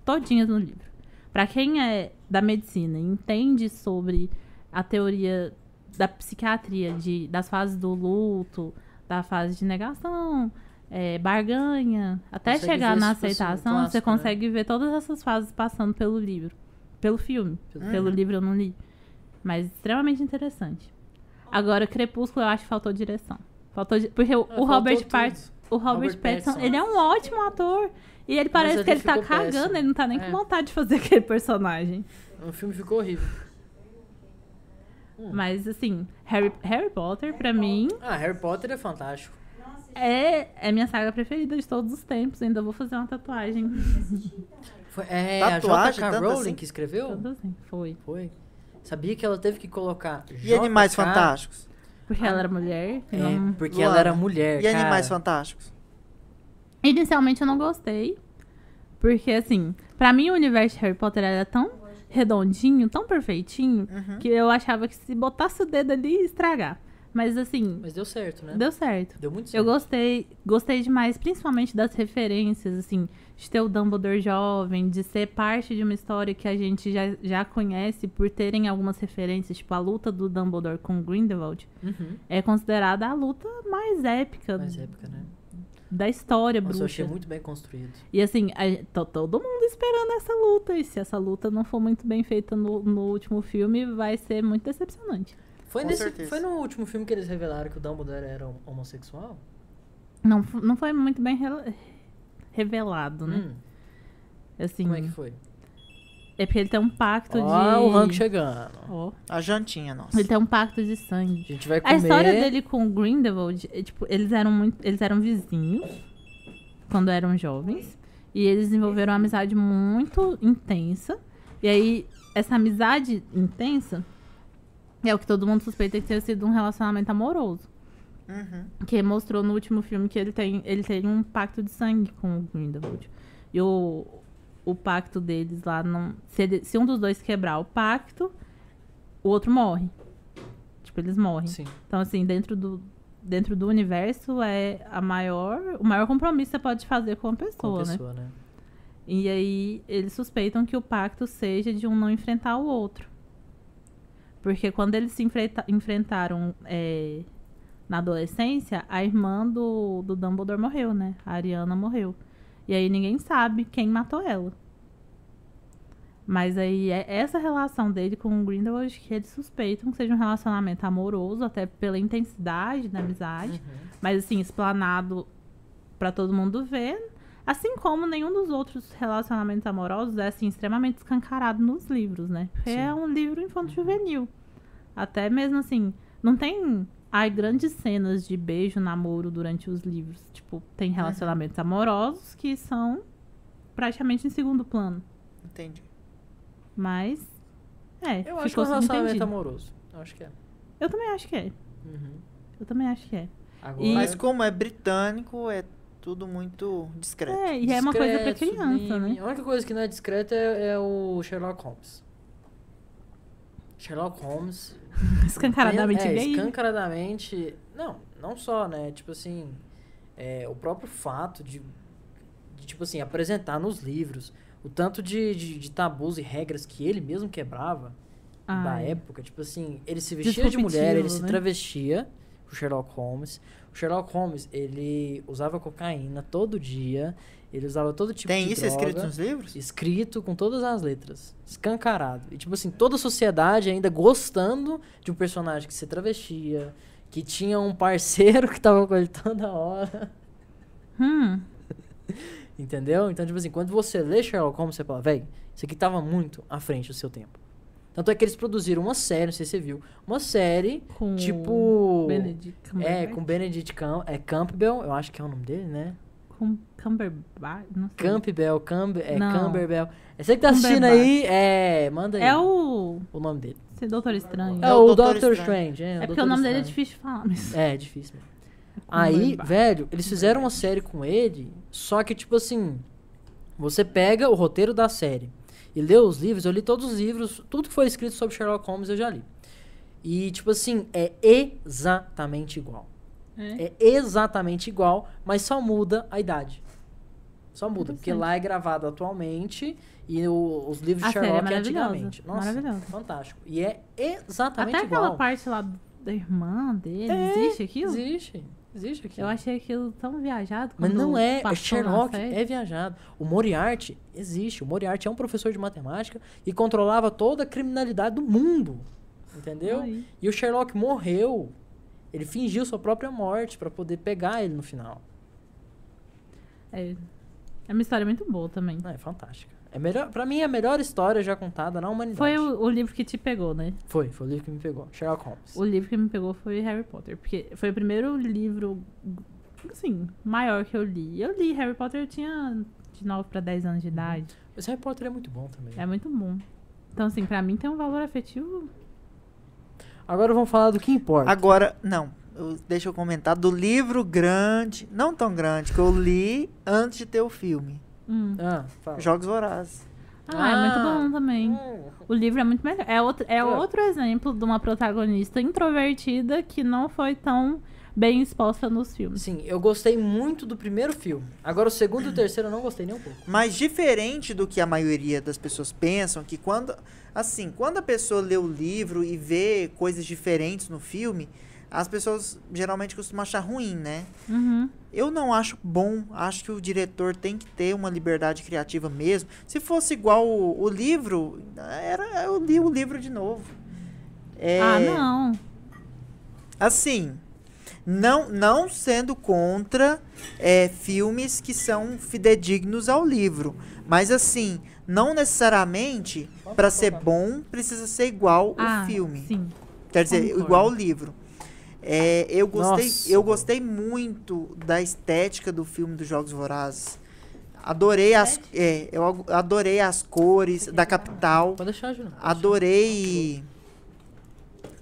todinhas no livro. Pra quem é da medicina entende sobre a teoria da psiquiatria, de, das fases do luto, da fase de negação, é, barganha, até Consegue chegar na aceitação, você clássico, né? consegue ver todas essas fases passando pelo livro. Pelo filme. Pelo- Pelo livro eu não li. Mas extremamente interessante. Agora, Crepúsculo, eu acho que faltou direção. Faltou Porque o, o faltou Robert. Pattinson, o Robert, Robert Pattinson, Pattinson. ele é um ótimo ator. E ele parece que ele tá ficou cagando, péssimo. ele não tá nem É. com vontade de fazer aquele personagem. O filme ficou horrível. Hum. Mas, assim, Harry, Harry Potter, pra mim, Ah, Harry Potter é fantástico. é, é minha saga preferida de todos os tempos. Ainda vou fazer uma tatuagem. Foi, é Tatuagem, a J.K. Rowling assim? que escreveu? Assim, foi. Foi. Sabia que ela teve que colocar E Animais JK? Fantásticos? Porque ela era mulher. É, não- porque Luana, ela era mulher, E cara. Animais Fantásticos? Inicialmente eu não gostei. Porque, assim, pra mim o universo de Harry Potter era tão redondinho, tão perfeitinho, Uhum. que eu achava que se botasse o dedo ali ia estragar. Mas, assim, Mas deu certo, né? deu certo. Deu muito certo. Eu gostei, gostei demais, principalmente das referências, assim, de ter o Dumbledore jovem, de ser parte de uma história que a gente já, já conhece por terem algumas referências, tipo a luta do Dumbledore com Grindelwald, Uhum. é considerada a luta mais épica Mais época, né? Da história Nossa, eu achei bruxa. muito bem construído. E assim, a- tá todo mundo esperando essa luta, e se essa luta não for muito bem feita no, no último filme, vai ser muito decepcionante. Foi, nesse, foi no último filme que eles revelaram que o Dumbledore era hom- homossexual? Não, não foi muito bem rela- revelado, né? Hum, Assim, como é que foi? É porque ele tem um pacto Ó, de. o rank chegando. Ó. A jantinha, nossa. Ele tem um pacto de A sangue. gente vai comer... A história dele com o Grindelwald, é, tipo, eles eram muito. Eles eram vizinhos quando eram jovens. E eles desenvolveram uma amizade muito intensa. E aí, essa amizade intensa é o que todo mundo suspeita que tenha sido um relacionamento amoroso. Uhum. Que mostrou no último filme que ele tem, ele tem um pacto de sangue com o Grindelwald. E o, o pacto deles lá não. Se, se um dos dois quebrar o pacto, o outro morre. Tipo, eles morrem. Sim. Então, assim, dentro do, dentro do universo é a maior, o maior compromisso que você pode fazer com uma Com a pessoa, né? pessoa, né? E aí eles suspeitam que o pacto seja de um não enfrentar o outro. Porque quando eles se enfrenta- enfrentaram é, na adolescência, a irmã do, do Dumbledore morreu, né? A Ariana morreu. E aí ninguém sabe quem matou ela. Mas aí é essa relação dele com o Grindelwald que eles suspeitam que seja um relacionamento amoroso, até pela intensidade da amizade. Uhum. Mas assim, explanado pra todo mundo ver. Assim como nenhum dos outros relacionamentos amorosos é assim, extremamente escancarado nos livros, né? Porque Sim. é um livro infanto-juvenil. Até mesmo assim, não tem ai, grandes cenas de beijo, namoro durante os livros. Tipo, tem relacionamentos amorosos que são praticamente em segundo plano. Entendi. Mas. É, Eu acho que é ficou um relacionamento amoroso. Eu acho que é. Eu também acho que é. Uhum. Eu também acho que é. Agora, E- Mas como é britânico, é tudo muito discreto. É, e é uma coisa pra discreto, criança, sublime. né? A única coisa que não é discreta é, é o Sherlock Holmes. Sherlock Holmes. Escancaradamente é, gay. escancaradamente. Não, não só, né? Tipo assim. é, o próprio fato de, de, tipo assim, apresentar nos livros o tanto de, de, de tabus e regras que ele mesmo quebrava da Ai. época. Tipo assim, ele se vestia de mulher, ele se né? travestia, o Sherlock Holmes. O Sherlock Holmes, ele usava cocaína todo dia. Ele usava todo tipo Tem de isso droga, escrito nos livros? escrito com todas as letras, escancarado. E tipo assim, toda a sociedade ainda gostando de um personagem que se travestia, que tinha um parceiro que tava com ele toda hora. Hum. Entendeu? Então, tipo assim, quando você lê Sherlock Holmes, você fala, velho, isso aqui tava muito à frente do seu tempo. Tanto é que eles produziram uma série, não sei se você viu, uma série, Com tipo... Benedict É, Cumberbatch? com Benedict Cam é, Campbell, eu acho que é o nome dele, né? Com Cumberbatch, não sei. Campbell, Camber, é Não. Camberbell. É você que tá assistindo aí, é, manda aí É o... o nome dele. Esse Doutor É, Estranho. É o o Doctor, Doutor Strange, é. É o porque Doutor o nome dele é difícil de falar, mas... É, é difícil mesmo. Aí, velho, eles fizeram uma série com ele, só que, tipo assim, você pega o roteiro da série e lê os livros, eu li todos os livros, tudo que foi escrito sobre Sherlock Holmes eu já li. E, tipo assim, é exatamente igual. É. É exatamente igual, mas só muda a idade. Só muda, porque lá é gravado atualmente e o- os livros de é Sherlock é antigamente. Nossa, maravilhosa. fantástico. E é exatamente Até igual. aquela parte lá da irmã dele, É, existe aquilo? Existe. Existe aquilo. Eu achei aquilo tão viajado. Mas não é. Sherlock é viajado. O Moriarty existe. O Moriarty é um professor de matemática e controlava toda a criminalidade do mundo. Entendeu? Aí. E o Sherlock morreu. Ele fingiu sua própria morte pra poder pegar ele no final. É, é uma história muito boa também. Ah, é fantástica. É melhor, pra mim é a melhor história já contada na humanidade. Foi o, o livro que te pegou, né? Foi, foi o livro que me pegou. Sherlock Holmes. O livro que me pegou foi Harry Potter. Porque foi o primeiro livro, assim, maior que eu li. Eu li Harry Potter, eu tinha de 9 pra 10 anos de Uhum. idade. Esse Harry Potter é muito bom também. É muito bom. Então, assim, pra mim tem um valor afetivo. Agora vamos falar do que importa. Agora, não. eu- deixa eu comentar do livro grande, não tão grande, que eu li antes de ter o filme. Hum. Ah, fala. Jogos Vorazes. Ah, é muito Ah. bom também. Hum. O livro é muito melhor. É outro, é É. outro exemplo de uma protagonista introvertida que não foi tão bem exposta nos filmes. Sim, eu gostei muito do primeiro filme. Agora o segundo e o terceiro eu não gostei nem um pouco. Mas diferente do que a maioria das pessoas pensam, que quando. Assim, quando a pessoa lê o livro e vê coisas diferentes no filme, as pessoas geralmente costumam achar ruim, né? Uhum. Eu não acho bom, acho que o diretor tem que ter uma liberdade criativa mesmo. Se fosse igual o, o livro, era eu li o livro de novo. É, Ah, não. Assim, não, não sendo contra é, filmes que são fidedignos ao livro, mas assim, não necessariamente para ser bom precisa ser igual ah, o filme. Sim. Quer dizer, Concordo. igual o livro. É, eu gostei, Nossa. eu gostei muito da estética do filme dos Jogos Vorazes. Adorei as, é, eu adorei as cores da capital. Pode deixar. Adorei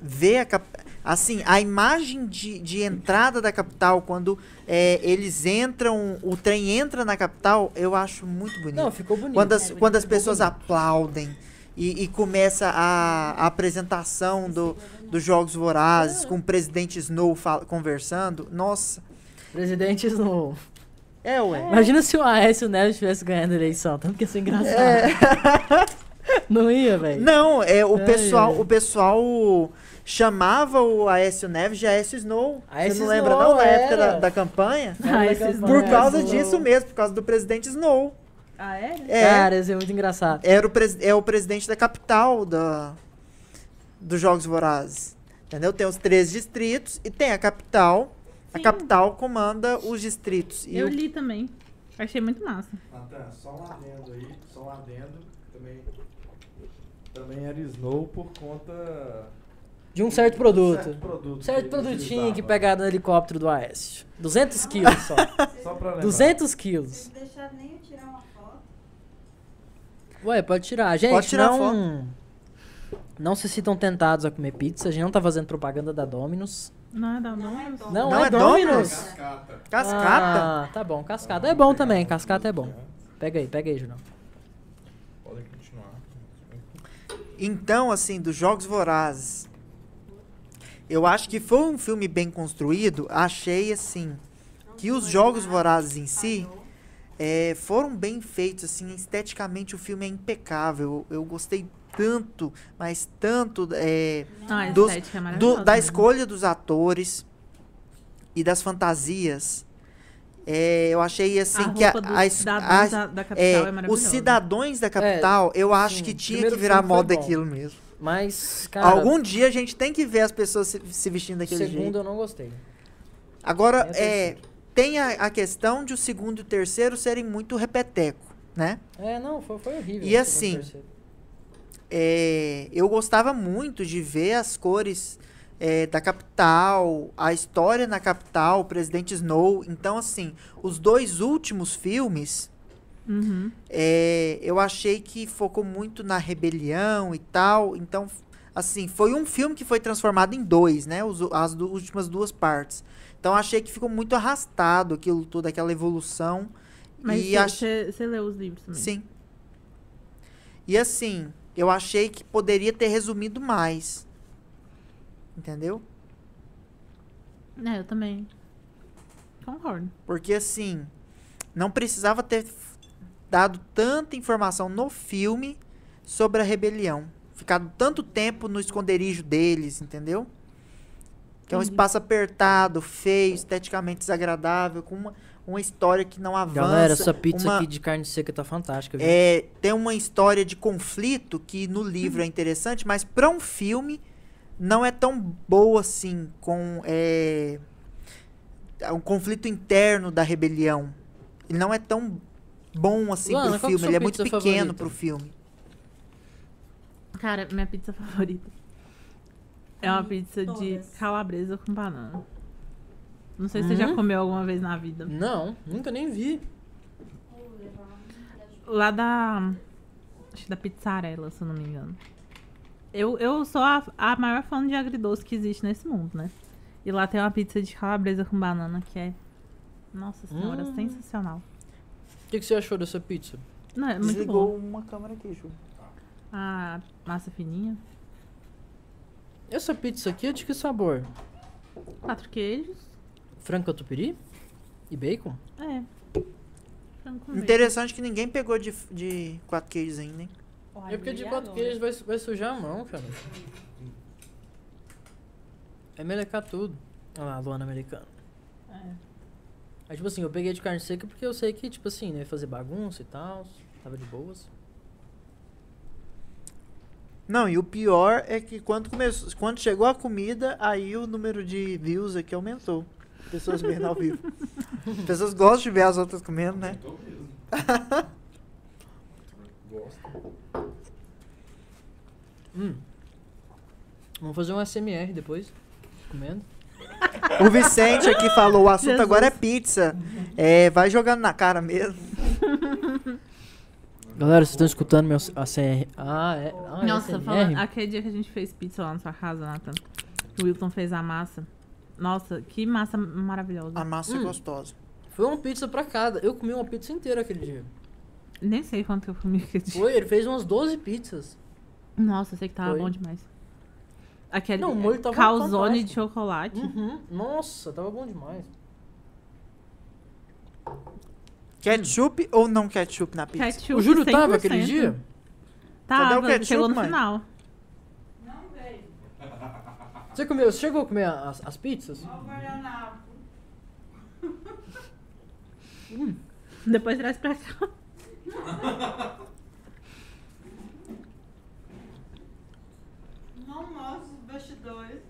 ver a. assim a imagem de, de entrada da capital quando é, eles entram, o trem entra na capital, eu acho muito bonito. Não, ficou bonito. Quando as, É, quando as pessoas bonito. aplaudem e, e começa a, a apresentação do, dos Jogos Vorazes com o presidente Snow conversando, nossa, Presidente Snow. é ué. Imagina se o Aécio Neves tivesse ganhado a eleição. Tanto que ia ser engraçado. Não ia, velho. Não, é o Ai, pessoal, ai. o pessoal chamava o Aécio Neves de Aécio Snow. Aécio Você não lembra Snow, não na era. época da, da campanha? Ah, legal Por pra causa disso mesmo, por causa do presidente Snow. Ah, é? É, Cara, ia ser muito engraçado. era o pres- é o presidente da capital da, dos Jogos Vorazes. Entendeu? Tem os três distritos e tem a capital. A Sim. capital comanda os distritos. E Eu o- li também. Achei muito massa. Natan, só um adendo aí, só um adendo. Também, também era Snow por conta. De um certo produto. Certo produto. Certo que produtinho que pegaram no helicóptero do Aécio. 200 quilos só. Só pra lembrar. 200 quilos. Vocês deixaram nem eu tirar uma foto. Ué, pode tirar. Gente, Pode tirar não... Não se sintam tentados a comer pizza. A gente não tá fazendo propaganda da Domino's. Não é da Não é. Não, Não é, é. Domino's? Cascata. Cascata. Ah, tá bom. Cascata é bom também. Cascata é bom. Pega aí, pega aí, Junão. Podem continuar. Então, assim, dos Jogos Vorazes, eu acho que foi um filme bem construído. Achei, assim, que os Jogos Vorazes em si é, foram bem feitos, assim, esteticamente o filme é impecável. Eu, eu gostei tanto, mas tanto é, Não, Dos- é do- da mesmo. escolha dos atores e das fantasias. É, eu achei assim a que a, a, a- da, da capital é, é, os cidadãos da capital, eu acho sim, que tinha que virar moda aquilo mesmo. Mas, cara, Algum dia a gente tem que ver as pessoas se, se vestindo daquele segundo jeito. eu não gostei. Agora, é, tem a, a questão de o segundo e o terceiro serem muito repeteco, né? É, não, foi, foi horrível. E segundo assim. É, eu gostava muito de ver as cores é, da capital, a história na capital, o presidente Snow. Então, assim, os dois últimos filmes, Uhum. é, eu achei que focou muito na rebelião e tal. Então, assim, foi um filme que foi transformado em dois, né? Os, as du- últimas duas partes. Então, achei que ficou muito arrastado aquilo tudo, aquela evolução. Mas e ach- você leu os livros também? Sim. E assim, eu achei que poderia ter resumido mais. Entendeu? É, eu também. Concordo. Porque assim, não precisava ter dado tanta informação no filme sobre a rebelião. Ficado tanto tempo no esconderijo deles, entendeu? Que é um espaço apertado, feio, esteticamente desagradável, com uma, uma história que não avança. Galera, essa pizza uma- aqui de carne seca tá fantástica, viu? É, tem uma história de conflito que no livro é interessante, mas para um filme não é tão boa assim, com é, é um conflito interno da rebelião. Ele não é tão bom assim Luana, pro é filme, ele é muito pequeno favorita? pro filme. Cara, minha pizza favorita é uma pizza de todas. calabresa com banana. Não sei se você já Hum? comeu alguma vez na vida. Não, nunca nem vi. Lá da. Acho que da Pizzarella, se eu não me engano. Eu, eu sou a, a maior fã de agridoce que existe nesse mundo, né? E lá tem uma pizza de calabresa com banana que é. Nossa senhora, Hum. sensacional. O que, que você achou dessa pizza? Não, é muito Desligou bom. uma câmera aqui, Ju. A massa fininha. Essa pizza aqui é de que sabor? Quatro queijos. Frango catupiry? E bacon? É. Interessante que ninguém pegou de, de quatro queijos ainda, hein? É porque de quatro queijos vai, vai sujar a mão, cara. É melecar tudo. Olha lá, a Luana americana. É. Aí, tipo assim, eu peguei de carne seca porque eu sei que, tipo assim, não ia fazer bagunça e tal. Tava de boas. Não, e o pior é que quando, começou, quando chegou a comida, aí o número de views aqui aumentou. Pessoas vendo ao vivo. Pessoas gostam de ver as outras comendo, né? Gosto. Hum. Vamos fazer um SMR depois. Comendo. O Vicente aqui falou, o assunto Jesus. agora é pizza. É, vai jogando na cara mesmo. Galera, vocês estão escutando meu ACR? Ah, é. Ah, é Nossa, falando, aquele dia que a gente fez pizza lá na sua casa, Nathan. O Wilton fez a massa. Nossa, que massa maravilhosa. A massa é Hum. gostosa. Foi uma pizza pra cada. Eu comi uma pizza inteira aquele dia. Nem sei quanto que eu comi aquele dia. Foi, ele fez umas 12 pizzas. Nossa, eu sei que tava Foi. bom demais. Aquele Não, o molho tava calzone fantástico. de chocolate. Uhum. Nossa, tava bom demais. Ketchup ou não ketchup na pizza? Ketchup o Júlio tava 100%. aquele dia? Cadê o Tava, ketchup, chegou no mãe? final. Não veio. Você comeu, você chegou a comer as, as pizzas? Guardanapo. Depois traz pra cá. Não mostra os bastidores.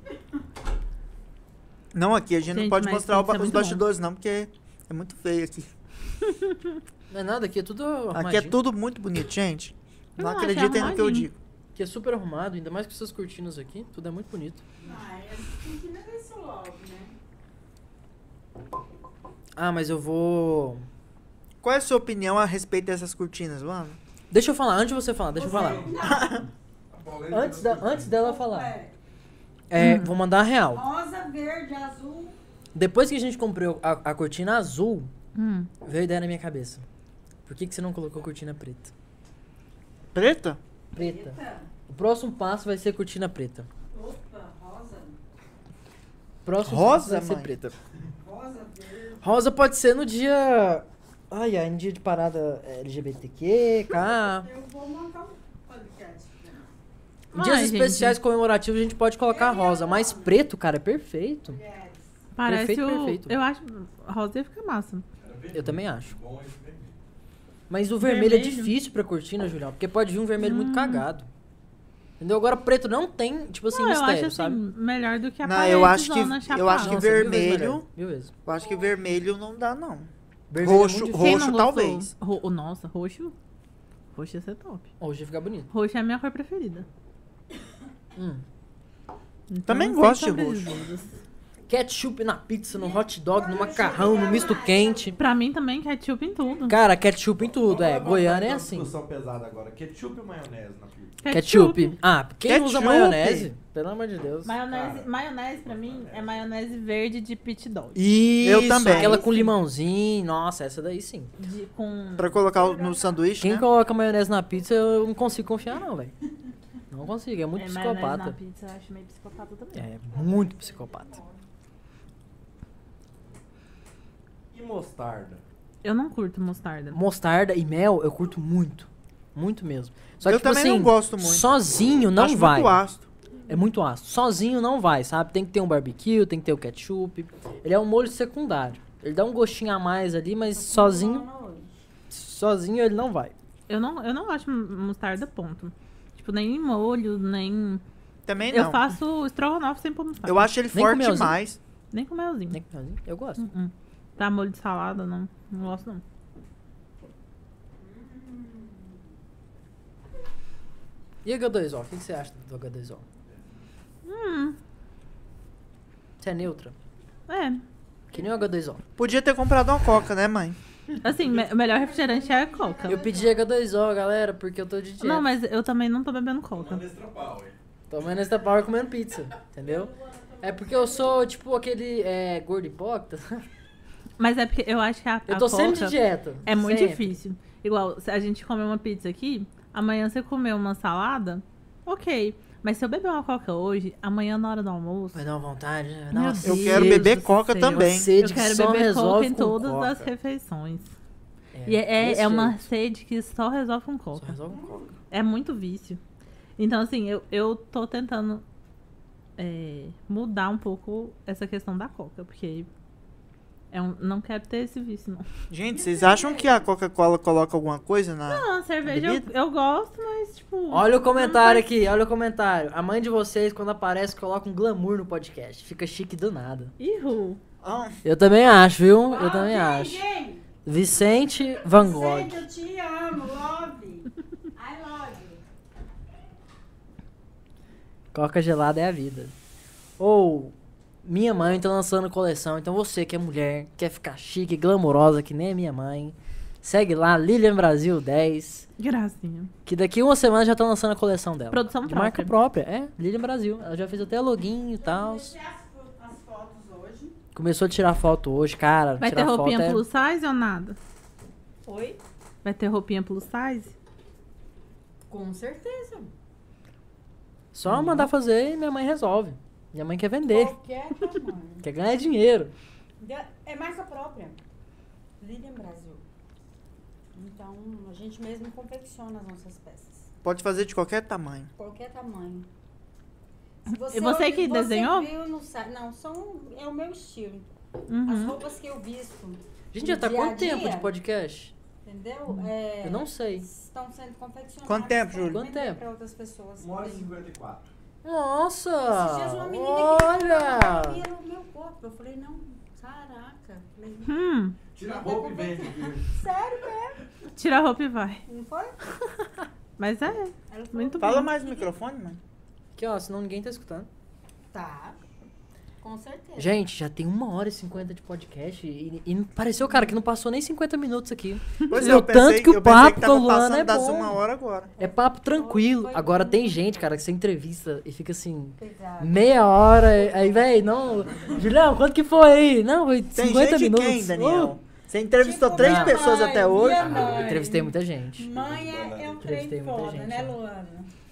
Não, aqui a gente, não Gente, pode mas mostrar ba- é os muito bom. bastidores, não, porque é muito feio aqui. Não é nada, aqui é tudo Aqui é arrumadinho. tudo muito bonito, gente. Não, Não, acreditem no que eu arrumadinho. digo. Aqui é super arrumado, ainda mais com essas cortinas aqui. Tudo é muito bonito. Ah, tem que ver isso logo, né? Ah, mas eu vou... Qual é a sua opinião a respeito dessas cortinas, mano? Deixa eu falar, antes de você falar, deixa eu falar. A polêmica Antes, da, antes dela falar. É, É, vou mandar a real. rosa, verde, azul. Depois que a gente comprou a, a cortina azul, Hum. veio a ideia na minha cabeça. Por que, que você não colocou cortina preta? Preta? Preta. O próximo passo vai ser cortina preta. Opa, rosa. Próximo Rosa, passo vai ser preta. Rosa, verde. Rosa pode ser no dia. Ai, ai, no dia de parada LGBTQ, K. Eu vou montar um? Em dias gente. especiais comemorativos a gente pode colocar rosa, mas preto, cara, é perfeito. Parece Perfeito, o. perfeito. Eu acho. Rosa ia ficar massa. Eu também acho. Mas o vermelho, é Vermelho? difícil pra cortina, Julião, porque pode vir um vermelho muito cagado. Entendeu? Agora preto não tem, tipo assim, Não, eu acho mistério, assim, sabe? melhor do que a Não, eu acho que- paredezona eu chapada. acho que Nossa, mil vezes vermelho- Mil vezes. Eu acho que vermelho não dá, não. Vermelho é Roxo- muito roxo- talvez. Ro- Nossa, roxo. Roxo ia ser top. Hoje ia ficar bonito. Roxo é a minha cor preferida. Hum. Então, Também gosto de roxo. dúvidas. Ketchup na pizza, no hot dog, no macarrão, no misto quente. Pra mim também, ketchup em tudo. Cara, ketchup em tudo, é. Goiânia é assim. discussão pesada agora. Ketchup ou maionese na pizza? Ketchup. Ah, quem usa Ketchup. maionese? Pelo amor de Deus. Maionese, Cara. maionese pra mim é maionese verde de pit dog. Isso, Eu também. aquela com limãozinho. Nossa, essa daí sim. De, com... Pra colocar no sanduíche, Quem né? coloca maionese na pizza, eu não consigo confiar, não, velho. Não consigo, é muito é, maionese na psicopata. pizza eu acho meio psicopata também. É, muito psicopata. E mostarda? Eu não curto mostarda. Mostarda e mel, eu curto muito. Muito mesmo. Só que, Eu tipo também assim, não gosto muito. sozinho não Acho vai. muito ácido. É muito ácido. Sozinho não vai, sabe? Tem que ter um barbecue, tem que ter o ketchup. Ele é um molho secundário. Ele dá um gostinho a mais ali, mas sozinho, sozinho ele não vai. Eu não, eu não de mostarda, ponto. Tipo, nem em molho, nem... Também não. Eu faço estrogonofe sem pôr mostarda. Eu acho ele Nem com forte melzinho. demais. Nem com melzinho. Nem- Eu gosto. Uh -uh. Pra molho de salada, não. Não gosto, não. E H2O? O que que você acha do H2O? Hum, Você é neutra? é. Que nem o H2O. Podia ter comprado uma coca, né, mãe? Assim, me- o melhor refrigerante é a coca. Eu pedi H2O, galera, porque eu tô de dieta. Não, mas eu também não tô bebendo coca. Tomando extra power. Tomando essa power comendo pizza, entendeu? É porque eu sou, tipo, aquele é, gordo hipócrita. Mas é porque eu acho que a, Eu a tô coca sempre de dieta. é muito sempre. difícil. Igual, se a gente comer uma pizza aqui, amanhã você comer uma salada, ok. Mas se eu beber uma coca hoje, amanhã na hora do almoço, Vai dar uma vontade, né? Meu Eu quero beber coca céu. também. Sede eu quero que só beber coca resolve em todas coca. as refeições. É, E é, desse é uma sede que só resolve com Só coca. resolve com coca. É muito vício. Então, assim, eu, eu tô tentando é, mudar um pouco essa questão da coca, porque é um, não quero ter esse vício, não. Gente, vocês acham que a Coca-Cola coloca alguma coisa na. Não, a cerveja eu, eu gosto, mas, tipo. Olha o comentário aqui, olha o comentário. A mãe de vocês, quando aparece, coloca um glamour no podcast. Fica chique do nada. Ihu. Ah, Eu também acho, viu? Eu também quem, acho. quem? Vicente Van Gogh. Vicente, eu te amo, love. I love you. Coca gelada é a vida. Ou, minha mãe tá lançando coleção, então você que é mulher, quer ficar chique, glamourosa, que nem a minha mãe, segue lá, Lilian Brasil 10, Gracinha. que daqui uma semana já tá lançando a coleção dela. Produção De marca própria. própria, é, Lilian Brasil. Ela já fez até login e tal. Começou a tirar foto hoje, cara. Vai tirar ter roupinha foto é... plus size ou nada? Oi? Vai ter roupinha plus size? Com certeza. Só mandar fazer e minha mãe resolve. Minha mãe quer vender, Qualquer tamanho. quer ganhar dinheiro. É marca própria. Lilian Brasil. Então, a gente mesmo confecciona as nossas peças. pode fazer de qualquer tamanho. Qualquer tamanho. Se E você que desenhou? Viu no site, não, são, é o meu estilo. As Uhum. roupas que eu visto, A gente já tá quanto tempo dia? de podcast? entendeu? É, Eu não sei. Estão sendo confeccionadas. Quanto tempo, Júlio? Quanto tempo? Pra outras pessoas. Uma hora e também. 54. Nossa! Esses dias uma menina Olha! queria no meu corpo. Eu falei, não, caraca. Falei, Hum, Tira a roupa e aqui. Sério mesmo? tira a roupa e vai. Não foi? Mas é, muito Fala bom. mais no microfone, mãe. Aqui, ó, senão ninguém tá escutando. Tá. Com certeza. Gente, já tem uma hora e cinquenta de podcast e, e pareceu, cara, que não passou nem 50 minutos aqui. Pois é, eu viu tanto pensei, que o pensei papo que tava com a Luana passando é das bom. uma hora agora. É papo tranquilo. Agora tem gente, cara, que você entrevista e fica assim, Pesado. meia hora. Aí, véi, não. Julião, quanto que foi aí? Não, foi Tem 50 gente minutos. quem, Daniel? Você entrevistou Tipo três minha pessoas mãe, até hoje? Ah, mãe. eu entrevistei muita gente. Mãe é, é um Entrevistei trem muita foda, gente, né, ó. Luana?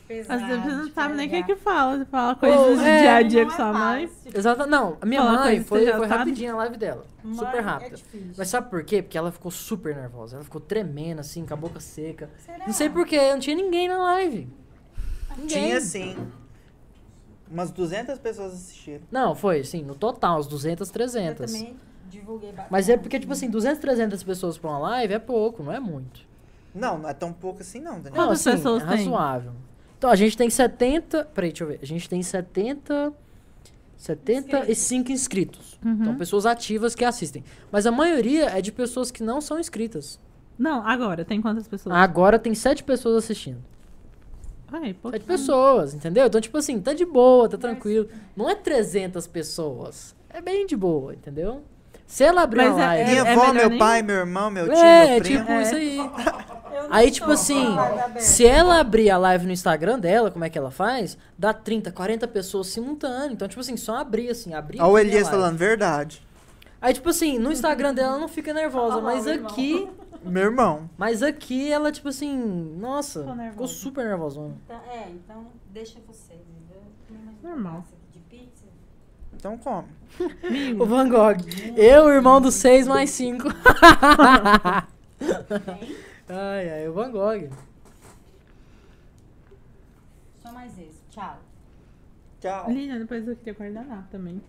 Pesado. Às vezes você não sabe nem o que carregar. que fala. Você fala coisas do é, dia a dia com é sua mãe. fácil. Exato. Não, a minha Fala mãe foi, foi sabe. rapidinha a live dela. Mãe super É rápida. difícil. Mas sabe por quê? Porque ela ficou super nervosa. Ela ficou tremendo, assim, com a boca seca. Será? Não sei porquê, não tinha ninguém na live. Ninguém. Tinha sim. Umas 200 pessoas assistiram. Não, foi, sim, no total, uns 200, Eu 300. também. divulguei bastante. Mas é porque, tipo assim, 200, 300 pessoas pra uma live é pouco, não é muito. Não, não é tão pouco assim não, Daniel. Não, assim, pessoas é tem? Então, a gente tem 70... Peraí, deixa eu ver. A gente tem 70... 75 inscritos. Uhum. Então, pessoas ativas que assistem. Mas a maioria é de pessoas que não são inscritas. Não, agora, tem quantas pessoas? Agora tem 7 pessoas assistindo. Ai, pouquinho. 7 pessoas, entendeu? Então, tipo assim, tá de boa, tá tranquilo. Não é 300 pessoas. É bem de boa, entendeu? Se ela abrir Mas uma é- live... Minha é avó, melhor meu nem- pai, meu irmão, meu tio, É, meu primo. tipo É. isso aí. Não Aí, tipo assim, se ela abrir a live no Instagram dela, como é que ela faz? Dá 30, 40 pessoas simultâneas. Então, tipo assim, só abrir assim, abrir. Olha o aqui a Elias live. falando verdade. Aí, tipo assim, no Instagram dela ela não fica nervosa, mas aqui. Meu irmão. Mas aqui ela, tipo assim, nossa, Ficou ficou nervosa. super nervosona. Então, é, então deixa vocês. entendeu? Normal. peça aqui de pizza. Então come. O Van Gogh. Eu, irmão do 6 mais 5. ai, ai, o Van Gogh. Só mais esse. Tchau. Tchau. Lilian, depois eu queria guardanapo também.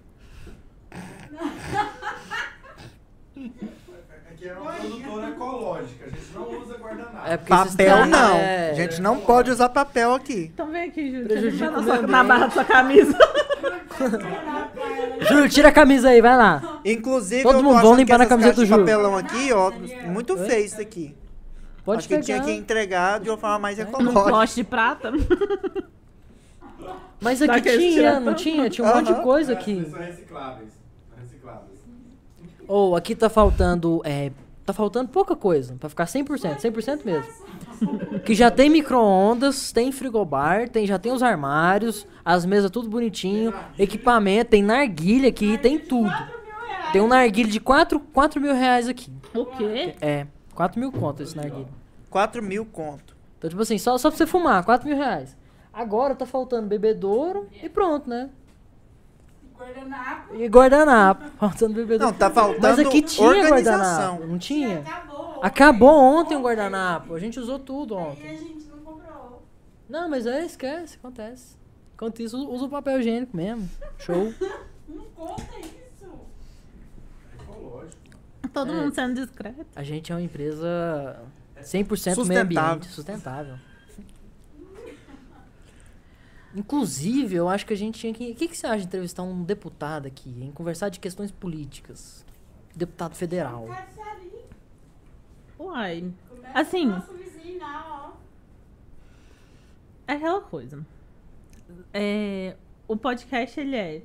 Aqui é uma produtora ecológica, a gente não usa guardanapo. É Papel não. é, A gente não pode usar papel aqui. Então vem aqui, Júlio. Prejudica na, sua, na barra da sua camisa. Júlio, tira a camisa aí, vai lá. Inclusive, Todo eu mundo, que limpar camiseta caixas do Júlio. papelão aqui, ó, muito feio isso daqui. Pode Acho que pegar. tinha que entregar de uma forma mais Num ecológica. poste de prata. Mas aqui Daqueles tinha, não tinha? Tinha um monte de coisa É, aqui. São recicláveis. São recicláveis. Ou aqui tá faltando, é, tá faltando pouca coisa, pra ficar 100%, 100% mesmo. Que já tem micro-ondas, tem frigobar, tem, já tem os armários, as mesas tudo bonitinho, equipamento, tem narguilha aqui, tem tudo. Tem um narguilha de 4, 4 mil reais aqui. O quê? É, 4 mil conto esse narguilha. 4 mil conto. Então, tipo assim, só, só pra você fumar, 4 mil reais. Agora tá faltando bebedouro e pronto, né? Guardanapo. E guardanapo. Faltando bebedouro. Não, tá faltando Mas aqui tinha organização. guardanapo, não tinha? Acabou. Acabou ontem o guardanapo. A gente usou tudo E a ontem. gente não comprou. Não, mas é, esquece, acontece. Enquanto isso, usa o papel higiênico mesmo. Show. Não conta isso. Ecológico. Todo É. mundo sendo discreto. A gente é uma empresa 100% meio ambiente, sustentável. Inclusive, eu acho que a gente tinha que. O que, que você acha de entrevistar um deputado aqui, em conversar de questões políticas? Deputado federal. Uai. Começa Assim. lá, ó. É aquela coisa. É, o podcast, ele é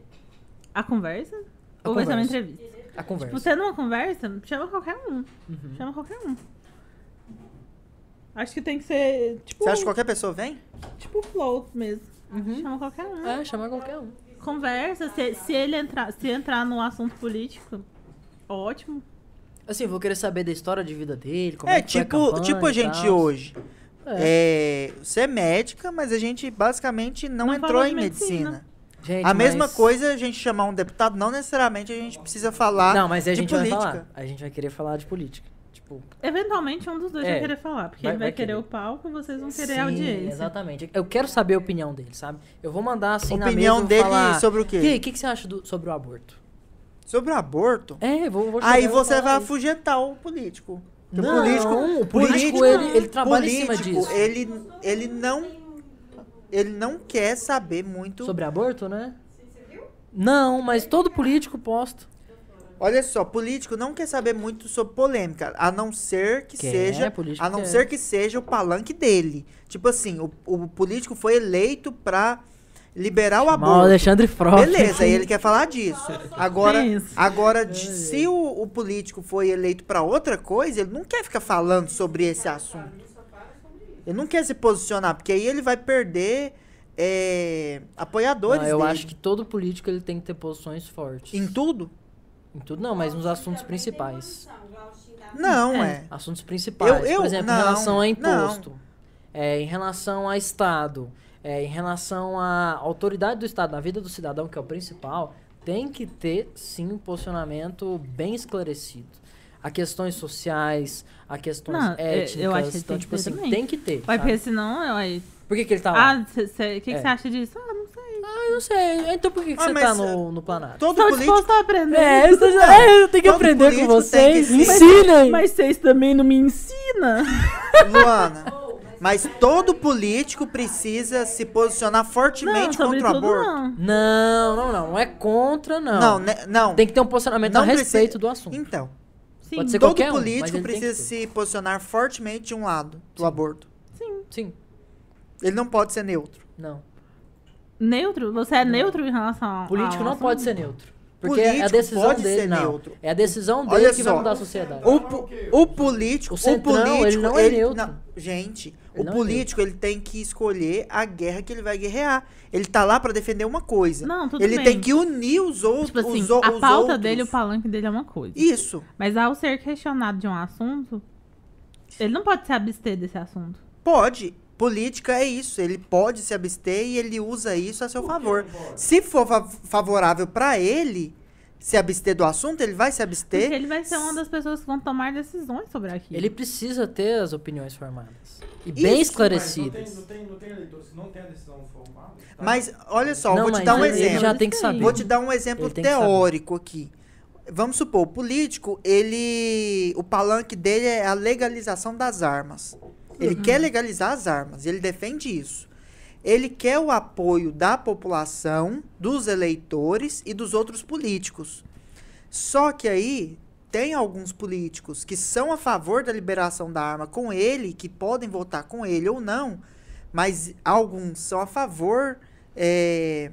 a conversa? A ou vai ser uma conversa. entrevista? A Tipo, conversa. tendo uma conversa, chama qualquer um. Uhum. Chama qualquer um. Acho que tem que ser, tipo, Você acha que qualquer pessoa vem? tipo flow mesmo. Uhum. Chama qualquer um. É, chamar qualquer um. Conversa, se, se ele entrar, se entrar no assunto político, ótimo. Assim, vou querer saber da história de vida dele, como é, É, que foi a tipo, campanha tipo a gente tal. hoje. É, você é médica, mas a gente basicamente não, Não entrou em de medicina. medicina. Gente, A mesma mas- coisa a gente chamar um deputado, não necessariamente a gente precisa falar Não, mas a de gente política. vai falar. A gente vai querer falar de política. Tipo, Eventualmente um dos dois É, vai querer falar, porque vai- ele vai, vai querer, querer. o palco e vocês vão querer sim, a audiência. Exatamente. Eu quero saber a opinião dele, sabe? Eu vou mandar assim na Opinião mesa, vou dele falar, sobre o quê? E aí, o que, que você acha do- sobre o aborto? Sobre o aborto, É, vou, vou aí você vai isso. afugentar o político. Porque Não, o político, ele- ele trabalha em cima político, disso. Ele, ele não ele não quer saber muito. Sobre aborto, né? Não, mas todo político posta. Olha só, político não quer saber muito sobre polêmica, a não ser que Quer, seja, político a não quer. ser que seja o palanque dele. Tipo assim, o, o político foi eleito pra liberar o Mal aborto. Alexandre Frota. Beleza, aí ele quer falar disso. Agora, agora de- se o, o político foi eleito pra outra coisa, ele não quer ficar falando sobre esse assunto. Ele não quer se posicionar, porque aí ele vai perder é, apoiadores Não, eu dele. acho que todo político ele tem que ter posições fortes. Em tudo? Em tudo não, mas nos assuntos principais. Não, É. é. Assuntos principais. Eu- eu- Por exemplo, não, em relação a não. imposto. É, em relação a Estado. É, em relação à autoridade do Estado, na vida do cidadão, que é o principal, tem que ter, sim, um posicionamento bem esclarecido. A questões sociais, a questões Não, é, eu étnicas. acho que então, tem tipo que ter assim, também. tem que ter. Vai, porque senão, eu aí. Por que, que ele tá lá? Ah, o que, que É. você acha disso? Ah, não sei. Ah, eu sei. Então por que, que Ah, você mas, tá no, no Planalto? Todo Estou político. disposto a aprender. É, eu, tô- é, eu tenho que Todo aprender com vocês. que ensinem. Mas vocês também não me ensinam? Luana, mas todo político precisa se posicionar Não, fortemente contra o aborto. não. Não, não, não. Não é contra, não. Não, né, não. Tem que ter um posicionamento Não a precisa- respeito do assunto. Então, Sim, Pode ser todo qualquer um, político que precisa se posicionar fortemente de um lado do aborto. Sim, Ele não pode ser neutro. não. Neutro? Você é neutro em relação ao Político não assunto? pode ser neutro. Porque é a Político decisão pode dele, ser não. neutro. É a decisão dele Olha que vai só. mudar a sociedade. O, o político, O o, centrão, político, ele não é neutro. não- gente, Ele o é político ele tem que escolher a guerra que ele vai guerrear. Ele tá lá pra defender uma coisa. Não, tudo ele bem. tem que unir os outros, Tipo assim, os, a os pauta outros. dele, o palanque dele é uma coisa. Isso. Mas ao ser questionado de um assunto, ele não pode se abster desse assunto. Pode. Política é isso. Ele pode se abster e ele usa isso a seu favor. Se for fa- favorável pra ele se abster do assunto, ele vai se abster. Porque ele vai ser uma das pessoas que vão tomar decisões sobre aquilo. Ele precisa ter as opiniões formadas. E bem Isso, Mas não esclarecidas. tem, não, tem, não tem eleitores que não tem a decisão formada? tá? Mas olha só, Não, vou te dar um exemplo. já tem que saber. Vou te dar um exemplo tem teórico aqui. Vamos supor, o político, ele. O palanque dele é a legalização das armas. Ele Uhum. quer legalizar as armas, ele defende isso. Ele quer o apoio da população, dos eleitores e dos outros políticos. Só que aí tem alguns políticos que são a favor da liberação da arma com ele, que podem votar com ele ou não, mas alguns são a favor é,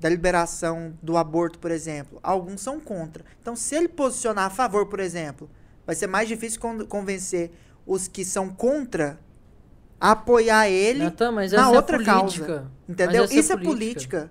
da liberação do aborto, por exemplo. Alguns são contra. Então, se ele posicionar a favor, por exemplo, vai ser mais difícil con- convencer os que são contra apoiar ele Natan, mas na essa outra é causa. política. Entendeu? Mas essa Isso é política.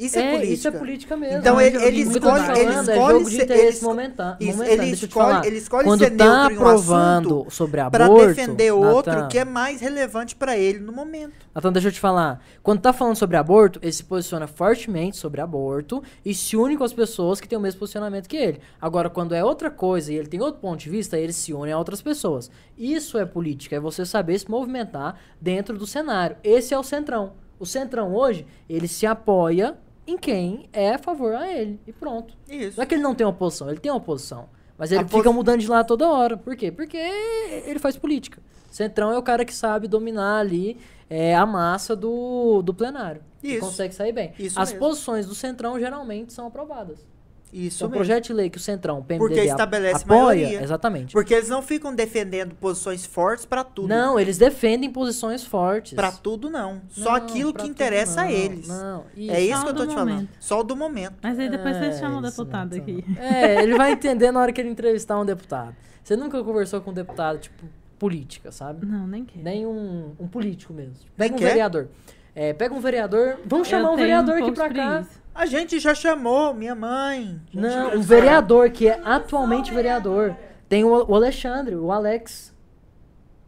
Isso é, É, política. isso é política mesmo. Então, ele- ele escolhe- falando ele é escolhe jogo de interesse ele Isso, ele escolhe- ele escolhe Quando ser tá neutro um aprovando assunto sobre Pra aborto, defender outro Natan, que é mais relevante pra ele no momento. Então, deixa eu te falar. Quando tá falando sobre aborto, ele se posiciona fortemente sobre aborto e se une com as pessoas que têm o mesmo posicionamento que ele. Agora, quando é outra coisa e ele tem outro ponto de vista, ele se une a outras pessoas. Isso é política, é você saber se movimentar dentro do cenário. Esse é o centrão. O centrão hoje, ele se apoia em quem é a favor a ele. E pronto. Isso. Não é que ele não tem oposição, ele tem oposição. Mas ele A pos- fica mudando de lado toda hora. Por quê? Porque ele faz política. Centrão é o cara que sabe dominar ali é, a massa do, do plenário. E Isso. consegue sair bem. Isso As mesmo. posições do Centrão geralmente são aprovadas. Isso Então, o mesmo. projeto de lei que o Centrão, o PMDB, Porque a- estabelece apoia, maioria. exatamente. Porque eles não ficam defendendo posições fortes pra tudo. Não, eles defendem posições fortes. Pra tudo não. Só Não, aquilo que interessa a não, eles. Não, É isso que eu tô te falando. momento. Só o do momento. Mas aí depois É, vocês chamam o isso, deputado aqui. É, ele vai entender na hora que ele entrevistar um deputado. Você nunca conversou com um deputado, tipo, política, sabe? Não, nem quero. Nem um, um político mesmo. Nem Pega um quer? vereador. É, pega um vereador. Vamos Eu chamar um tenho vereador um aqui pra cá. preguiça. A gente já chamou, minha mãe. Não, chamou. vereador que é atualmente vereador. Tem o, o Alexandre, o Alex.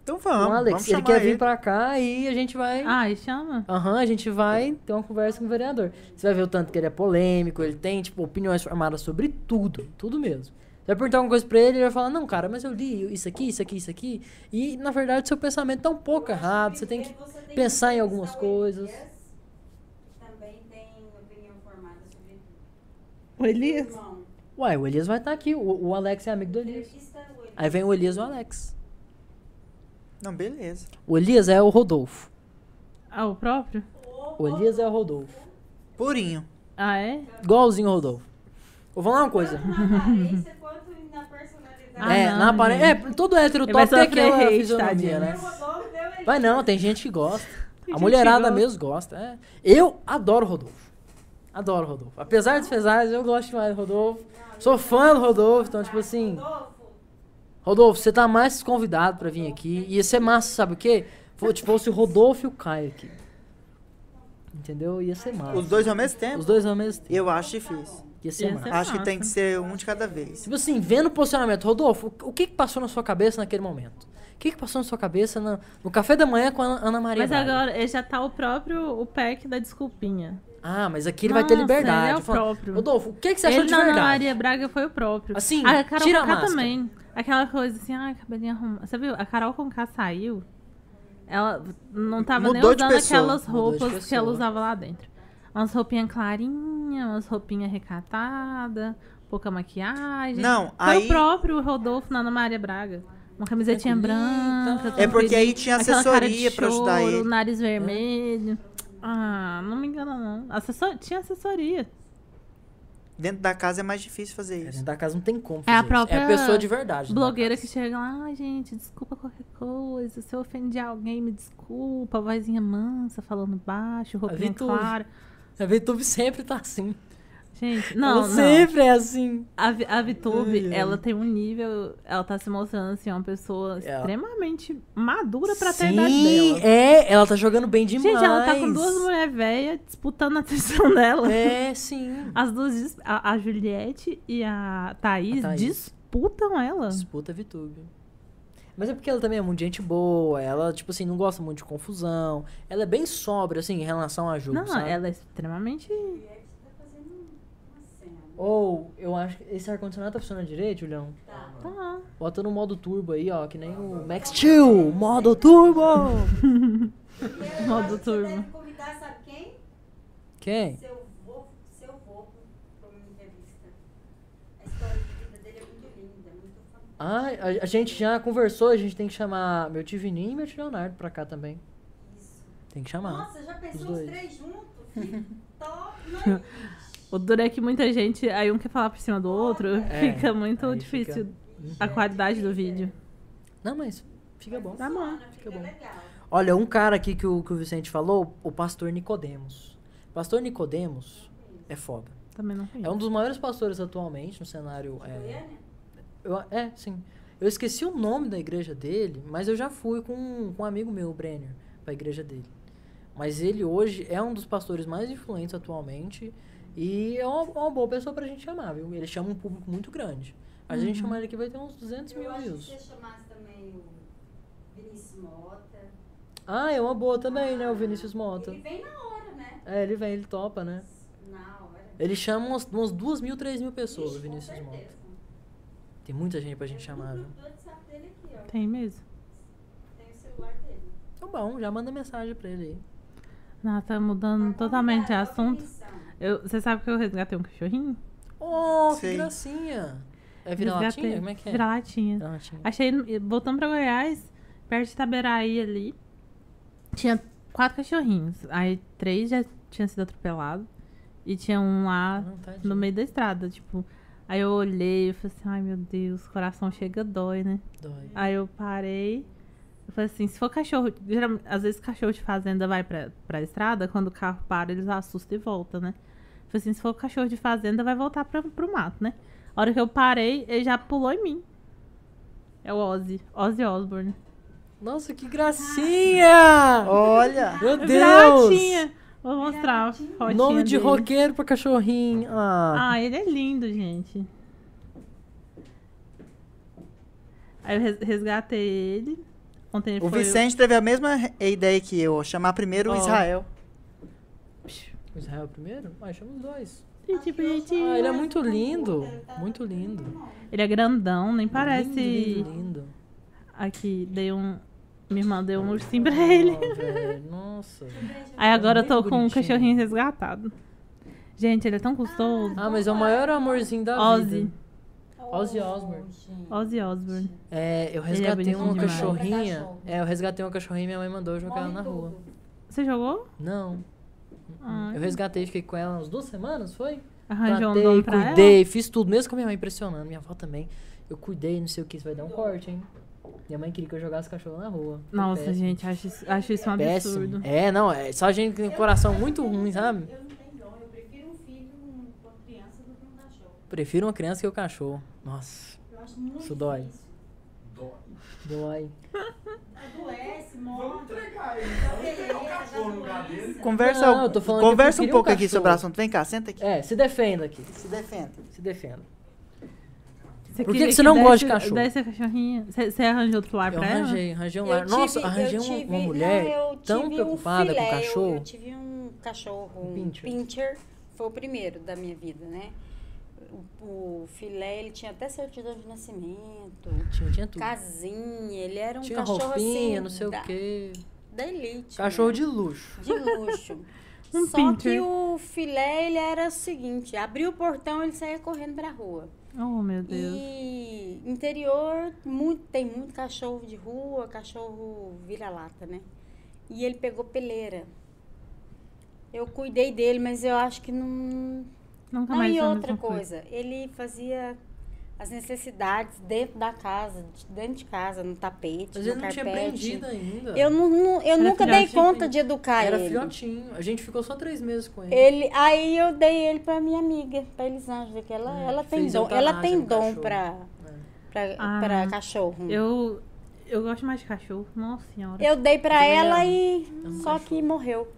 Então o vamos. Alex. vamos ele quer vir ele. pra cá e a gente vai. Ah, e chama? Aham, a gente vai ter uma conversa com o vereador. Você vai ver o tanto que ele é polêmico, ele tem, tipo, opiniões formadas sobre tudo, tudo mesmo. Você vai perguntar alguma coisa pra ele, ele vai falar, não, cara, mas eu li isso aqui, isso aqui, isso aqui. E, na verdade, seu pensamento tá um pouco errado, você tem que pensar em algumas coisas. Também tem opinião formada sobre O Elias? Uai, o Elias vai estar aqui, o, o Alex é amigo do Elias. Aí vem o Elias e o Alex. Não, beleza. O Elias é o Rodolfo. Ah, o próprio? O Elias é o Rodolfo. Purinho. Ah, é? Igualzinho o Rodolfo. Vou falar uma coisa. Na aparência quanto na personalidade. Ah, é, não, na aparência. É, todo hétero vai top tem aquela hate, fisionomia, né? Vai não, tem gente que gosta. Tem A mulherada gosta. mesmo gosta. é. Eu adoro o Rodolfo. Adoro o Rodolfo. Apesar dos pesares, eu gosto demais do Rodolfo. Sou fã do Rodolfo, então, tipo assim. Rodolfo, Rodolfo, você tá mais convidado pra vir aqui. Ia ser massa, sabe o quê? Tipo, fosse o Rodolfo e o Caio aqui. Entendeu? Ia ser massa. Os dois ao mesmo tempo? Os dois ao mesmo tempo. Eu acho difícil. Ia ser Ia massa. ser Acho que tem que ser um de cada vez. Tipo assim, vendo o posicionamento, Rodolfo, o- o que que passou na sua cabeça naquele momento? O que que passou na sua cabeça na- no café da manhã com a Ana Maria Mas Braga? agora ele já tá o próprio o pack da desculpinha. Ah, mas aqui ele vai ter Nossa, liberdade. ele é o Fala, próprio. Rodolfo, o que, que você achou ele de na Ana verdade? Maria Braga foi o próprio. Assim, a Carol tira a Conká máscara. também. Aquela coisa assim, ai, cabelinho arrumado. Você viu? A Carol Conká saiu. Ela não tava Mudou nem usando aquelas roupas que ela usava lá dentro. Umas roupinhas clarinhas, umas roupinhas recatadas, pouca maquiagem. Não, Foi aí- o próprio Rodolfo na Ana Maria Braga. Uma camisetinha bonita. branca. É porque aí tinha assessoria pra ajudar ele. nariz vermelho. Ah, não me engana não. Assessor... Tinha assessoria. Dentro da casa é mais difícil fazer É, isso. Dentro da casa não tem como É a fazer isso. própria É a pessoa de verdade. Blogueira que chega lá, ai gente, desculpa qualquer coisa. Se eu ofendi alguém, me desculpa. Vozinha mansa, falando baixo, roupinha Vitube. clara. A VTube sempre tá assim. Gente, não, Ela não. sempre é assim. A, a ai. ela tem um nível, ela tá se mostrando assim, uma pessoa Ela- extremamente madura pra ter a idade dela. é. Ela tá jogando bem demais. Gente, ela tá com duas mulheres velhas disputando a atenção dela. É, sim. As duas, a, a Juliette e a Thaís, A Thaís. disputam ela. Disputa a VTube. Mas é porque ela também é muito gente boa. Ela, tipo assim, não gosta muito de confusão. Ela é bem sóbria, assim, em relação a Ju, Não, sabe? ela é extremamente. Juliette tá fazendo uma cena. Ou, eu acho que esse ar-condicionado tá funcionando direito, Julião? Tá. Tá. Bota no modo turbo aí, ó, que nem o Max Steel, modo turbo! E eu Modo acho que turbo. Você deve convidar, sabe quem? Quem? Seu vô, seu vô pra uma entrevista. A história de vida dele é muito linda, muito fantástica. Ah, a, a gente já conversou, a gente tem que chamar meu tio Vininho e meu tio Leonardo pra cá também. Isso. Tem que chamar. Nossa, já pensou os os, dois. três juntos? Que top, não existe. O duro é que muita gente, aí um quer falar por cima do outro, É, fica muito difícil fica- a qualidade do vídeo. Não, mas fica bom. Tá bom. Fica bom. legal. Olha, um cara aqui que o, que o Vicente falou, o pastor Nicodemos. Pastor Nicodemos é foda. Também não É conheço. um dos maiores pastores atualmente no cenário. É, eu, é, sim. Eu esqueci o nome da igreja dele, mas eu já fui com, com um amigo meu, o Brenner, pra igreja dele. Mas ele hoje é um dos pastores mais influentes atualmente e é uma, uma boa pessoa pra gente chamar, viu? Ele chama um público muito grande. A gente chamar ele aqui vai ter uns 200 mil Eu acho que você chamasse também o Vinícius Mota. Ah, é uma boa também, né? O Vinícius Mota. Ele vem na hora, né? É, ele vem, ele topa, né? Na hora. Ele chama umas, umas 2 mil, 3 mil pessoas, o Ixi, Vinícius Mota. Tem muita gente pra gente Eu chamar, viu? o WhatsApp dele aqui, ó. Tem mesmo. Tem o celular dele. Então bom, já manda mensagem pra ele aí. Tá mudando Tá totalmente de assunto. Eu, você sabe que eu resgatei um cachorrinho? Oh, que Sei. gracinha! É vira-latinha? Como é que é? Vira-latinha. Vira-latinha. Achei, voltando pra Goiás, perto de Itaberaí ali, tinha quatro cachorrinhos. Aí três já tinham sido atropelados. E tinha um lá Não, tadinho. no meio da estrada, tipo. Aí eu olhei e falei assim, ai meu Deus, o coração chega dói, né? Dói. Aí eu parei. Eu falei assim, se for cachorro. Geralmente, às vezes cachorro de fazenda vai pra, pra estrada, quando o carro para, eles assustam e voltam, né? Eu falei assim, se for cachorro de fazenda, vai voltar pra, pro mato, né? A hora que eu parei, ele já pulou em mim. É o Ozzy. Ozzy Osbourne. Nossa, que gracinha! Olha! Meu Deus! Vira-latinha. Vou mostrar a Nome de dele. roqueiro pra cachorrinho. Ah, Ah, ele é lindo, gente. Aí eu res- resgatei ele. Ontem ele O foi... Vicente teve a mesma ideia que eu, chamar primeiro o Ó. Israel. O Israel primeiro? Ah, chama os dois. Gente, bonitinho. Ah, ele é muito lindo. Muito lindo. Ele é grandão, nem parece. Lindo, lindo, lindo. Aqui, dei um. Minha irmã deu um ursinho pra ele. Nossa. Aí agora eu tô com um cachorrinho resgatado. Gente, ele é tão gostoso. Ah, mas é o maior amorzinho da Ozzy. vida. Ozzy Osbourne. Ozzy Osbourne. É, eu resgatei bonitinho uma demais. cachorrinha. É, eu resgatei uma cachorrinha e minha mãe mandou eu jogar ela na rua. Você jogou? Não. Ah, Eu resgatei, fiquei com ela umas duas semanas, foi? Arranjou um Tratei, pra cuidei, fiz tudo, mesmo com a minha mãe pressionando, minha avó também. Eu cuidei, não sei o que, isso vai dar um corte, hein? Minha mãe queria que eu jogasse cachorro na rua. Ela? Nossa, péssimo. gente, acho isso, acho isso um Péssimo. absurdo. É, não, é só gente que tem coração muito ruim, sabe? Eu não tenho dom, eu prefiro um filho com uma criança do que um cachorro. Prefiro uma criança que o cachorro. Nossa, Eu acho muito Isso dói. difícil. Dói. dói. Adoece, Vamos morre. entregar ele. Vamos cachorro no lugar doença. dele. Conversa, Não, eu tô falando que eu conversa um pouco um aqui sobre o cachorro. assunto. Vem cá, senta aqui. É, se defenda aqui. Se defenda. Se defenda. Você Por que que você não gosta de cachorro? Desse cachorrinho? Você, você arranjou outro lar Eu pra ela? arranjei, arranjei um lar. Nossa, arranjei uma, tive- uma mulher não, eu tão tive um preocupada com o filé, eu- cachorro. Eu, tive um cachorro, um Pincher. pincher. foi o primeiro da minha vida, né? O, o filé, ele tinha até certidão de nascimento, Tinha, tinha tudo. casinha, ele era um Tinha cachorro roupinha, assim, não sei da, o quê. da elite. Cachorro né? de luxo. de luxo. Um Só pincher. que o filé, ele era o seguinte, abriu o portão, ele saía correndo pra rua. Oh, meu Deus. E interior, muito, tem muito cachorro de rua, cachorro vira-lata, né? E ele pegou peleira. Eu cuidei dele, mas eu acho que não. Nunca Não, mais e outra mesma coisa, ele fazia as necessidades dentro da casa, de- dentro de casa, no tapete, Mas no ele não tinha carpete. aprendido ainda. Eu, não, não- eu nunca dei conta de educar Era ele. filhotinho. A gente ficou só três meses com ele. Ele, aí eu dei ele pra minha amiga, pra Elisângela, que ela, É, ela tem dom, ela tem dom É. pra, Ah, cachorro. Eu, eu gosto mais de cachorro. Nossa senhora. Eu dei pra também ela amo. e só cachorro. que morreu.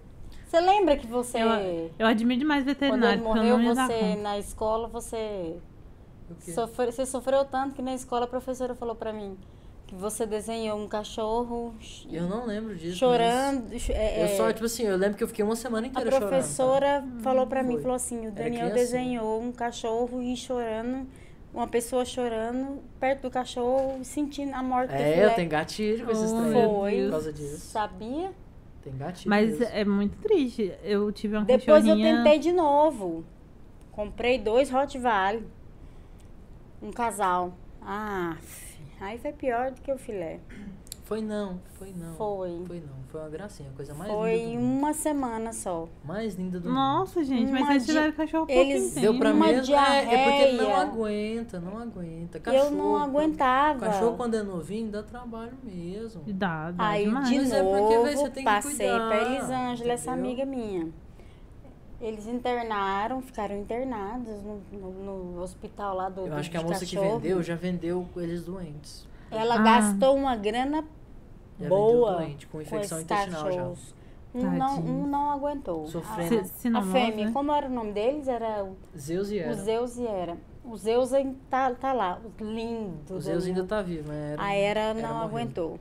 Você lembra que você, Eu, eu admiro demais quando ele veterinário, porque eu morreu, você na escola, você sofreu, você sofreu tanto que na escola a professora falou pra mim que você desenhou um cachorro ch- Eu não lembro disso. chorando. é, Eu é, só, tipo assim, eu lembro que eu fiquei uma semana a inteira chorando. tá? professora falou pra mim, Foi. falou assim, o Daniel desenhou um cachorro e chorando, uma pessoa chorando perto do cachorro, sentindo a morte do É, eu tenho gatilho com esses Oh, trem. Foi. Por causa disso. Sabia? Tem gatilho. Mas é muito triste. Eu tive uma Depois eu cachorrinha... tentei de novo. Comprei dois Rottweiler. Um casal. Ah, aí foi pior do que o filé. Foi não, foi não. Foi. Foi não. Foi uma gracinha, a coisa mais linda Foi do mundo. uma semana só. Mais linda do mundo. Nossa, gente, mas eles di- tiveram cachorro eles- tempo. Deu pra Uma mesmo. É, é porque ele não diarreia. aguenta, não aguenta. eu Cachorro, não aguentava. Cachorro quando é novinho dá trabalho mesmo. Dá, dá Aí demais. de Mas é porque, véi, você novo tem que passei cuidar, pra Elisângela, essa amiga minha. Eles internaram, ficaram internados no, no- no hospital lá do Eu acho que a moça que cachorro. vendeu já vendeu eles doentes. Ela Ah. gastou uma grana Já boa doente, com com infecção esses intestinal já. Um não, um não aguentou. Sofrendo. Se- A, a sinomose, fêmea, né? como era o nome deles? Era o, Zeus e o era. Zeus e era. O Zeus ainda tá, tá lá, o lindo. O Zeus ainda tá vivo, mas era. A Era não morreu. aguentou.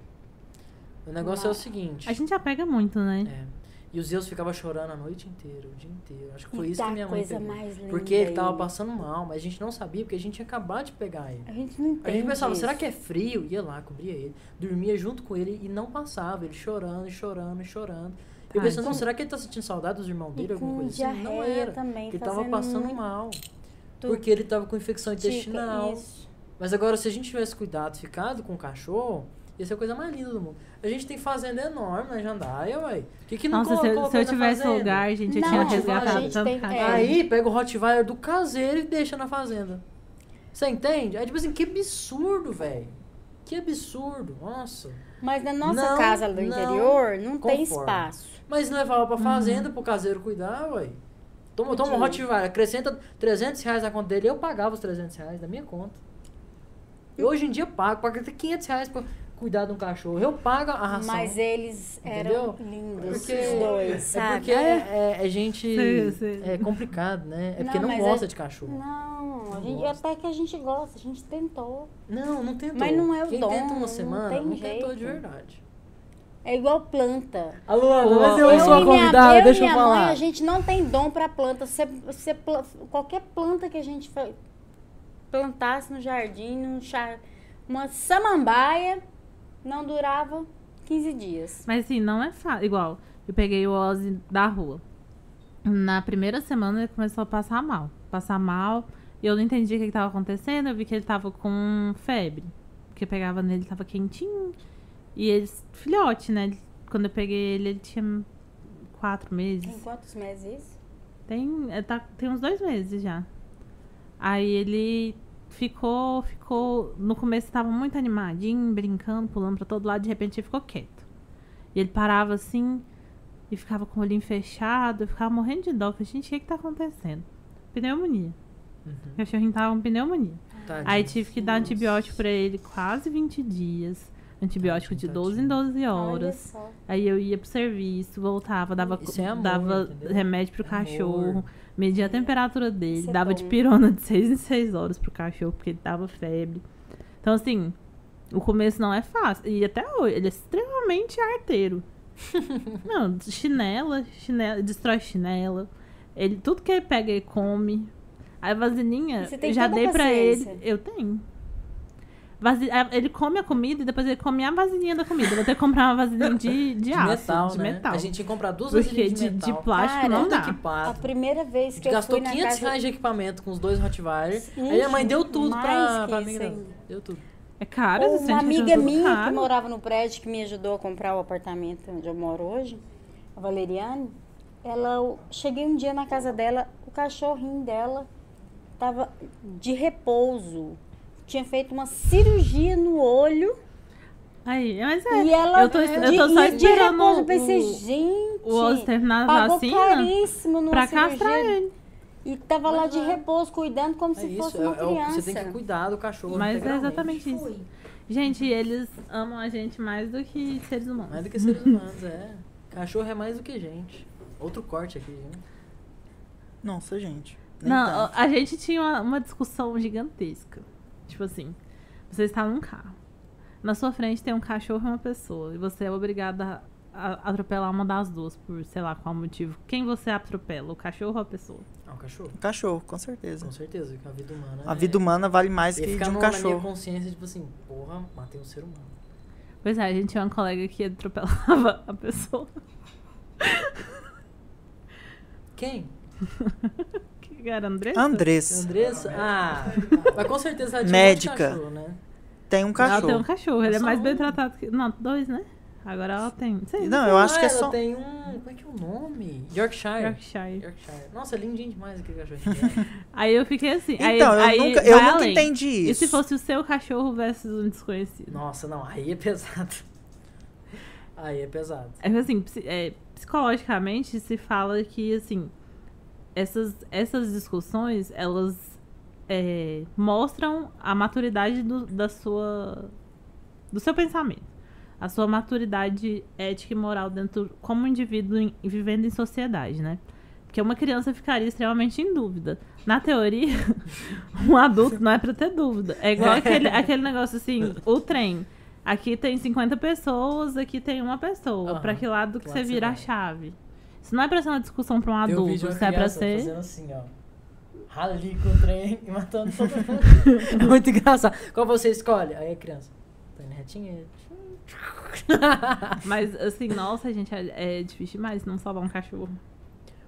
O negócio é o seguinte. A gente apega muito, né? É. E o Zeus ficava chorando a noite inteira, o dia inteiro. Acho que foi E isso que minha mãe coisa pegou. mais linda Porque ele tava passando mal, mas a gente não sabia, porque a gente tinha acabado de pegar ele. A gente não entende A gente pensava, isso. será que é frio? Ia lá, cobria ele. Dormia junto com ele e não passava. Ele chorando, e chorando, e chorando. Eu Tadinho. pensando, não, será que ele tá sentindo saudade dos irmãos dele? Alguma coisa assim? Não era. também, Ele tava passando muito mal. Porque ele tava com infecção tica, intestinal. isso. Mas agora, se a gente tivesse cuidado, ficado com o cachorro, ia ser a coisa mais linda do mundo. A gente tem fazenda enorme na Jandaia, ué. Por que, que não Nossa, se eu, colocou se eu tivesse lugar, gente, eu Não, tinha a resgatado gente tanto tem- é. Aí pega o Rottweiler do caseiro e deixa na fazenda. Você entende? É tipo assim, que absurdo, velho. Que absurdo, nossa. Mas na nossa Não, casa do não interior não tem conforme. espaço. Mas levava Uhum. pra fazenda pro caseiro cuidar, ué. Toma, toma um. Rottweiler, acrescenta 300 reais na conta dele, eu pagava os 300 reais da minha conta. Eu hoje em dia pago, pago até 500 reais pra cuidar de um cachorro. Eu pago a ração. Mas eles eram Entendeu? lindos, Porque- os dois, É porque é, é gente. Sei, sei. É complicado, né? É porque Não, não, mas gosta é- de cachorro. Não, a Não gente, até que a gente gosta, a gente tentou. Não, não tentou. Mas não é o Quem dom, tenta não uma semana, não, tem tentou de verdade. É igual planta. Alô, Alô, mas eu, eu sou a minha- convidada, eu deixa eu minha falar. mãe, a gente não tem dom pra planta. Você, pla- qualquer planta que a gente plantasse no jardim, num chá, uma samambaia, não durava 15 dias. Mas assim, não é fácil. Igual, eu peguei o Ozzy da rua. Na primeira semana ele começou a passar mal. Passar mal. E eu não entendi o que estava acontecendo. Eu vi que ele tava com febre. Porque eu pegava nele, ele tava quentinho. E ele, filhote, né? Ele- Quando eu peguei ele, ele tinha quatro meses. Tem quantos meses isso? Tem, é, tá, tem uns dois meses já. Aí ele ficou, ficou. No começo tava muito animadinho, brincando, pulando pra todo lado, de repente ele ficou quieto. E ele parava assim e ficava com o olhinho fechado, eu ficava morrendo de dó. Eu falei, gente, o que, que tá acontecendo? Pneumonia. Uhum. O cachorrinho tava com pneumonia. Tadinho. Aí tive que dar antibiótico pra ele quase 20 dias. Antibiótico de Tadinho, 12 em 12 Olha horas. Aí eu ia pro serviço, voltava, dava, é amor, dava entendeu? remédio pro Amor. cachorro, media a temperatura dele, é dava bom. de pirona de 6 em 6 horas pro cachorro, porque ele tava febre. Então, assim, o começo não é fácil. E até hoje, ele é extremamente arteiro. não, chinela, chinela, destrói chinela. Ele, tudo que ele pega, ele come. Aí a vaselinha, E tem já dei pra ele. Eu tenho. Vasi- a- ele come a comida e depois ele come a vasilhinha da comida. Vou ter que comprar uma vasilhinha de, de, De aço, metal, de né? metal. A gente tinha que comprar duas vasilhinhas de, de de metal. plástico Cara, não dá. A equipado. primeira vez A que eu gastou fui na 500 casa... reais de equipamento com os dois Rottweiler. Ixi, Aí a mãe deu tudo pra, pra isso mim. Deu tudo. É caro, esses Uma de amiga tudo minha caro. que morava no prédio, que me ajudou a comprar o apartamento onde eu moro hoje, a Valeriane, ela, eu cheguei um dia na casa dela, o cachorrinho dela tava de repouso. Tinha feito uma cirurgia no olho Aí, mas é. e ela eu tô, eu de, tô só de repouso. Eu pensei, o, gente, o exterminar a pagou vacina caríssimo numa pra cirurgia. castrar ele. E tava lá Mas de é. repouso, cuidando como É se isso, fosse é, uma é criança. você tem que cuidar do cachorro Mas é exatamente isso. Gente, eles amam a gente mais do que seres humanos. Mais do que seres humanos, é. Cachorro é mais do que gente. Outro corte aqui, viu? Nossa, gente. nem Não, tanto. a gente tinha uma, uma discussão gigantesca. Tipo assim, você está num carro. Na sua frente tem um cachorro e uma pessoa. E você é obrigada a, atropelar uma das duas, por sei lá qual motivo. Quem você atropela, o cachorro ou a pessoa? Ah, o cachorro. Um cachorro, com certeza. Com certeza, que a vida humana. A é- vida humana vale mais ia que ficar de um no- na minha cachorro. consciência, tipo assim, porra, matei um ser humano. Pois é, a gente tinha uma colega que atropelava a pessoa. Quem? Que era Andressa? Andressa Andressa? Ah, mas com certeza ela tinha Médica. um cachorro, né? tem um Ela cachorro. tem um cachorro, ele é Só mais bem um. tratado que. Não, dois, né? Agora ela tem. Sei, Não, eu acho que é ela só. tem um... Como é que é o nome? Yorkshire. Yorkshire. Yorkshire. Nossa, lindinho demais aquele cachorrinho. Aí eu fiquei assim. aí, Então, eu aí nunca, eu nunca além. entendi E isso. se fosse o seu cachorro versus um desconhecido? Nossa, não, aí é pesado. Aí é pesado. É que, assim, é, psicologicamente se fala que, assim, essas, essas discussões, elas é, mostram a maturidade do, da sua, do seu pensamento. A sua maturidade ética e moral dentro, como indivíduo em- vivendo em sociedade, né? Porque uma criança ficaria extremamente em dúvida. Na teoria, um adulto não é pra ter dúvida. É igual aquele, aquele negócio assim, o trem. Aqui tem 50 pessoas, aqui tem uma pessoa. Pra que lado que você vira a chave? Isso não é pra ser uma discussão pra um adulto, isso é pra ser. fazendo assim, ó. Rali com o trem e matando todo mundo. é muito engraçado. Qual você escolhe? Aí a criança. Tá indo retinho. Mas assim, nossa, gente, é, é difícil demais não salvar um cachorro.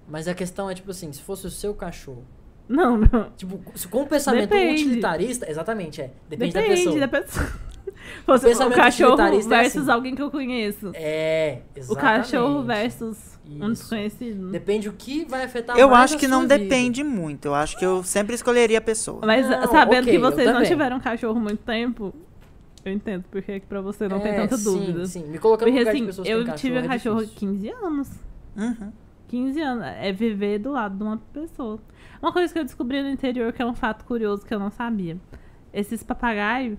Mas a questão é, tipo assim, se fosse o seu cachorro. Não, não. Tipo, com um pensamento Depende. utilitarista, exatamente, é. Depende, Depende da pessoa. da pessoa. Fosse o pensamento cachorro utilitarista é versus assim. alguém que eu conheço. É, o exatamente. cachorro versus um Isso. desconhecido. Depende o que vai afetar Eu mais acho a que sua não vida. depende muito. Eu acho que eu sempre escolheria a pessoa. Mas Não, sabendo ok, que vocês não tiveram cachorro muito tempo, eu entendo porque é que pra você não tem É, tanta sim, dúvida. Sim, me colocando Porque no lugar de assim, pessoas que eu têm tive um é cachorro há difícil. 15 anos. Uhum. 15 anos. É viver do lado de uma pessoa. Uma coisa que eu descobri no interior, que é um fato curioso que eu não sabia. Esses papagaios,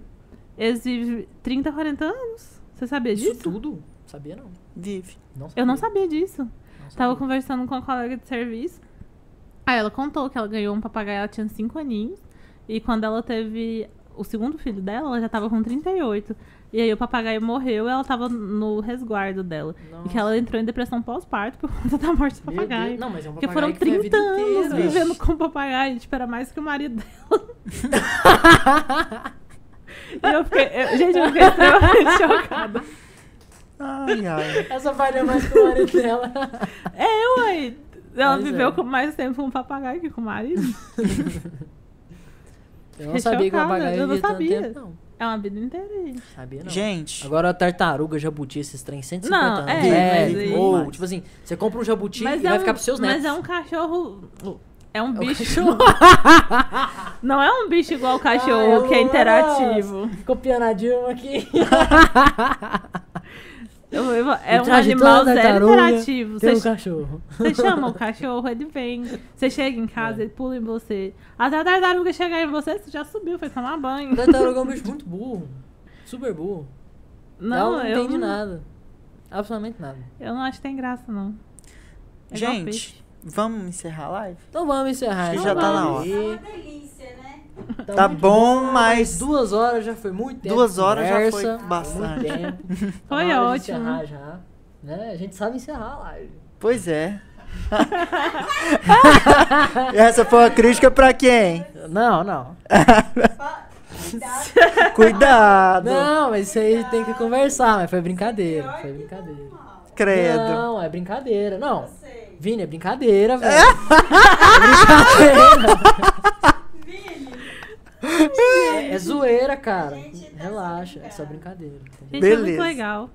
eles vivem 30, 40 anos. Você sabia Isso disso? tudo? Sabia não. Vive. não Eu não sabia disso. Não Tava sabia. conversando com uma colega de serviço. Aí ela contou que ela ganhou um papagaio, ela tinha 5 aninhos. E quando ela teve o segundo filho dela, ela já tava com 38. E aí o papagaio morreu e ela tava no resguardo dela. E que ela Nossa. entrou em depressão pós-parto por conta da morte do papagaio. Não, mas é um Porque papagaio foram que foi a 30 vida anos inteira. vivendo com o papagaio. Tipo, era mais que o marido dela. e eu fiquei... eu- gente, eu fiquei extremamente chocada. Ai, ai. Essa parte é mais que o marido dela. É, ué. Ela Mas viveu é. com mais tempo com o papagaio que com o marido. Eu não Fiquei sabia que o papagaio eu não vivia tanto sabia. tempo, não. É uma vida inteira. Sabia não. Gente, Agora a tartaruga, jabuti, esses trem 150 Não, anos. é, é, mas aí- ou, tipo assim, você compra um jabuti e é vai um, ficar pros seus netos. Mas é um cachorro. É um É um bicho. Não é um bicho igual o cachorro, Ah, que é interativo. Copiando a Dilma aqui. É um animal zero interativo. Tem um Você, cachorro. você chama o cachorro, ele vem. Você chega em casa, É. ele pula em você. Até a tartaruga chegar em você, você já subiu, foi tomar banho. Tartaruga é um bicho muito burro. Super burro. Não, Ela não eu entende não, nada. Absolutamente nada. Eu não acho que tem graça, não. É gente, vamos encerrar a live? Então vamos encerrar. Acho que já tá na hora. delícia, né? Tá muito bom, mas- Duas horas já foi muito tempo. Duas horas já conversa, foi bastante. Muito tempo. Tá Foi de ótimo. encerrar já. Né? A gente sabe encerrar a live. Pois é. Essa foi uma crítica pra quem? Não, não. Cuidado. Não, mas isso aí tem que conversar, mas foi brincadeira. Foi brincadeira. Credo. Não, é brincadeira. Não. Vini, é brincadeira, velho. É brincadeira. É, é zoeira, cara. Relaxa, é só brincadeira. Gente, é muito Beleza. legal.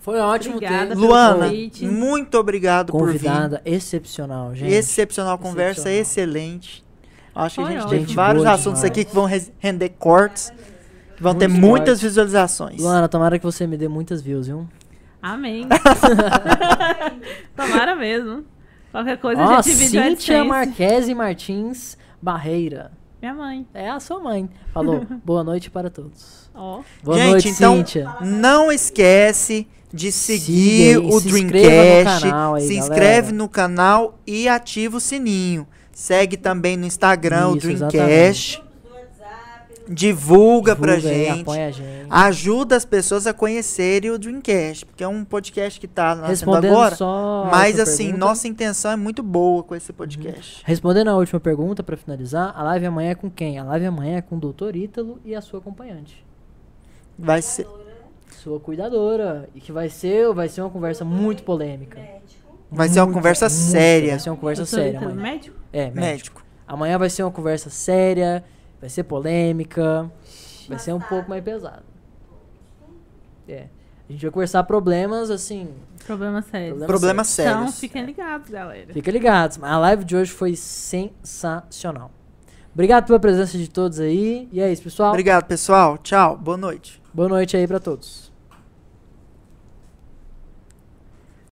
Foi ótimo Obrigada ter Luana, convite. muito obrigado por vir. convidada excepcional, gente. Excepcional conversa, Excepcional. excelente. Acho que a Foi gente ótimo. tem vários boa assuntos demais. aqui que vão render cortes. que Vão ter muitas cortes. visualizações. Luana, tomara que você me dê muitas views, viu? Amém. Tomara mesmo. Qualquer coisa Ó, a gente divide Cíntia AdSense. Marquese Martins Barreira. Minha mãe. É a sua mãe. Falou, boa noite para todos. Ó. Boa Gente, noite, então, Cíntia. não esquece de seguir Siga aí, o se Dreamcast. canal aí, se galera. inscreve no canal e ativa o sininho. Segue também no Instagram o Isso, Dreamcast. Divulga, pra Divulga aí, gente. apoia a gente. Ajuda as pessoas a conhecerem o Dreamcast. Porque é um podcast que tá nascendo agora. só Mas assim, pergunta. nossa intenção é muito boa com esse podcast. Respondendo a última pergunta, pra finalizar, a live amanhã é com quem? A live amanhã é com o Dr. Ítalo e a sua acompanhante. Vai ser. Sua cuidadora. E que vai ser, vai ser uma conversa muito polêmica. Vai ser uma conversa Muito, séria. Vai ser uma conversa Doutor séria Ítalo, médico? É, médico. Médico. Amanhã vai ser uma conversa séria, vai ser polêmica, vai ser um pouco mais pesado. É. A gente vai conversar problemas, assim, Problema sério. Problema Problemas Então, sérios. fiquem ligados, galera. fica ligados. A live de hoje foi sensacional. Obrigado pela presença de todos aí. E é isso, pessoal. Obrigado, pessoal. Tchau. Boa noite. Boa noite aí pra todos.